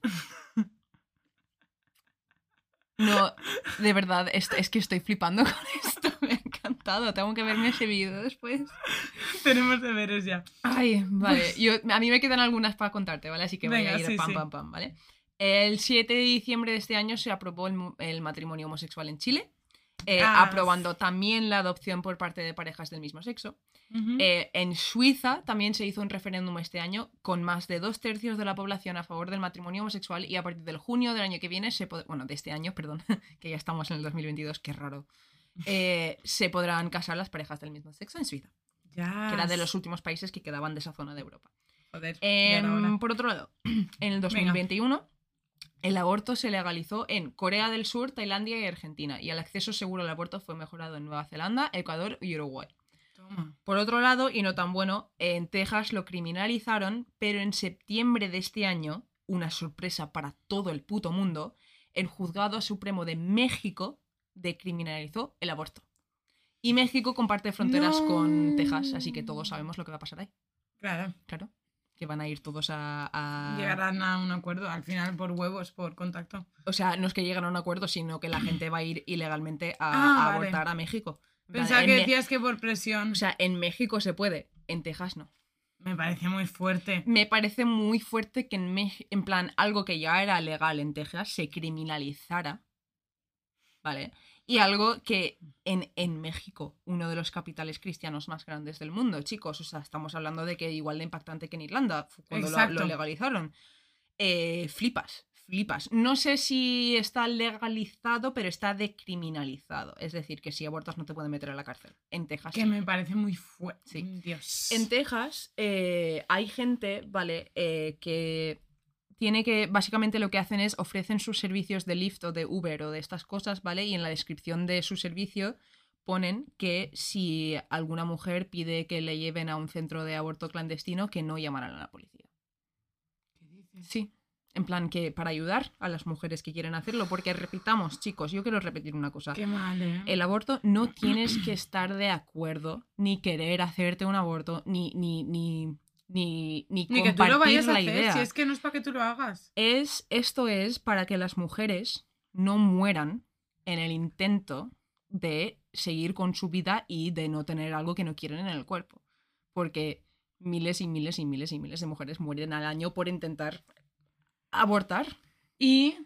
No, de verdad, es, es que estoy flipando con esto. Me ha encantado. Tengo que verme ese vídeo después. Tenemos deberes ya. Ay, vale. Yo, a mí me quedan algunas para contarte, ¿vale? Así que voy a ir sí, pam, sí. pam, pam, ¿vale? El 7 de diciembre de este año se aprobó el matrimonio homosexual en Chile, eh, Ah, aprobando también la adopción por parte de parejas del mismo sexo. Eh, en Suiza también se hizo un referéndum este año con más de dos tercios de la población a favor del matrimonio homosexual y a partir del junio del año que viene, se bueno, de este año, perdón, que ya estamos en el 2022, qué raro, eh, se podrán casar las parejas del mismo sexo en Suiza, que era de los últimos países que quedaban de esa zona de Europa. Joder. Em, por otro lado, en el 2021 el aborto se legalizó en Corea del Sur, Tailandia y Argentina y el acceso seguro al aborto fue mejorado en Nueva Zelanda, Ecuador y Uruguay. Toma. Por otro lado, y no tan bueno, en Texas lo criminalizaron, pero en septiembre de este año, una sorpresa para todo el puto mundo, el Juzgado Supremo de México decriminalizó el aborto. Y México comparte fronteras No. con Texas, así que todos sabemos lo que va a pasar ahí. Claro. Claro. Que van a ir todos a. a- Llegarán a un acuerdo al final por huevos, por contacto. O sea, no es que lleguen a un acuerdo, sino que la gente va a ir ilegalmente a, Ah, a vale. abortar a México. Pensaba en que Me- decías que por presión. O sea, en México se puede, en Texas no. me parece muy fuerte. Me parece muy fuerte que en, Mex- en plan algo que ya era legal en Texas se criminalizara. ¿Vale? Y algo que en, en México, uno de los capitales cristianos más grandes del mundo, chicos, o sea, estamos hablando de que igual de impactante que en Irlanda, cuando lo, legalizaron. Eh, flipas, flipas. No sé si está legalizado, pero está decriminalizado. Es decir, que si abortas no te pueden meter a la cárcel. En Texas. Que sí. me parece muy fuerte. Sí. Dios. En Texas eh, hay gente, ¿vale? Eh, que tiene que, básicamente lo que hacen es ofrecen sus servicios de Lyft o de Uber o de estas cosas, ¿vale? Y en la descripción de su servicio ponen que si alguna mujer pide que le lleven a un centro de aborto clandestino, que no llamarán a la policía. ¿Qué dices? Sí. En plan que para ayudar a las mujeres que quieren hacerlo, porque repitamos, chicos, yo quiero repetir una cosa. Qué mal, ¿eh? El aborto no tienes que estar de acuerdo, ni querer hacerte un aborto, ni, ni, ni, ni, ni, Ni que tú lo vayas a hacer, idea. si es que no es para que tú lo hagas. Es, esto es para que las mujeres no mueran en el intento de seguir con su vida y de no tener algo que no quieren en el cuerpo. Porque miles y miles y miles y miles de mujeres mueren al año por intentar abortar. Y,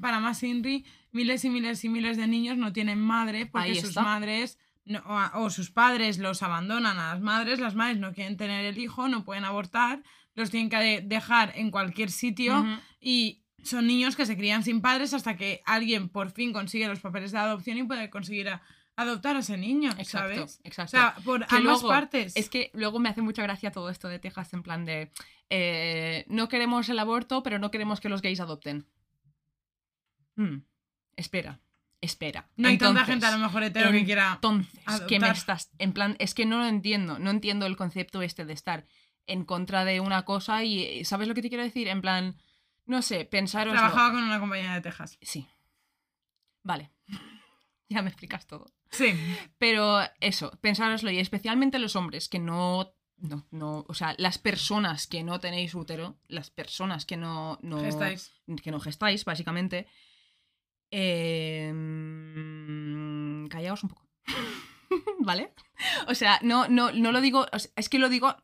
para más Inri, miles y miles y miles de niños no tienen madre porque sus madres no- o, a- o sus padres los abandonan a las madres, las madres no quieren tener el hijo, no pueden abortar, los tienen que de- dejar en cualquier sitio y son niños que se crían sin padres hasta que alguien por fin consigue los papeles de adopción y puede conseguir a, adoptar a ese niño, Exacto, ¿sabes? exacto. O sea, por Que ambas luego- partes. Es que luego me hace mucha gracia todo esto de Texas en plan de eh, no queremos el aborto, pero no queremos que los gays adopten. Hmm, Espera, espera. no hay tanta Entonces, gente a lo mejor hetero que quiera... Entonces, que me estás. En plan, es que no lo entiendo. No entiendo el concepto este de estar en contra de una cosa y. eh, ¿Sabes lo que te quiero decir? En plan, no sé, pensaros. Trabajaba con una compañía de Texas. Sí. Vale. ya me explicas todo. Sí. Pero eso, pensároslo, y especialmente los hombres que no. No, no, o sea, las personas que no tenéis útero, las personas que no, no Gestáis. que no gestáis, básicamente. Mm, callaos un poco. ¿Vale? O sea, no, no, no lo digo. es que lo digo.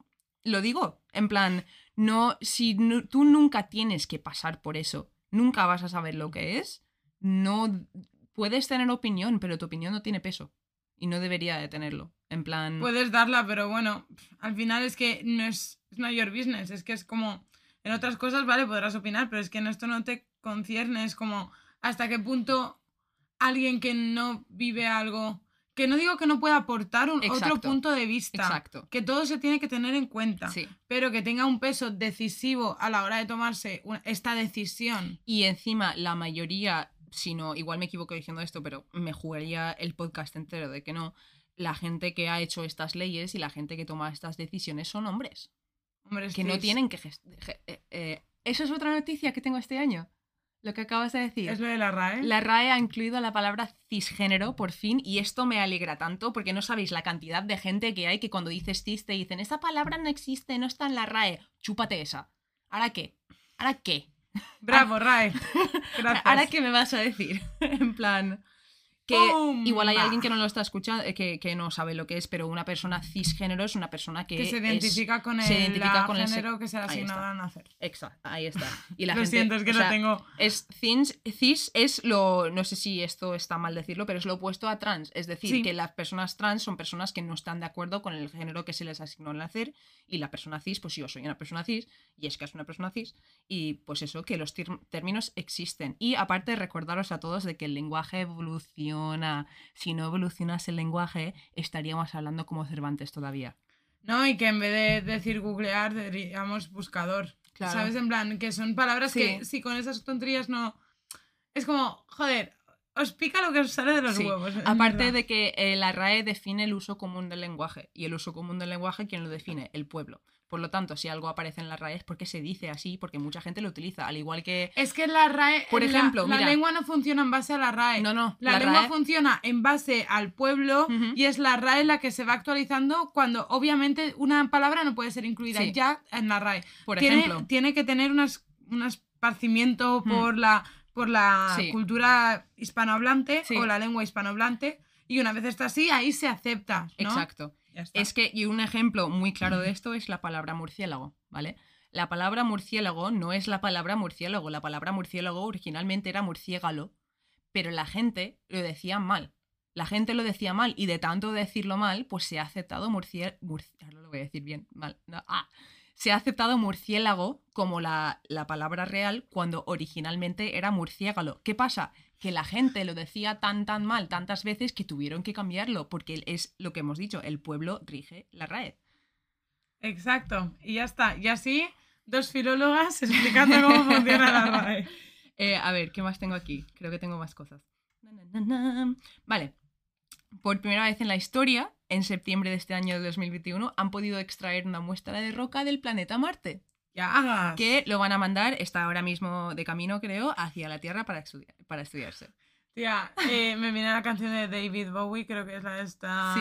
Lo digo. En plan, no. Si tú nunca tienes que pasar por eso, nunca vas a saber lo que es. No. Puedes tener opinión, pero tu opinión no tiene peso. Y no debería de tenerlo. En plan. Puedes darla, pero bueno, al final es que no es, es not your business. Es que es como. En otras cosas, vale, podrás opinar, pero es que en esto no te concierne. Es como hasta qué punto alguien que no vive algo. Que no digo que no pueda aportar un, otro punto de vista. Exacto. Que todo se tiene que tener en cuenta. Sí. Pero que tenga un peso decisivo a la hora de tomarse una- esta decisión. Y encima, la mayoría, si no, igual me equivoco diciendo esto, pero me jugaría el podcast entero de que no. La gente que ha hecho estas leyes y la gente que toma estas decisiones son hombres. Hombre, Que no tienen que. eh, eh, Eso es otra noticia que tengo este año. Lo que acabas de decir. Es lo de la RAE. La RAE ha incluido la palabra cisgénero por fin y esto me alegra tanto porque no sabéis la cantidad de gente que hay que cuando dices cis te dicen esa palabra no existe, no está en la RAE, chúpate esa. ¿Ahora qué? ¿Ahora qué? Bravo, RAE. Gracias. ¿Ahora qué me vas a decir? en plan que igual hay alguien que no lo está escuchando, eh, que, que no sabe lo que es, pero una persona cisgénero es una persona que, que se es- identifica con el se identifica género que se le ha Ahí asignado está. al nacer. Exacto, ahí está. Y la Lo gente- siento, es que no sea, tengo. Es cis, cis es lo. No sé si esto está mal decirlo, pero es lo opuesto a trans. Es decir, Sí. que las personas trans son personas que no están de acuerdo con el género que se les asignó al nacer. Y la persona cis, pues yo soy una persona cis, y es que es una persona cis. Y pues eso, que los términos existen. Y aparte, recordaros a todos de que el lenguaje evoluciona. Si no evolucionase el lenguaje, estaríamos hablando como Cervantes todavía. No, y que en vez de decir googlear, diríamos buscador. Claro. ¿Sabes? En plan, que son palabras Sí. que si con esas tonterías no. Es como, joder, os pica lo que os sale de los Sí. huevos. Aparte verdad. de que eh, la RAE define el uso común del lenguaje. Y el uso común del lenguaje, ¿quién lo define? El pueblo. Por lo tanto, si algo aparece en la RAE es porque se dice así, porque mucha gente lo utiliza. Al igual que. Es que la RAE. Por la- ejemplo, la, mira. lengua no funciona en base a la RAE. No, no. La, la lengua RAE funciona en base al pueblo y es la RAE la que se va actualizando cuando obviamente una palabra no puede ser incluida Sí. ya en la RAE. Por tiene, ejemplo. tiene que tener unas- un esparcimiento Hmm. por la, por la Sí. cultura hispanohablante Sí. o la lengua hispanohablante y una vez está así, ahí se acepta. ¿no? Exacto. Ya está. Es que, y un ejemplo muy claro de esto es la palabra murciélago, ¿vale? La palabra murciélago no es la palabra murciélago. La palabra murciélago originalmente era murciégalo, pero la gente lo decía mal. La gente lo decía mal y de tanto decirlo mal, pues se ha aceptado murciélago. ahora lo voy a decir bien, mal. no, ah. Se ha aceptado murciélago como la, la palabra real cuando originalmente era murciégalo. ¿Qué pasa? Que la gente lo decía tan tan mal tantas veces que tuvieron que cambiarlo, porque es lo que hemos dicho, el pueblo rige la RAE. Exacto. Y ya está. Y así, dos filólogas explicando cómo funciona la RAE. Eh, a ver, ¿qué más tengo aquí? Creo que tengo más cosas. Vale. Por primera vez en la historia, en septiembre de este año de 2021, han podido extraer una muestra de roca del planeta Marte, Ya hagas. que lo van a mandar, está ahora mismo de camino, creo, hacia la Tierra para, estudiar, para estudiarse. Tía, eh, me viene la canción de David Bowie, creo que es la de esta. Sí.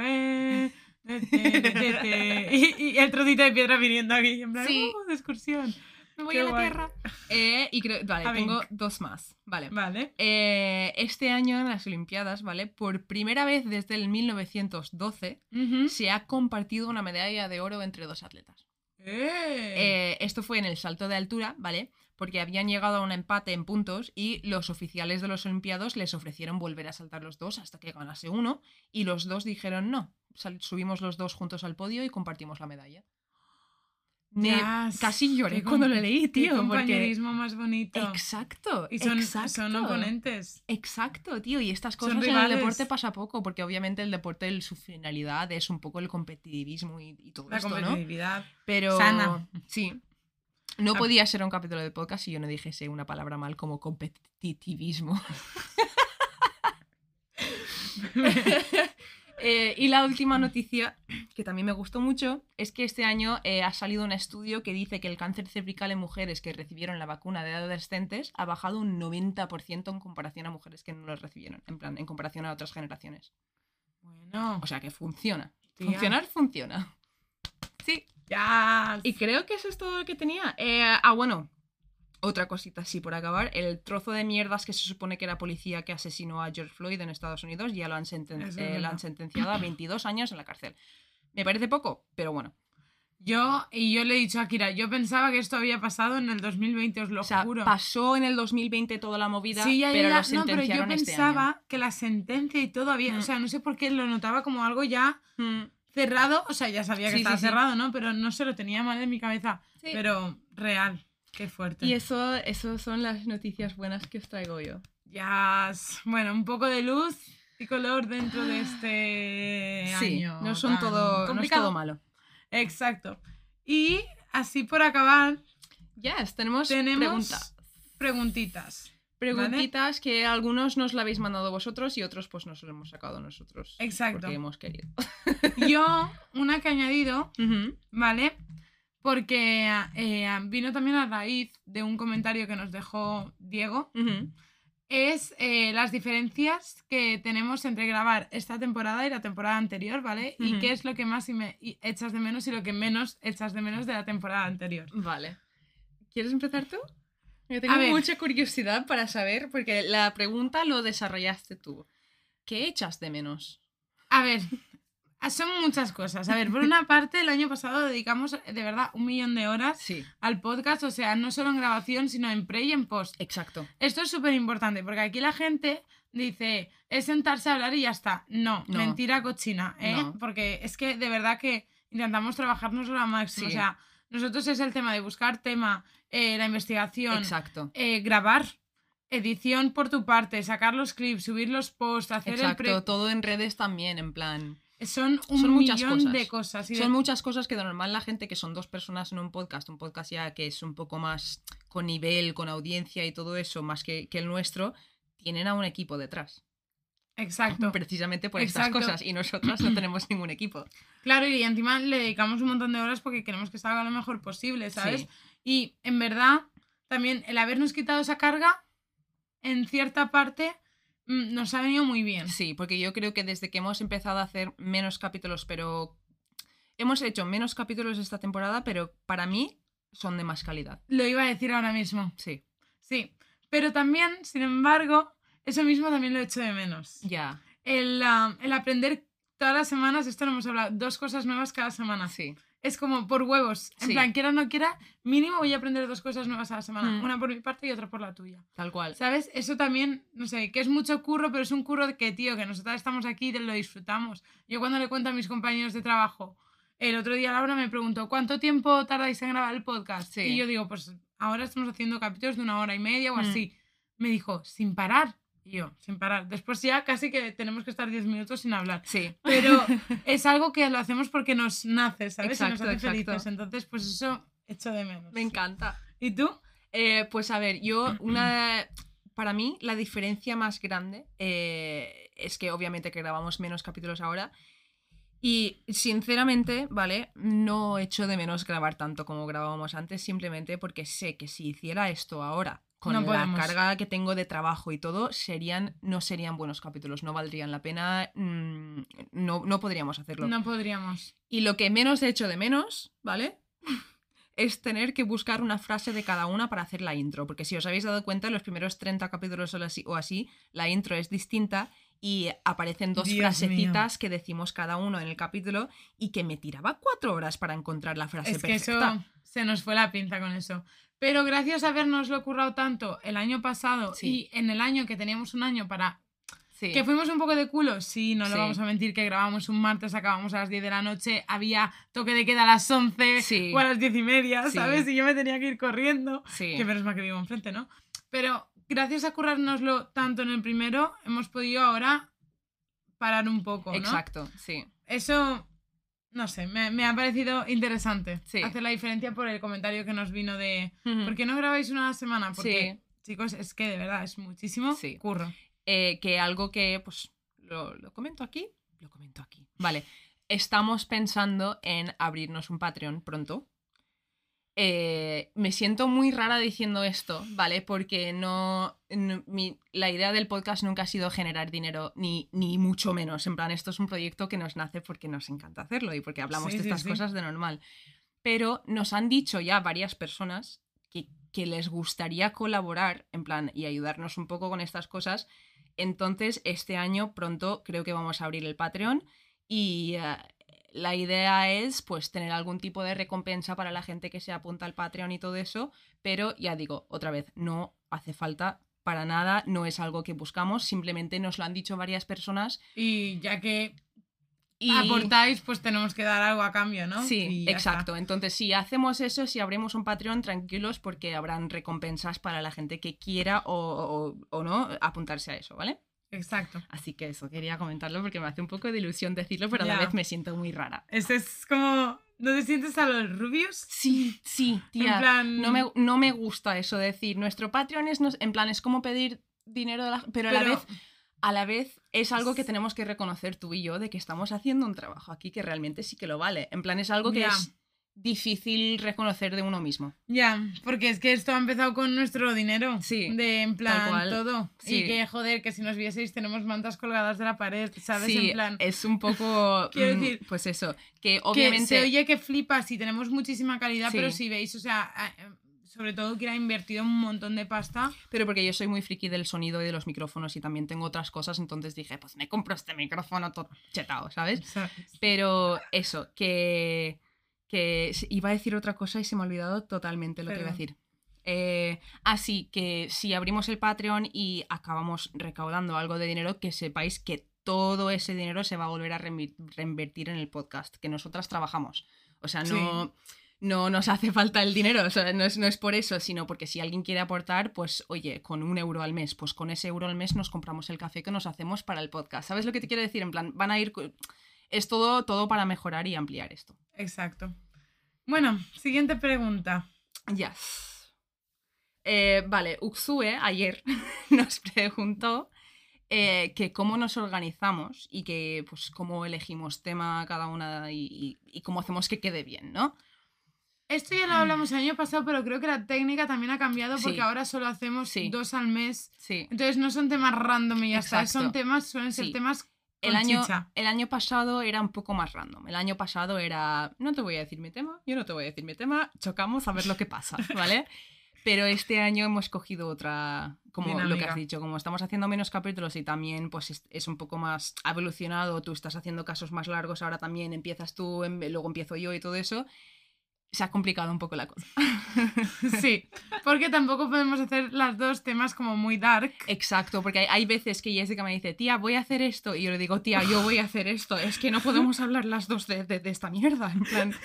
Eh. Y, y el trocito de piedra viniendo aquí, en plan, Sí. "Uh, de excursión. Me voy Qué a la guay. Tierra. Eh, y creo, vale, A tengo dos más. Vale. Vale. Eh, este año en las Olimpiadas, ¿vale? Por primera vez desde el 1912 Ujú. se ha compartido una medalla de oro entre dos atletas. Eh. Eh, esto fue en el salto de altura, ¿vale? Porque habían llegado a un empate en puntos y los oficiales de los Olimpiados les ofrecieron volver a saltar los dos hasta que ganase uno y los dos dijeron no. Subimos los dos juntos al podio y compartimos la medalla. Me- casi lloré qué cuando lo leí, qué tío. Porque... compañerismo más bonito. Exacto. Y son, exacto. son oponentes. Exacto, tío. Y estas cosas en el deporte pasa poco, porque obviamente el deporte, el- su finalidad es un poco el competitivismo y, y todo La esto, ¿no? competitividad. Pero sana. sí. No Ah. podía ser un capítulo de podcast si yo no dijese una palabra mal como competitivismo. Eh, y la última noticia, que también me gustó mucho, es que este año eh, ha salido un estudio que dice que el cáncer cervical en mujeres que recibieron la vacuna de adolescentes ha bajado un 90% en comparación a mujeres que no lo recibieron, en plan, en comparación a otras generaciones. Bueno, O sea que funciona. Tía. Funcionar, funciona. Sí, ya. y creo que eso es todo lo que tenía. Eh, ah, bueno, otra cosita así por acabar. El trozo de mierdas que se supone que era policía que asesinó a George Floyd en Estados Unidos ya lo han, senten- eh, lo verdad. han sentenciado a 22 años en la cárcel. Me parece poco, pero bueno. Yo, y yo le he dicho a Kira, yo pensaba que esto había pasado en el 2020, os lo O sea, juro. pasó en el 2020 toda la movida, Sí, ya, ya, pero ya. lo No, pero yo este pensaba que la sentencia y todo había. Mm. O sea, no sé por qué lo notaba como algo ya. Mm, cerrado. O sea, ya sabía que Sí, estaba sí, cerrado, ¿no? Pero no se lo tenía mal en mi cabeza. Pero real. Qué fuerte. Y eso, eso son las noticias buenas que os traigo yo. Ya. s- Bueno, un poco de luz y color dentro de este Sí, año. no son todo, no es complicado. todo malo. Exacto. Y así por acabar, Yes, tenemos, tenemos preguntas. preguntitas. Preguntitas que algunos nos la habéis mandado vosotros y otros pues nos lo hemos sacado nosotros. Exacto. Porque hemos querido. Yo, una que he añadido, ¿vale? Porque eh, vino también a raíz de un comentario que nos dejó Diego. Es eh, las diferencias que tenemos entre grabar esta temporada y la temporada anterior, ¿vale? Y qué es lo que más y me- y echas de menos y lo que menos echas de menos de la temporada anterior. Vale. ¿Quieres empezar tú? Yo tengo A ver. mucha curiosidad para saber, porque la pregunta lo desarrollaste tú. ¿Qué echas de menos? A ver, son muchas cosas. A ver, por una parte, el año pasado dedicamos de verdad un millón de horas Sí, al podcast, o sea, no solo en grabación, sino en pre y en post. exacto. Esto es súper importante, porque aquí la gente dice, es sentarse a hablar y ya está. No, No. mentira cochina, ¿eh? No. Porque es que de verdad que intentamos trabajarnos lo máximo. Sí. O sea, nosotros es el tema de buscar tema, eh, la investigación, Exacto. eh, grabar, edición por tu parte, sacar los clips, subir los posts, hacer Exacto, el pre... todo en redes también, en plan. Son un Son muchas millón cosas. de cosas. y de- Son muchas cosas que de normal la gente que son dos personas en un podcast, un podcast ya que es un poco más con nivel, con audiencia y todo eso, más que, que el nuestro, tienen a un equipo detrás. Exacto. Precisamente por Exacto. estas cosas. Y nosotras no tenemos ningún equipo. Claro, y encima le dedicamos un montón de horas porque queremos que salga lo mejor posible, ¿sabes? Sí. Y en verdad, también el habernos quitado esa carga, en cierta parte, nos ha venido muy bien. Sí, porque yo creo que desde que hemos empezado a hacer menos capítulos, pero hemos hecho menos capítulos esta temporada, pero para mí son de más calidad. Lo iba a decir ahora mismo. Sí, Sí. Pero también, sin embargo, eso mismo también lo he hecho de menos. ya, El, ah, el aprender todas las semanas, esto lo hemos hablado, dos cosas nuevas cada semana. sí. Es como por huevos. En Sí. plan, quiera o no quiera, mínimo voy a aprender dos cosas nuevas a la semana. Mm. Una por mi parte y otra por la tuya. Tal cual. ¿Sabes? Eso también, no sé, que es mucho curro, pero es un curro que, tío, que nosotras estamos aquí y lo disfrutamos. Yo cuando le cuento a mis compañeros de trabajo, el otro día Laura me preguntó, ¿cuánto tiempo tardáis en grabar el podcast? Sí. Y yo digo, pues ahora estamos haciendo capítulos de una hora y media o Mm. así. Me dijo, sin parar. Y yo, sin parar. Después ya casi que tenemos que estar 10 minutos sin hablar. Sí. Pero es algo que lo hacemos porque nos nace, ¿sabes? y nos Exacto, hace exacto. felices. Entonces, pues eso echo de menos. Me encanta. ¿Y tú? Eh, pues a ver, yo, una. Para mí, la diferencia más grande eh, es que obviamente que grabamos menos capítulos ahora. Y sinceramente, ¿vale? No echo de menos grabar tanto como grabábamos antes, simplemente porque sé que si hiciera esto ahora, con No la podemos. carga que tengo de trabajo y todo, serían, no serían buenos capítulos, no valdrían la pena, mm, no, no podríamos hacerlo. No podríamos. Y lo que menos he hecho de menos, ¿vale? es tener que buscar una frase de cada una para hacer la intro. Porque si os habéis dado cuenta, en los primeros 30 capítulos o así, o así la intro es distinta y aparecen dos Dios frasecitas que decimos cada uno en el capítulo y que me tiraba cuatro horas para encontrar la frase Es que perfecta. eso se nos fue la pinza con eso. Pero gracias a habernoslo currado tanto el año pasado Sí. y en el año que teníamos un año para Sí. Que fuimos un poco de culo, sí, no lo Sí. vamos a mentir, que grabamos un martes, acabamos a las 10 de la noche, había toque de queda a las 11 Sí. o a las 10 y media. ¿sabes? Y yo me tenía que ir corriendo, Sí. que menos mal que vivo enfrente, ¿no? Pero gracias a currárnoslo tanto en el primero, hemos podido ahora parar un poco, ¿no? Exacto, sí. Eso, no sé, me, me ha parecido interesante Sí. hacer la diferencia por el comentario que nos vino de Ujú. ¿por qué no grabáis una semana? Porque, Sí. chicos, es que de verdad es muchísimo Sí. curro. Eh, que algo que, pues, lo, lo comento aquí, lo comento aquí. Vale, estamos pensando en abrirnos un Patreon pronto. Eh, me siento muy rara diciendo esto, ¿vale? Porque no, no- mi- la idea del podcast nunca ha sido generar dinero, ni, ni mucho menos. En plan, esto es un proyecto que nos nace porque nos encanta hacerlo y porque hablamos Sí, de sí, estas sí. cosas de normal. Pero nos han dicho ya varias personas que, que les gustaría colaborar, en plan, y ayudarnos un poco con estas cosas. Entonces, este año pronto creo que vamos a abrir el Patreon y eh, la idea es pues tener algún tipo de recompensa para la gente que se apunta al Patreon y todo eso, pero ya digo, otra vez, no hace falta para nada, no es algo que buscamos, simplemente nos lo han dicho varias personas Y ya que y aportáis, pues tenemos que dar algo a cambio, ¿no? Sí, exacto. Entonces, si hacemos eso, si abrimos un Patreon, tranquilos porque habrán recompensas para la gente que quiera o, o- o no apuntarse a eso, ¿vale? Exacto. Así que eso, quería comentarlo porque me hace un poco de ilusión decirlo, pero a la vez me siento muy rara. Ese es como. ¿No te sientes a los rubios? Sí, sí, tía. En plan. No, me, no me gusta eso de decir, nuestro Patreon es, nos- en plan, es como pedir dinero, de la- pero, a la Pero- vez... A la vez es algo que tenemos que reconocer tú y yo de que estamos haciendo un trabajo aquí que realmente sí que lo vale. En plan, es algo que es difícil reconocer de uno mismo. Ya, porque es que esto ha empezado con nuestro dinero. Sí, De en plan todo. Sí. Y que, joder, que si nos vieseis tenemos mantas colgadas de la pared, ¿sabes? Sí, en plan. es un poco... Quiero mm, decir, pues eso, que Que obviamente... se oye que flipas y tenemos muchísima calidad, Sí. pero si veis, o sea, eh, sobre todo que ha invertido un montón de pasta. Pero porque yo soy muy friki del sonido y de los micrófonos y también tengo otras cosas, entonces dije, pues me compro este micrófono todo chetado, ¿sabes? ¿sabes? Pero eso, que, que iba a decir otra cosa y se me ha olvidado totalmente lo que iba a decir. Eh, así que si abrimos el Patreon y acabamos recaudando algo de dinero, que sepáis que todo ese dinero se va a volver a reinvertir en el podcast, que nosotras trabajamos. O sea, no, no nos hace falta el dinero, o sea, no es, no es por eso, sino porque si alguien quiere aportar, pues oye, con un euro al mes, pues con ese euro al mes nos compramos el café que nos hacemos para el podcast. ¿Sabes lo que te quiero decir? En plan, van a ir... Es todo, todo para mejorar y ampliar esto. Exacto. Bueno, siguiente pregunta. Ya. Eh, vale, Uxue ayer nos preguntó eh, que cómo nos organizamos y que pues cómo elegimos tema cada una y, y- y cómo hacemos que quede bien, ¿no? Esto ya lo hablamos el año pasado, pero creo que la técnica también ha cambiado Sí. porque ahora solo hacemos Sí. dos al mes. Sí. Entonces no son temas random y ya está. Son temas, suelen ser temas El año, chicha. el año pasado era un poco más random. El año pasado era, no te voy a decir mi tema, yo no te voy a decir mi tema, chocamos a ver lo que pasa, ¿vale? Pero este año hemos cogido otra, como lo que Dinámica. has dicho, como estamos haciendo menos capítulos y también pues es, un poco más evolucionado, tú estás haciendo casos más largos, ahora también empiezas tú, em- luego empiezo yo y todo eso, se ha complicado un poco la cosa. Sí, porque tampoco podemos hacer las dos temas como muy dark. Exacto, porque hay, hay veces que Jessica me dice, tía, voy a hacer esto, y yo le digo, tía, yo voy a hacer esto, es que no podemos hablar las dos de, de- de esta mierda, en plan...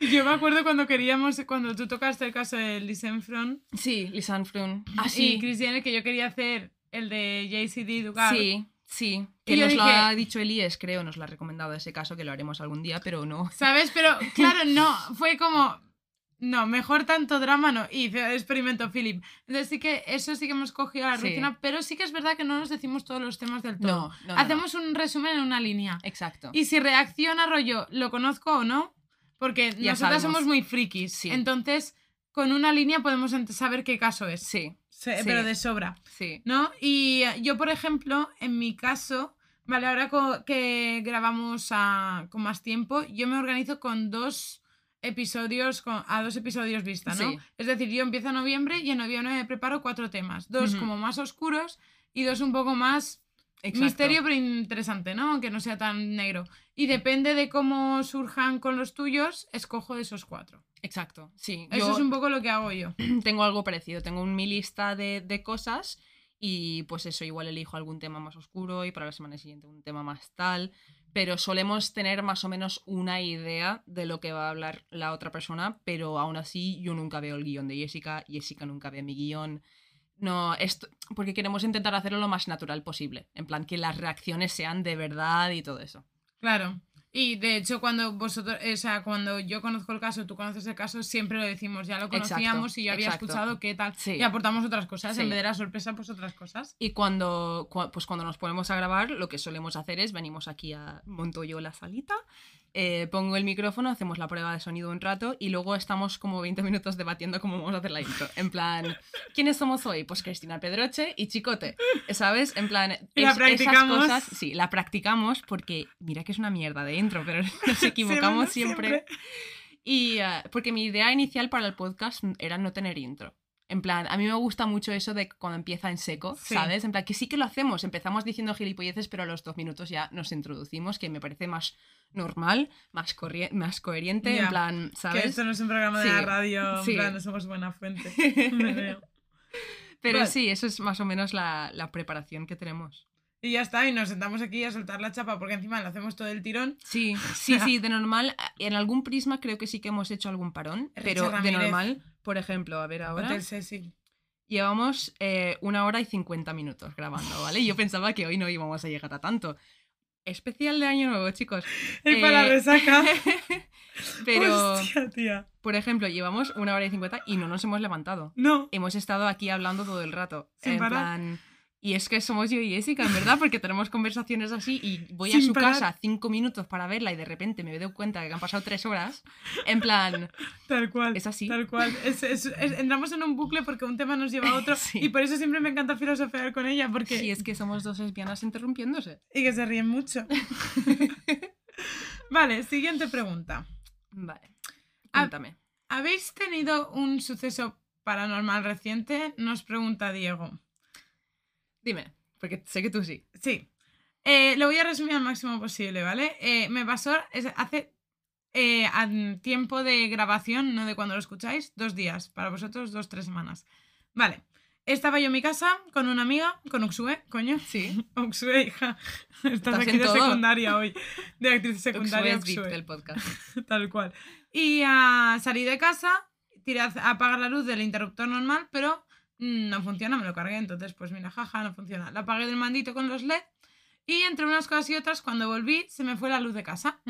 Yo me acuerdo cuando queríamos, cuando tú tocaste el caso de Lisenfron Sí, Lisanne Frun. Ah, y. Cristiane, que yo quería hacer el de JCD Dugar. Sí, sí. Que nos lo ha dicho Elías, creo, nos lo ha recomendado ese caso, que lo haremos algún día, pero no. ¿Sabes? Pero claro, no, fue como, no, mejor tanto drama no. Y experimento Philip. Entonces sí que eso sí que hemos cogido a la Sí. rutina, pero sí que es verdad que no nos decimos todos los temas del todo. No, no, no, Hacemos un resumen en una línea. Exacto. Y si reacciona rollo, lo conozco o no, porque Ya nosotras sabemos. somos muy frikis. Sí. Entonces, con una línea podemos saber qué caso es. Sí, Se- sí. Pero de sobra. sí. ¿No? Y eh, yo, por ejemplo, en mi caso, vale, ahora que grabamos a- con más tiempo, yo me organizo con dos episodios, con- a dos episodios vista, ¿no? Sí. Es decir, yo empiezo en noviembre y en noviembre me preparo cuatro temas. Dos como más oscuros y dos un poco más Exacto. misterio pero interesante, ¿no? Aunque no sea tan negro. Y depende de cómo surjan con los tuyos, escojo de esos cuatro. Exacto, sí. Eso Yo es un poco lo que hago yo. tengo algo parecido. Tengo un- mi lista de, de cosas Y pues eso, igual elijo algún tema más oscuro y para la semana siguiente un tema más tal. Pero solemos tener más o menos una idea de lo que va a hablar la otra persona, pero aún así yo nunca veo el guion de Jessica, Jessica nunca ve mi guion. No, esto, porque queremos intentar hacerlo lo más natural posible. En plan, que las reacciones sean de verdad y todo eso. Claro. Y de hecho, cuando vosotros, o sea, cuando yo conozco el caso, tú conoces el caso, siempre lo decimos, ya lo Exacto, conocíamos y yo había exacto. escuchado qué tal. Sí. Y aportamos otras cosas, Sí. en vez de la sorpresa, pues otras cosas. Y cuando, cua- pues cuando nos ponemos a grabar, lo que solemos hacer es venimos aquí a monto yo la salita, eh, pongo el micrófono, hacemos la prueba de sonido un rato y luego estamos como 20 minutos debatiendo cómo vamos a hacer la intro. En plan, ¿quiénes somos hoy? Pues Cristina Pedroche y Chicote, ¿sabes? En plan, la esas cosas, sí, la practicamos porque mira que es una mierda de intro, pero nos equivocamos bueno, siempre. Y eh, porque mi idea inicial para el podcast era no tener intro. En plan, a mí me gusta mucho eso de cuando empieza en seco, Sí. ¿sabes? En plan, que sí que lo hacemos. Empezamos diciendo gilipolleces, pero a los dos minutos ya nos introducimos, que me parece más normal, más, más coherente. En plan, Que ¿sabes? esto no es un programa de Sí, la radio, sí. en plan, no somos buena fuente. Me veo. Pero Vale. sí, eso es más o menos la, la preparación que tenemos. Y ya está, y nos sentamos aquí a soltar la chapa, porque encima lo hacemos todo el tirón. Sí, sí, sí, de normal. En algún prisma creo que sí que hemos hecho algún parón, Richard pero de normal, por ejemplo, a ver ahora. Hotel Cecil. Llevamos eh, una hora y 50 minutos grabando, ¿vale? Yo pensaba que hoy no íbamos a llegar a tanto. Especial de Año Nuevo, chicos. Y para la Eh, resaca. Pero, Hostia, tía. por ejemplo, llevamos una hora y 50 y no nos hemos levantado. No. Hemos estado aquí hablando todo el rato. Sin en parar. plan. Y es que somos yo y Jessica, en verdad, porque tenemos conversaciones así y voy a su parar. casa cinco minutos para verla y de repente me doy cuenta que han pasado tres horas. En plan, Tal cual. Es así. Tal cual. Es- es- es- entramos en un bucle porque un tema nos lleva a otro. Sí. Y por eso siempre me encanta filosofear con ella, porque. si es que somos dos lesbianas interrumpiéndose. Y que se ríen mucho. vale, siguiente pregunta. Vale. Cuéntame. ¿Habéis tenido un suceso paranormal reciente? Nos pregunta Diego. Dime, porque sé que tú sí. Sí. Eh, lo voy a resumir al máximo posible, ¿vale? Eh, me pasó hace eh, a tiempo de grabación, no de cuando lo escucháis, dos días. Para vosotros, dos, tres semanas. Vale. Estaba yo en mi casa con una amiga, con Uxue, coño. Sí. Uxue, hija. Estás, aquí de todo. secundaria hoy. De actriz secundaria, Uxue Uxue. del podcast. Tal cual. Y ah, salí de casa, tiré a apagar la luz del interruptor normal, pero no funciona, me lo cargué. Entonces, pues mira, jaja, no funciona. La apagué del mandito con los LED. Y entre unas cosas y otras, cuando volví, se me fue la luz de casa.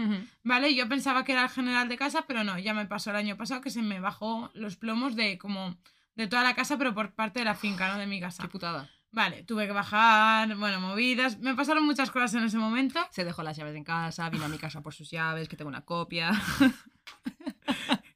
¿Vale? Yo pensaba que era el general de casa, pero no, ya me pasó el año pasado que se me bajó los plomos de como de toda la casa, pero por parte de la finca, no de mi casa. Qué putada. Vale, tuve que bajar, bueno, movidas. Me pasaron muchas cosas en ese momento. Se dejó las llaves en casa, vino a mi casa por sus llaves, que tengo una copia.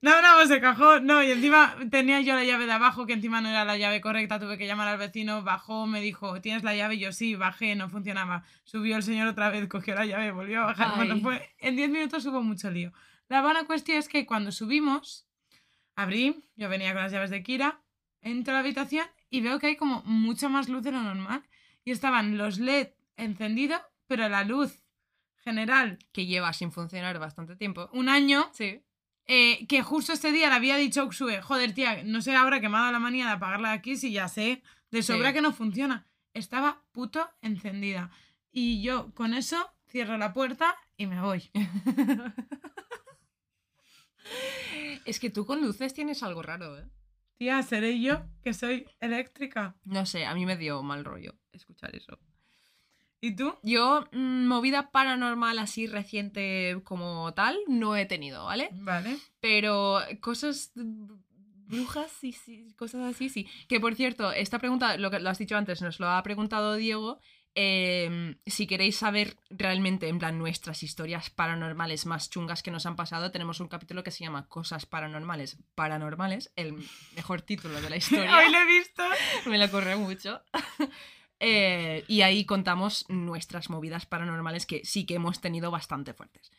No, no, se cajó. No, y encima tenía yo la llave de abajo, que encima no era la llave correcta. Tuve que llamar al vecino, bajó, me dijo, ¿tienes la llave? Y yo sí, bajé, no funcionaba. Subió el señor otra vez, cogió la llave, volvió a bajar. Bueno, fue, en 10 minutos hubo mucho lío. La buena cuestión es que cuando subimos, abrí, yo venía con las llaves de Kira, entro a la habitación y veo que hay como mucha más luz de lo normal. Y estaban los LED encendidos, pero la luz general, que lleva sin funcionar bastante tiempo. un año, Sí. Eh, que justo este día le había dicho a Uxue, joder, tía, no sé ahora que me ha dado la manía de apagarla aquí si ya sé de sobra Sí. que no funciona. Estaba puto encendida. Y yo con eso cierro la puerta y me voy. Es que tú con luces tienes algo raro, ¿eh? Tía, seré yo que soy eléctrica. No sé, a mí me dio mal rollo escuchar eso. ¿Y tú? Yo, mm, movida paranormal así reciente como tal, no he tenido, ¿vale? Vale. Pero cosas brujas y sí, cosas así, sí. Que por cierto, esta pregunta, lo que lo has dicho antes, nos lo ha preguntado Diego. eh, si queréis saber realmente, en plan, nuestras historias paranormales más chungas que nos han pasado, tenemos un capítulo que se llama Cosas paranormales. Paranormales, el mejor título de la historia. Hoy lo he visto. Me lo corre mucho. Eh, y ahí contamos nuestras movidas paranormales que sí que hemos tenido bastante fuertes.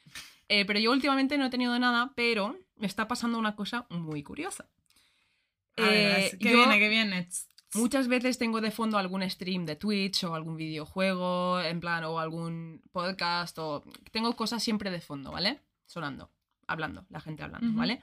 Eh, pero yo últimamente no he tenido nada, pero me está pasando una cosa muy curiosa. Eh, que viene, que viene. Muchas veces tengo de fondo algún stream de Twitch o algún videojuego, en plan, o algún podcast, o tengo cosas siempre de fondo, ¿vale? Sonando, hablando, la gente hablando. ¿vale?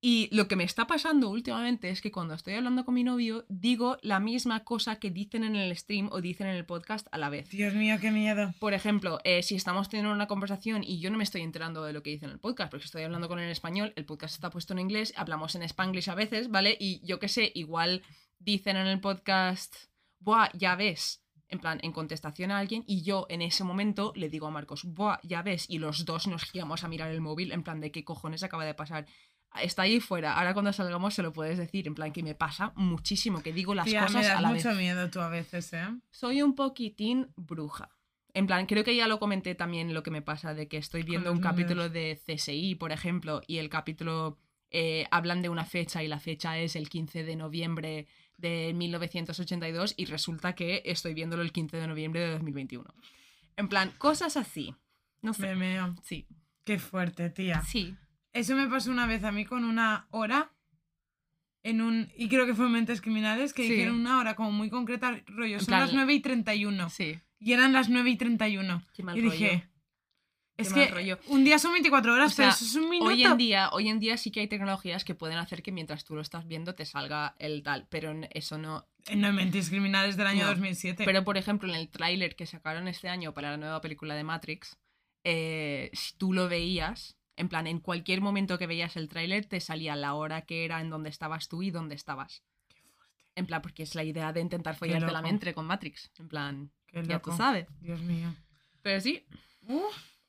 Y lo que me está pasando últimamente es que cuando estoy hablando con mi novio, digo la misma cosa que dicen en el stream o dicen en el podcast a la vez. Dios mío, qué miedo. Por ejemplo, eh, si estamos teniendo una conversación y yo no me estoy enterando de lo que dicen en el podcast, porque estoy hablando con él en español, el podcast está puesto en inglés, hablamos en spanglish a veces, ¿vale? Y yo qué sé, igual dicen en el podcast, buah, ya ves, en plan, en contestación a alguien, y yo en ese momento le digo a Marcos, buah, ya ves, y los dos nos giramos a mirar el móvil, en plan, de qué cojones acaba de pasar. Está ahí fuera, ahora cuando salgamos se lo puedes decir, en plan, que me pasa muchísimo, que digo las Tía, me cosas das a la mucho vez. miedo tú a veces, ¿eh? Soy un poquitín bruja. En plan, creo que ya lo comenté también lo que me pasa, de que estoy viendo un capítulo de CSI, por ejemplo, y el capítulo eh, hablan de una fecha y la fecha es el 15 de noviembre de 1982 y resulta que estoy viéndolo el 15 de noviembre de 2021. En plan, cosas así. No sé. Me meo. Sí. Qué fuerte, tía. Sí. Eso me pasó una vez a mí con una hora en un... Y creo que fue en Mentes Criminales, que Sí. dijeron una hora como muy concreta, rollo, son plan- las 9 y 31. Sí. Y eran las 9 y 31. Qué mal y dije... rollo. Es Qué que rollo. un día son 24 horas, O sea, pero eso es un minuto. Hoy en día, hoy en día sí que hay tecnologías que pueden hacer que mientras tú lo estás viendo te salga el tal, pero eso no, Eh, No, Mentes Criminales del año No, 2007. Pero, por ejemplo, en el tráiler que sacaron este año para la nueva película de Matrix, eh, si tú lo veías, en plan, en cualquier momento que veías el tráiler te salía la hora que era en donde estabas tú y dónde estabas. En plan, porque es la idea de intentar follarte la mente con Matrix. En plan, Qué ya tú sabes. Dios mío. Pero sí.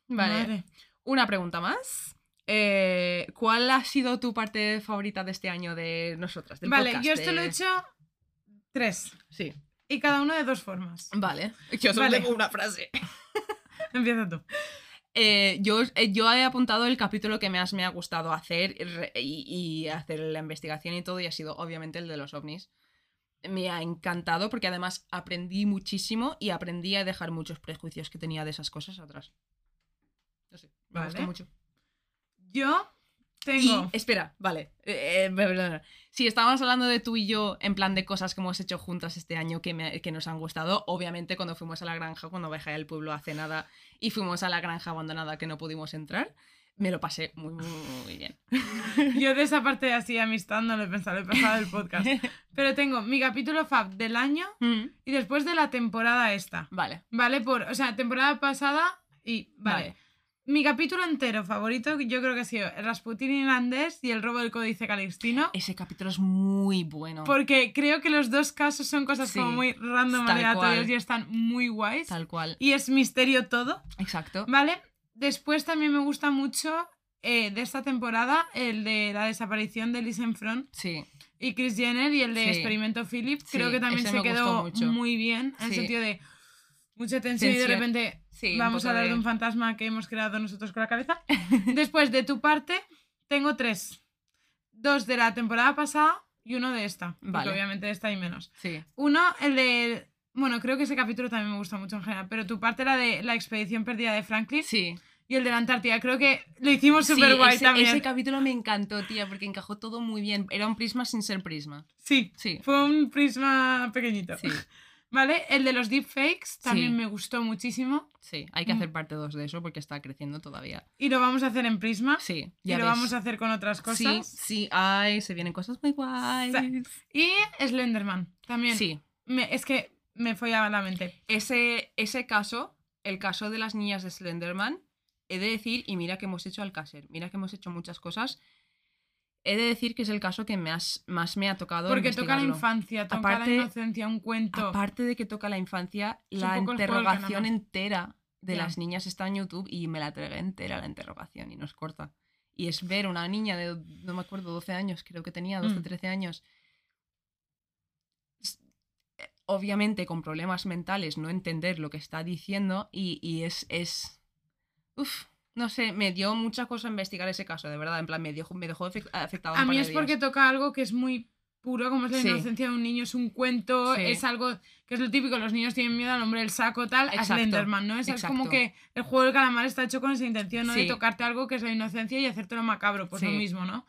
Vale. madre. Una pregunta más. Eh, ¿Cuál ha sido tu parte favorita de este año de nosotras? del Vale, podcast? yo esto lo he hecho tres. Sí. Y cada uno de dos formas. Vale. Yo solo Vale. tengo una frase. Empieza tú. Eh, yo, eh, yo he apuntado el capítulo que más me ha gustado hacer y, y hacer la investigación y todo, y ha sido obviamente el de los ovnis. Me ha encantado porque además aprendí muchísimo y aprendí a dejar muchos prejuicios que tenía de esas cosas atrás. No sé, me Vale. gustó mucho. Yo Y, tengo. espera, vale. eh, eh. Si estábamos hablando de tú y yo, en plan de cosas que hemos hecho juntas este año que, me- que nos han gustado, obviamente cuando fuimos a la granja, cuando bajé al pueblo hace nada y fuimos a la granja abandonada que no pudimos entrar, me lo pasé muy, muy, muy bien. Yo de esa parte así amistad no lo he pensado, lo he pasado del podcast. Pero tengo mi capítulo fab del año Mm, y después de la temporada esta. vale. ¿Vale? Por, o sea, temporada pasada y. Vale. Vale. Mi capítulo entero favorito, yo creo que ha sido Rasputin irlandés y el robo del códice calixtino. Ese capítulo es muy bueno. Porque creo que los dos casos son cosas Sí, como muy random, cual. y están muy guays. Tal cual. Y es misterio todo. Exacto. ¿Vale? Después también me gusta mucho eh, de esta temporada el de la desaparición de Lisen Front Sí. y Chris Jenner y el de Sí. Experimento Philip. Sí, Creo que también se quedó mucho. muy bien en el sentido de mucha tensión, y de repente Sí, vamos a hablar de... de- un fantasma que hemos creado nosotros con la cabeza. Después de tu parte tengo tres. Dos de la temporada pasada y uno de esta. Porque Vale. obviamente de esta hay menos. Sí. Uno, el de... Bueno, creo que ese capítulo también me gusta mucho en general, pero tu parte era de la expedición perdida de Franklin Sí. y el de la Antártida. Creo que lo hicimos Sí, súper guay ese, también. ese capítulo me encantó, tía, porque encajó todo muy bien. Era un prisma sin ser prisma. Sí, Sí. fue un prisma pequeñito. Sí, ¿Vale? El de los deepfakes también Sí. me gustó muchísimo sí. Hay que Mm. hacer parte 2 de eso porque está creciendo todavía. y lo vamos a hacer en prisma Sí, y ya lo ves. vamos a hacer con otras Sí, cosas. sí, ay, se vienen cosas muy guays. Y Slenderman también. Sí, Me- es que me follaba la mente. ese, ese caso, el caso de las niñas de Slenderman, he de decir, y mira que hemos hecho Alcácer, mira que hemos hecho muchas cosas, he de decir que es el caso que más, más me ha tocado Porque toca la infancia, toca Aparte- la inocencia, un cuento. Aparte de que toca la infancia, Es la interrogación entera de las niñas está en YouTube y me la tragué entera la interrogación y no es corta. Y es ver una niña de, no me acuerdo, 12 años, creo que tenía, 12, Mm. 13 años. eh, Obviamente con problemas mentales, no entender lo que está diciendo y, y es, es... Uf, no sé, me dio mucha cosa investigar ese caso, de verdad, en plan, me, dio, me dejó afect- afectado A mí es porque días. toca algo que es muy puro, como es la Sí. inocencia de un niño, es un cuento, Sí. es algo que es lo típico, los niños tienen miedo al hombre del saco, tal, a Exacto, Slenderman, ¿no? Es, es como que el juego del calamar está hecho con esa intención, ¿no? De tocarte algo que es la inocencia y hacértelo macabro, pues lo mismo, ¿no?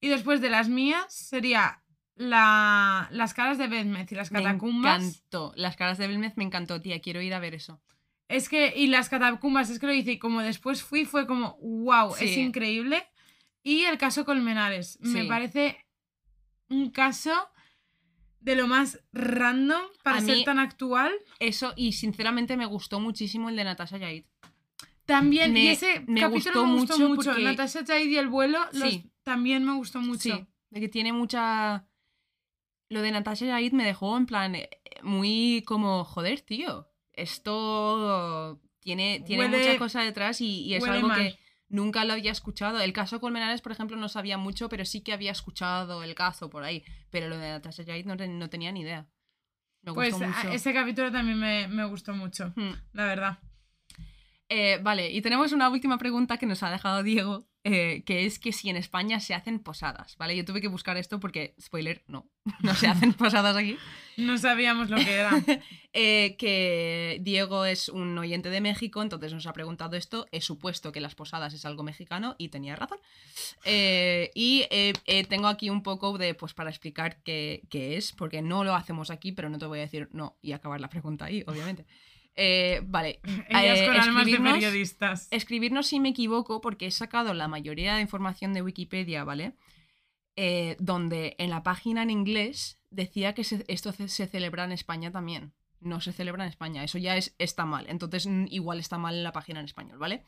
Y después de las mías sería la, las caras de Bethmeth y las catacumbas. Me encantó. Las caras de Belmez me encantó, tía, quiero ir a ver eso. Es que, y las catacumbas, es que lo hice, y como después fui, fue como, wow, es increíble. Y el caso Colmenares. Me Sí. parece un caso de lo más random para A ser mí- tan actual. Eso, y sinceramente me gustó muchísimo el de Natasha Yaid. También, y Me- ese me capítulo gustó me gustó mucho mucho. porque- Natasha Chaid y el vuelo los- Sí. también me gustó mucho. Sí, de que tiene mucha... Lo de Natasha Yaid me dejó en plan eh, muy como, joder, tío, esto tiene, tiene Huele- mucha cosa detrás y, y es algo mal. que nunca lo había escuchado. El caso Colmenares, por ejemplo, no sabía mucho, pero sí que había escuchado el caso por ahí. Pero lo de Natasha no, no tenía ni idea. Me Pues gustó a- mucho. ese capítulo también me, me gustó mucho, Hmm. la verdad. Eh, vale, y tenemos una última pregunta que nos ha dejado Diego, eh, que es que si en España se hacen posadas, ¿vale? Yo tuve que buscar esto porque, spoiler, no, no se hacen posadas aquí. No sabíamos lo que era. Eh, que Diego es un oyente de México, entonces nos ha preguntado esto. He supuesto que las posadas es algo mexicano y tenía razón. Eh, y tengo aquí un poco de, pues para explicar qué, qué es, porque no lo hacemos aquí, pero no te voy a decir no y acabar la pregunta ahí, obviamente. Eh, vale. Ellas eh, con almas de periodistas. Escribirnos si me equivoco, porque he sacado la mayoría de información de Wikipedia, ¿vale? Eh, donde en la página en inglés decía que se- esto se, celebra en España también. No se celebra en España, eso ya es, está mal. Entonces, igual está mal en la página en español, ¿vale?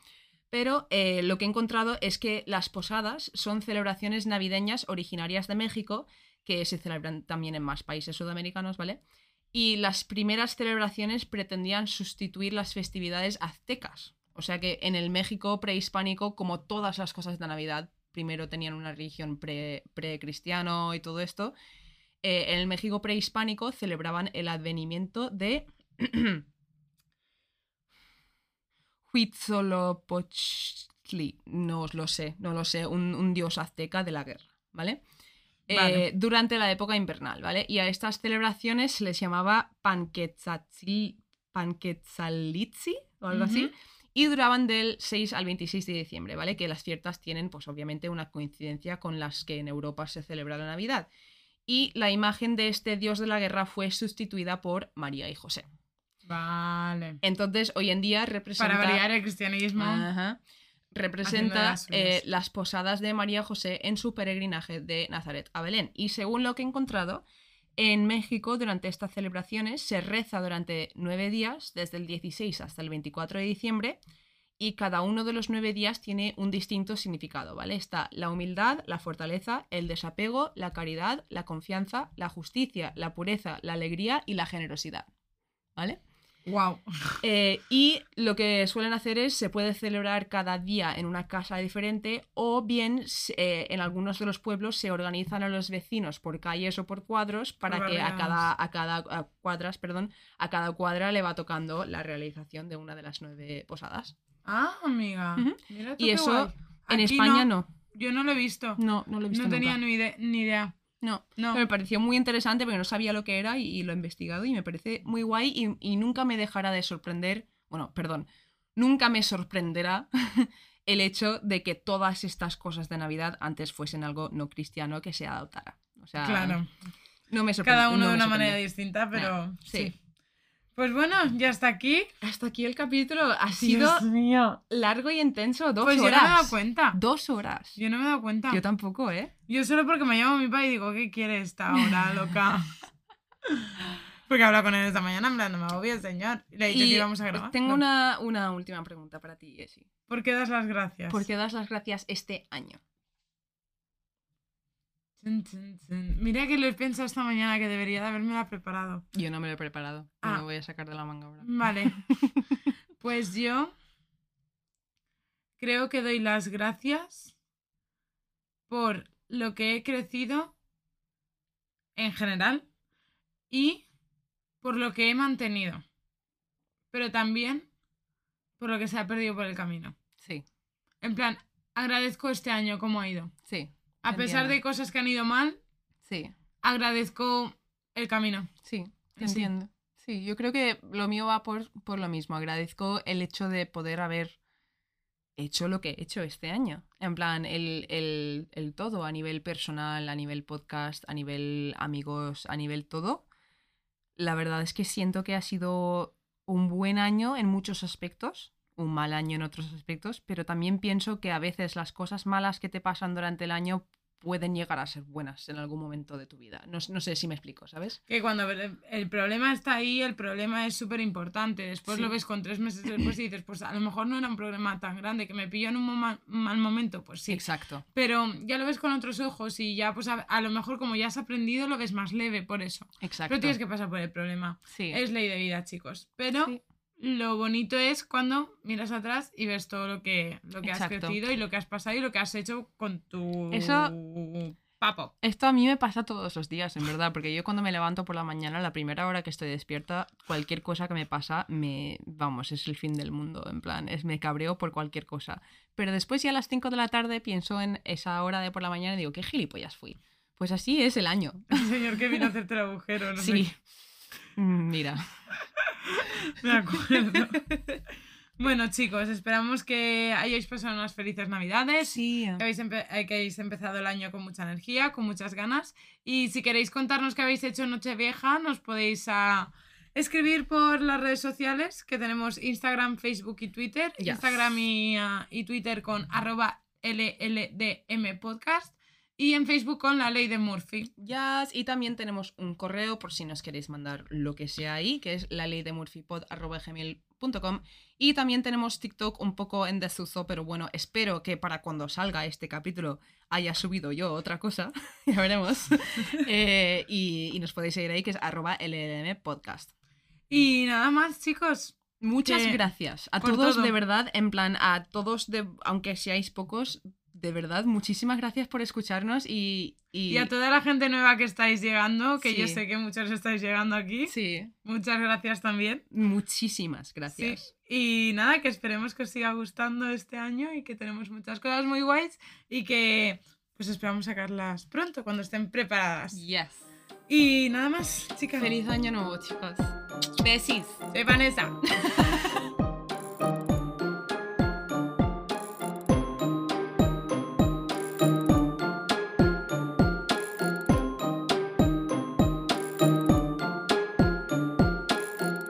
Pero eh, lo que he encontrado es que las posadas son celebraciones navideñas originarias de México, que se celebran también en más países sudamericanos, ¿vale? Y las primeras celebraciones pretendían sustituir las festividades aztecas. O sea que en el México prehispánico, como todas las cosas de Navidad, primero tenían una religión pre- precristiano y todo esto, eh, en el México prehispánico celebraban el advenimiento de Huitzolopochtli, no os lo sé, no lo sé, un dios azteca de la guerra, ¿vale? Eh, Vale. durante la época invernal, ¿vale? Y a estas celebraciones se les llamaba Panquetzalitzi o algo así, y duraban del 6 al 26 de diciembre, ¿vale? Que las fiestas tienen, pues obviamente, una coincidencia con las que en Europa se celebra la Navidad. Y la imagen de este dios de la guerra fue sustituida por María y José. Vale. Entonces, hoy en día representa... Para variar el cristianismo. Ajá. Representa las eh, las posadas de María José en su peregrinaje de Nazaret a Belén. Y según lo que he encontrado, en México durante estas celebraciones se reza durante nueve días, desde el 16 hasta el 24 de diciembre, y cada uno de los nueve días tiene un distinto significado, ¿vale? Está la humildad, la fortaleza, el desapego, la caridad, la confianza, la justicia, la pureza, la alegría y la generosidad, ¿vale? Wow. Eh, y lo que suelen hacer es, se puede celebrar cada día en una casa diferente o bien eh, en algunos de los pueblos se organizan a los vecinos por calles o por cuadros para Por que a cada, a cada a cuadras, perdón, a cada cuadra le va tocando la realización de una de las nueve posadas. Ah, amiga. Ujú. Mira tú Y qué eso guay. en Aquí España no. Yo no lo he visto. No, no lo he visto No tenía nunca. ni idea. No, No. Pero me pareció muy interesante porque no sabía lo que era y, y lo he investigado y me parece muy guay y, y nunca me dejará de sorprender, bueno, perdón, nunca me sorprenderá el hecho de que todas estas cosas de Navidad antes fuesen algo no cristiano que se adoptara. O sea, Claro. no me sorprende. Cada uno no de una manera distinta, pero sí. sí. Pues bueno, ya está aquí. Hasta aquí el capítulo. Ha sido Dios mío. largo y intenso. Dos Pues yo horas. no me he dado cuenta. Dos horas. Yo no me he dado cuenta. Yo tampoco, ¿eh? Yo solo porque me llamo mi padre y digo, ¿qué quiere esta hora, loca? porque habla con él esta mañana, en plan, no me señor. Le he dicho que íbamos a grabar. tengo No. una, una última pregunta para ti, Jessie. ¿Por qué das las gracias? ¿Por qué das las gracias este año? Chun, chun, chun. Mira que lo he pensado esta mañana que debería de haberme preparado. Yo no me lo he preparado. No Ah. lo voy a sacar de la manga ahora. Vale. pues yo creo que doy las gracias por lo que he crecido en general y por lo que he mantenido. Pero también por lo que se ha perdido por el camino. Sí, En plan, agradezco este año cómo ha ido. sí. A pesar entiendo. de cosas que han ido mal, Sí, agradezco el camino. sí, te Sí. entiendo. Sí, yo creo que lo mío va por, por lo mismo. Agradezco el hecho de poder haber hecho lo que he hecho este año. En plan, el, el, el todo, a nivel personal, a nivel podcast, a nivel amigos, a nivel todo. La verdad es que siento que ha sido un buen año en muchos aspectos. Un mal año en otros aspectos, pero también pienso que a veces las cosas malas que te pasan durante el año pueden llegar a ser buenas en algún momento de tu vida. No, no sé si me explico, ¿sabes? Que cuando el problema está ahí, el problema es súper importante. Después Sí. lo ves con tres meses después y dices, pues a lo mejor no era un problema tan grande, que me pilló en un mal momento, pues sí. Exacto. Pero ya lo ves con otros ojos y ya, pues a, a lo mejor como ya has aprendido, lo ves más leve por eso. Exacto. Pero tienes que pasar por el problema. Sí. Es ley de vida, chicos. Pero Sí. Lo bonito es cuando miras atrás y ves todo lo que, lo que has crecido y lo que has pasado y lo que has hecho con tu Eso- papo. Esto a mí me pasa todos los días, en verdad, porque yo cuando me levanto por la mañana, la primera hora que estoy despierta, cualquier cosa que me pasa, me, vamos, es el fin del mundo, en plan, es me cabreo por cualquier cosa. Pero después ya a las 5 de la tarde pienso en esa hora de por la mañana y digo, qué gilipollas fui. Pues así es el año. El señor que vino a hacerte el agujero, no Sí. sé. Mm, Mira. Me acuerdo. bueno, chicos, esperamos que hayáis pasado unas felices navidades. Sí. Que habéis, eh, que hayáis empezado el año con mucha energía, con muchas ganas. Y si queréis contarnos qué habéis hecho en Nochevieja, nos podéis ah, escribir por las redes sociales, que tenemos Instagram, Facebook y Twitter. Yes. Instagram y, ah, y Twitter con arroba LLDM podcast. Y en Facebook con la ley de Murphy. Yes, y también tenemos un correo por si nos queréis mandar lo que sea ahí, que es la ley de murphypod.gmail.com y también tenemos TikTok un poco en desuso, pero bueno, espero que para cuando salga este capítulo haya subido yo otra cosa, ya veremos. Eh, y, y nos podéis seguir ahí, que es arroba LLM podcast. Y nada más, chicos. Muchas Que- gracias a todos, todo. de verdad, en plan, a todos, de, aunque seáis pocos, de verdad, muchísimas gracias por escucharnos y... Y, Y a toda la gente nueva que estáis llegando, que yo sé que muchos estáis llegando aquí. Sí, Muchas gracias también. muchísimas Sí. gracias. Y nada, que esperemos que os siga gustando este año y que tenemos muchas cosas muy guays y que pues esperamos sacarlas pronto cuando estén preparadas. Yes. Y nada más, chicas. Feliz año nuevo, chicos. Besis. Soy Vanessa.